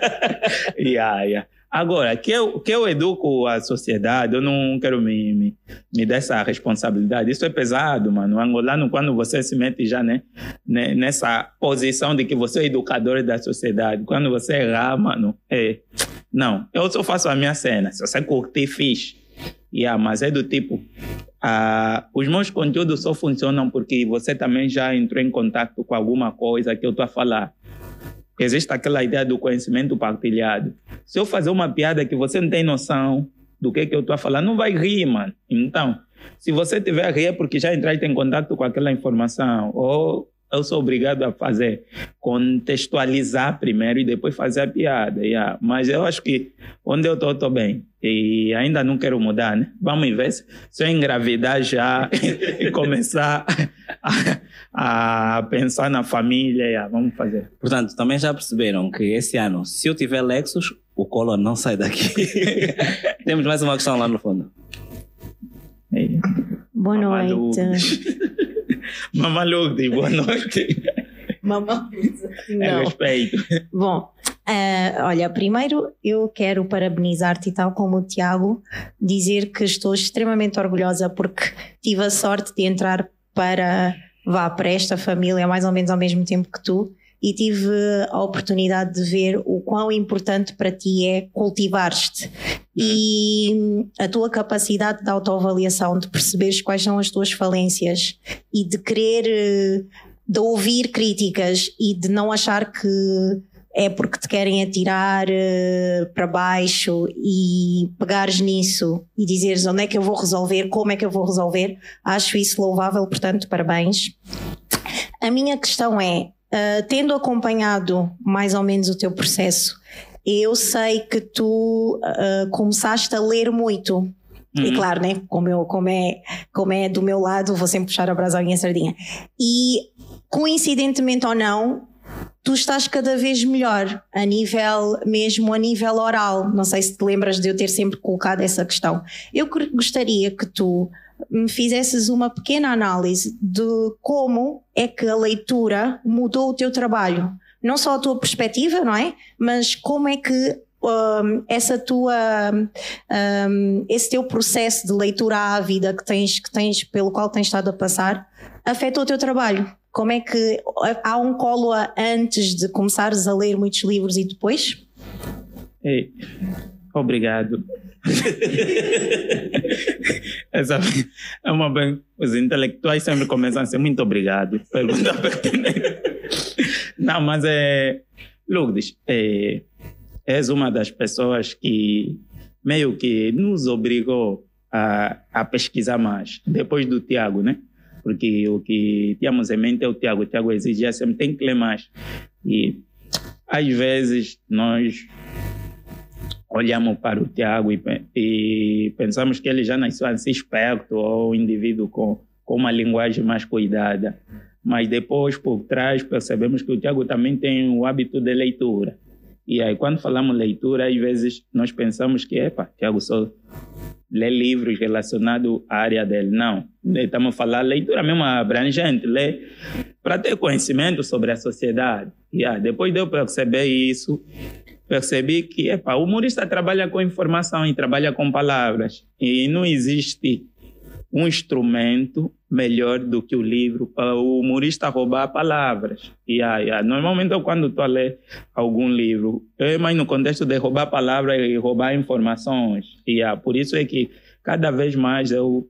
yeah, yeah. Agora, que eu, que eu educo a sociedade, eu não quero me, me, me dar essa responsabilidade. Isso é pesado, mano. O angolano, quando você se mete já né, né, nessa posição de que você é educador da sociedade, quando você errar, mano, é. Não, eu só faço a minha cena. Se você curtir, fiz. Yeah, mas é do tipo, ah, os meus conteúdos só funcionam porque você também já entrou em contato com alguma coisa que eu estou a falar. Existe aquela ideia do conhecimento partilhado. Se eu fazer uma piada que você não tem noção do que, que eu estou a falar, não vai rir, mano. Então, se você tiver a rir é porque já entraste em contato com aquela informação, ou eu sou obrigado a fazer, contextualizar primeiro e depois fazer a piada. Yeah. Mas eu acho que onde eu estou, estou bem. E ainda não quero mudar, né? Vamos ver se, se eu engravidar já e começar a, a, pensar na família. Yeah. Vamos fazer. Portanto, também já perceberam que esse ano, se eu tiver Lexus, o Collor não sai daqui. Temos mais uma questão lá no fundo. Hey. Boa noite. Mamalu, boa noite. Mamalu. É Não. respeito. Bom, eh, olha, primeiro eu quero parabenizar-te e tal como o Tiago, dizer que estou extremamente orgulhosa porque tive a sorte de entrar para, vá, para esta família mais ou menos ao mesmo tempo que tu e tive a oportunidade de ver o quão importante para ti é cultivar-te e a tua capacidade de autoavaliação, de perceberes quais são as tuas falências e de querer, eh, de ouvir críticas e de não achar que é porque te querem atirar eh, para baixo e pegares nisso e dizeres onde é que eu vou resolver, como é que eu vou resolver, acho isso louvável, portanto, parabéns. A minha questão é, uh, tendo acompanhado mais ou menos o teu processo, eu sei que tu uh, começaste a ler muito E Uhum. claro, né? Como, eu, como, é, como é do meu lado, vou sempre puxar a brasa à minha sardinha. E coincidentemente ou não, tu estás cada vez melhor a nível, mesmo a nível oral. Não sei se te lembras de eu ter sempre colocado essa questão. Eu gostaria que tu me fizesses uma pequena análise de como é que a leitura mudou o teu trabalho. Não só a tua perspectiva, não é? Mas como é que hum, essa tua hum, esse teu processo de leitura ávida que tens, que tens, pelo qual tens estado a passar, afetou o teu trabalho? Como é que há um colo antes de começares a ler muitos livros e depois? Ei, obrigado. É uma bem. Os intelectuais sempre começam a ser muito obrigado. Pergunta pertinente. Não, mas é. Lourdes, é, és uma das pessoas que meio que nos obrigou a, a pesquisar mais, depois do Tiago, né? Porque o que tínhamos em mente é o Tiago. O Tiago exigia sempre, tem que ler mais. E às vezes nós olhamos para o Tiago e, e pensamos que ele já nasceu assim esperto ou um indivíduo com, com uma linguagem mais cuidada. Mas depois, por trás, percebemos que o Tiago também tem o hábito de leitura. E aí, quando falamos leitura, às vezes nós pensamos que, epa, Tiago só lê livros relacionados à área dele. Não, estamos a falar leitura mesmo abrangente, lê para ter conhecimento sobre a sociedade. E aí, depois de eu perceber isso, percebi que epa, o humorista trabalha com informação e trabalha com palavras. E não existe um instrumento melhor do que o livro para o humorista roubar palavras. E aí, normalmente eu, quando estou a ler algum livro, é mais no contexto de roubar palavras e roubar informações. E aí, por isso é que cada vez mais eu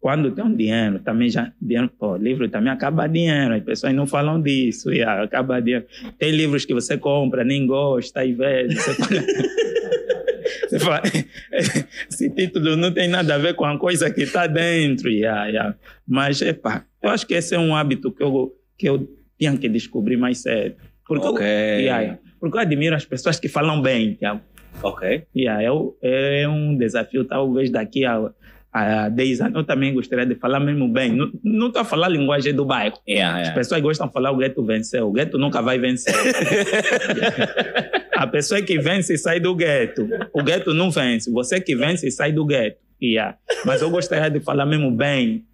quando tem um dinheiro, também já. Dinheiro, pô, livro também acaba dinheiro, as pessoas não falam disso, e ah, acaba dinheiro. Tem livros que você compra, nem gosta, às vezes. Você fala, você fala, esse título não tem nada a ver com a coisa que está dentro, e ah, ah. mas, epá, eu acho que esse é um hábito que eu, que eu tinha que descobrir mais cedo. Porque, Ok. eu, e aí, porque eu admiro as pessoas que falam bem, Tiago. Ok. Yeah, é, o- é um desafio, talvez daqui a, a 10 anos eu também gostaria de falar mesmo bem. Não- estou a falar a linguagem do bairro. Yeah, As yeah. pessoas gostam de falar o gueto venceu. O gueto nunca vai vencer. a pessoa que vence sai do gueto. O gueto não vence. Você que vence sai do gueto. Yeah. Mas eu gostaria de falar mesmo bem.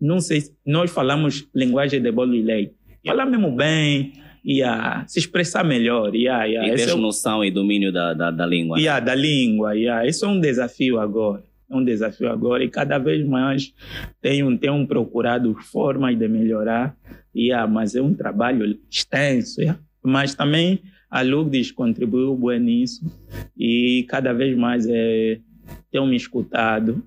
Não sei, se- nós falamos linguagem de bolo e leite. Falar mesmo bem. Yeah. Se expressar melhor. Yeah, yeah. E ter é noção e domínio da, da, da língua. né? Yeah, da língua, yeah. isso é um desafio agora. É um desafio agora e cada vez mais tenho, tenho procurado formas de melhorar, yeah, mas é um trabalho extenso. yeah. Mas também a Lourdes contribuiu bem nisso e cada vez mais é, tenho me escutado.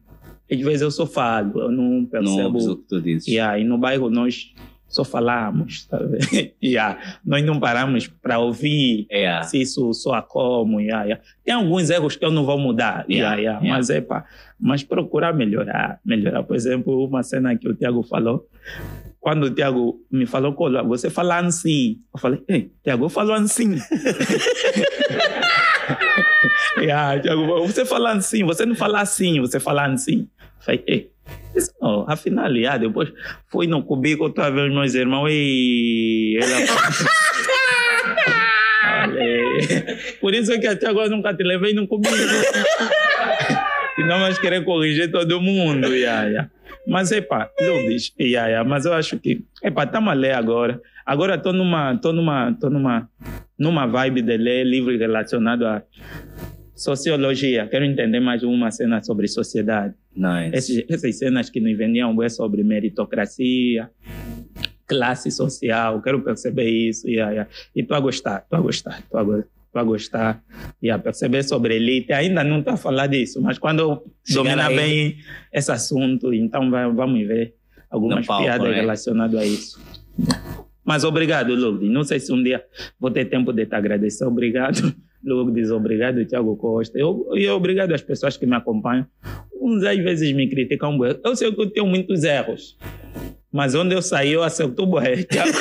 Às vezes eu só falo, eu não Não percebo. ouves o que tu dizes. Yeah, e no bairro nós só falamos, tá vendo? yeah. nós não paramos para ouvir Yeah. se isso soa como, yeah, yeah. tem alguns erros que eu não vou mudar, yeah, Yeah, yeah, yeah. mas é pá, mas procurar melhorar, melhorar. Por exemplo, uma cena que o Tiago falou, quando o Tiago me falou, "Cola, você fala assim, eu falei, ei, Tiago, eu falo assim. yeah, Tiago, você fala assim, você não fala assim, você fala assim. Eu falei, ei, não, yeah, depois fui no cubículo, outra vez meus irmãos, e ela Por isso é que até agora nunca te levei no cubículo. Senão vais querer corrigir todo mundo. Yeah. Mas, epá, Lourdes, yeah, mas eu acho que, epá, estamos a ler agora. Agora estou numa, tô numa, tô numa, numa vibe de ler livros relacionados a sociologia. Quero entender mais uma cena sobre sociedade. Nice. Esses, essas cenas que nos vendiam é sobre meritocracia, classe social, quero perceber isso. Yeah, yeah. E estou a gostar, estou a gostar, estou a, go- tô a gostar. E a perceber sobre elite. Ainda não estou a falar disso, mas quando eu Chegar dominar bem esse assunto, então vai- vamos ver algumas palco, piadas né? relacionadas a isso. Mas obrigado, Lourdes. Não sei se um dia vou ter tempo de te agradecer. Obrigado, Lourdes. Obrigado, Tiago Costa. Eu, e obrigado às pessoas que me acompanham. Uns às vezes me criticam. Eu sei que eu tenho muitos erros. Mas onde eu saí, eu acerto bué. Tiago.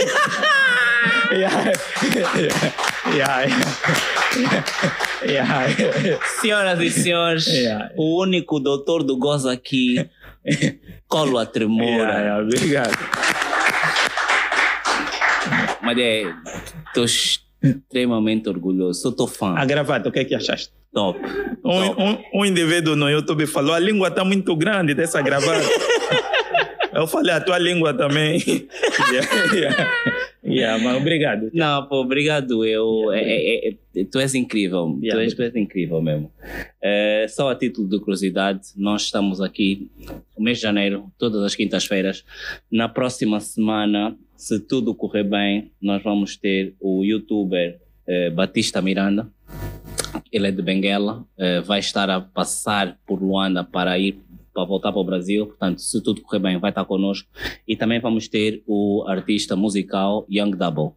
Yeah. Yeah. Yeah. Yeah. Senhoras e senhores, o único doutor do gozo aqui, colo a tremor. Yeah, yeah. Obrigado. Mas é, estou extremamente orgulhoso, sou teu fã. A gravata, o que é que achaste? Top. Um, um, um indivíduo no YouTube falou: a língua está muito grande dessa gravata. Eu falei: a tua língua também. yeah, yeah. Yeah, mas obrigado. Não, pô, obrigado. Eu, é, é, é, tu és incrível. Yeah. Tu, és, tu és incrível mesmo. É, só a título de curiosidade, nós estamos aqui no mês de janeiro, todas as quintas-feiras. Na próxima semana, se tudo correr bem, nós vamos ter o youtuber eh, Batista Miranda. Ele é de Benguela, eh, vai estar a passar por Luanda para ir para voltar para o Brasil, portanto, se tudo correr bem, vai estar connosco. E também vamos ter o artista musical Young Double.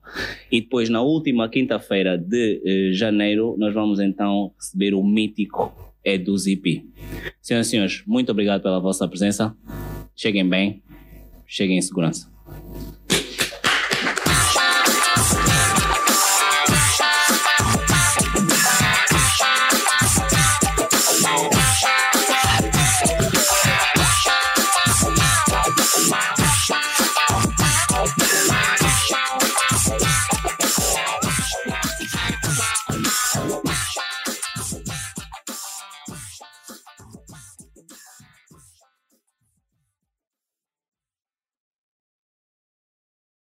E depois, na última quinta-feira de eh, janeiro, nós vamos então receber o mítico Edu Zipi. Senhoras e senhores, muito obrigado pela vossa presença. Cheguem bem, cheguem em segurança.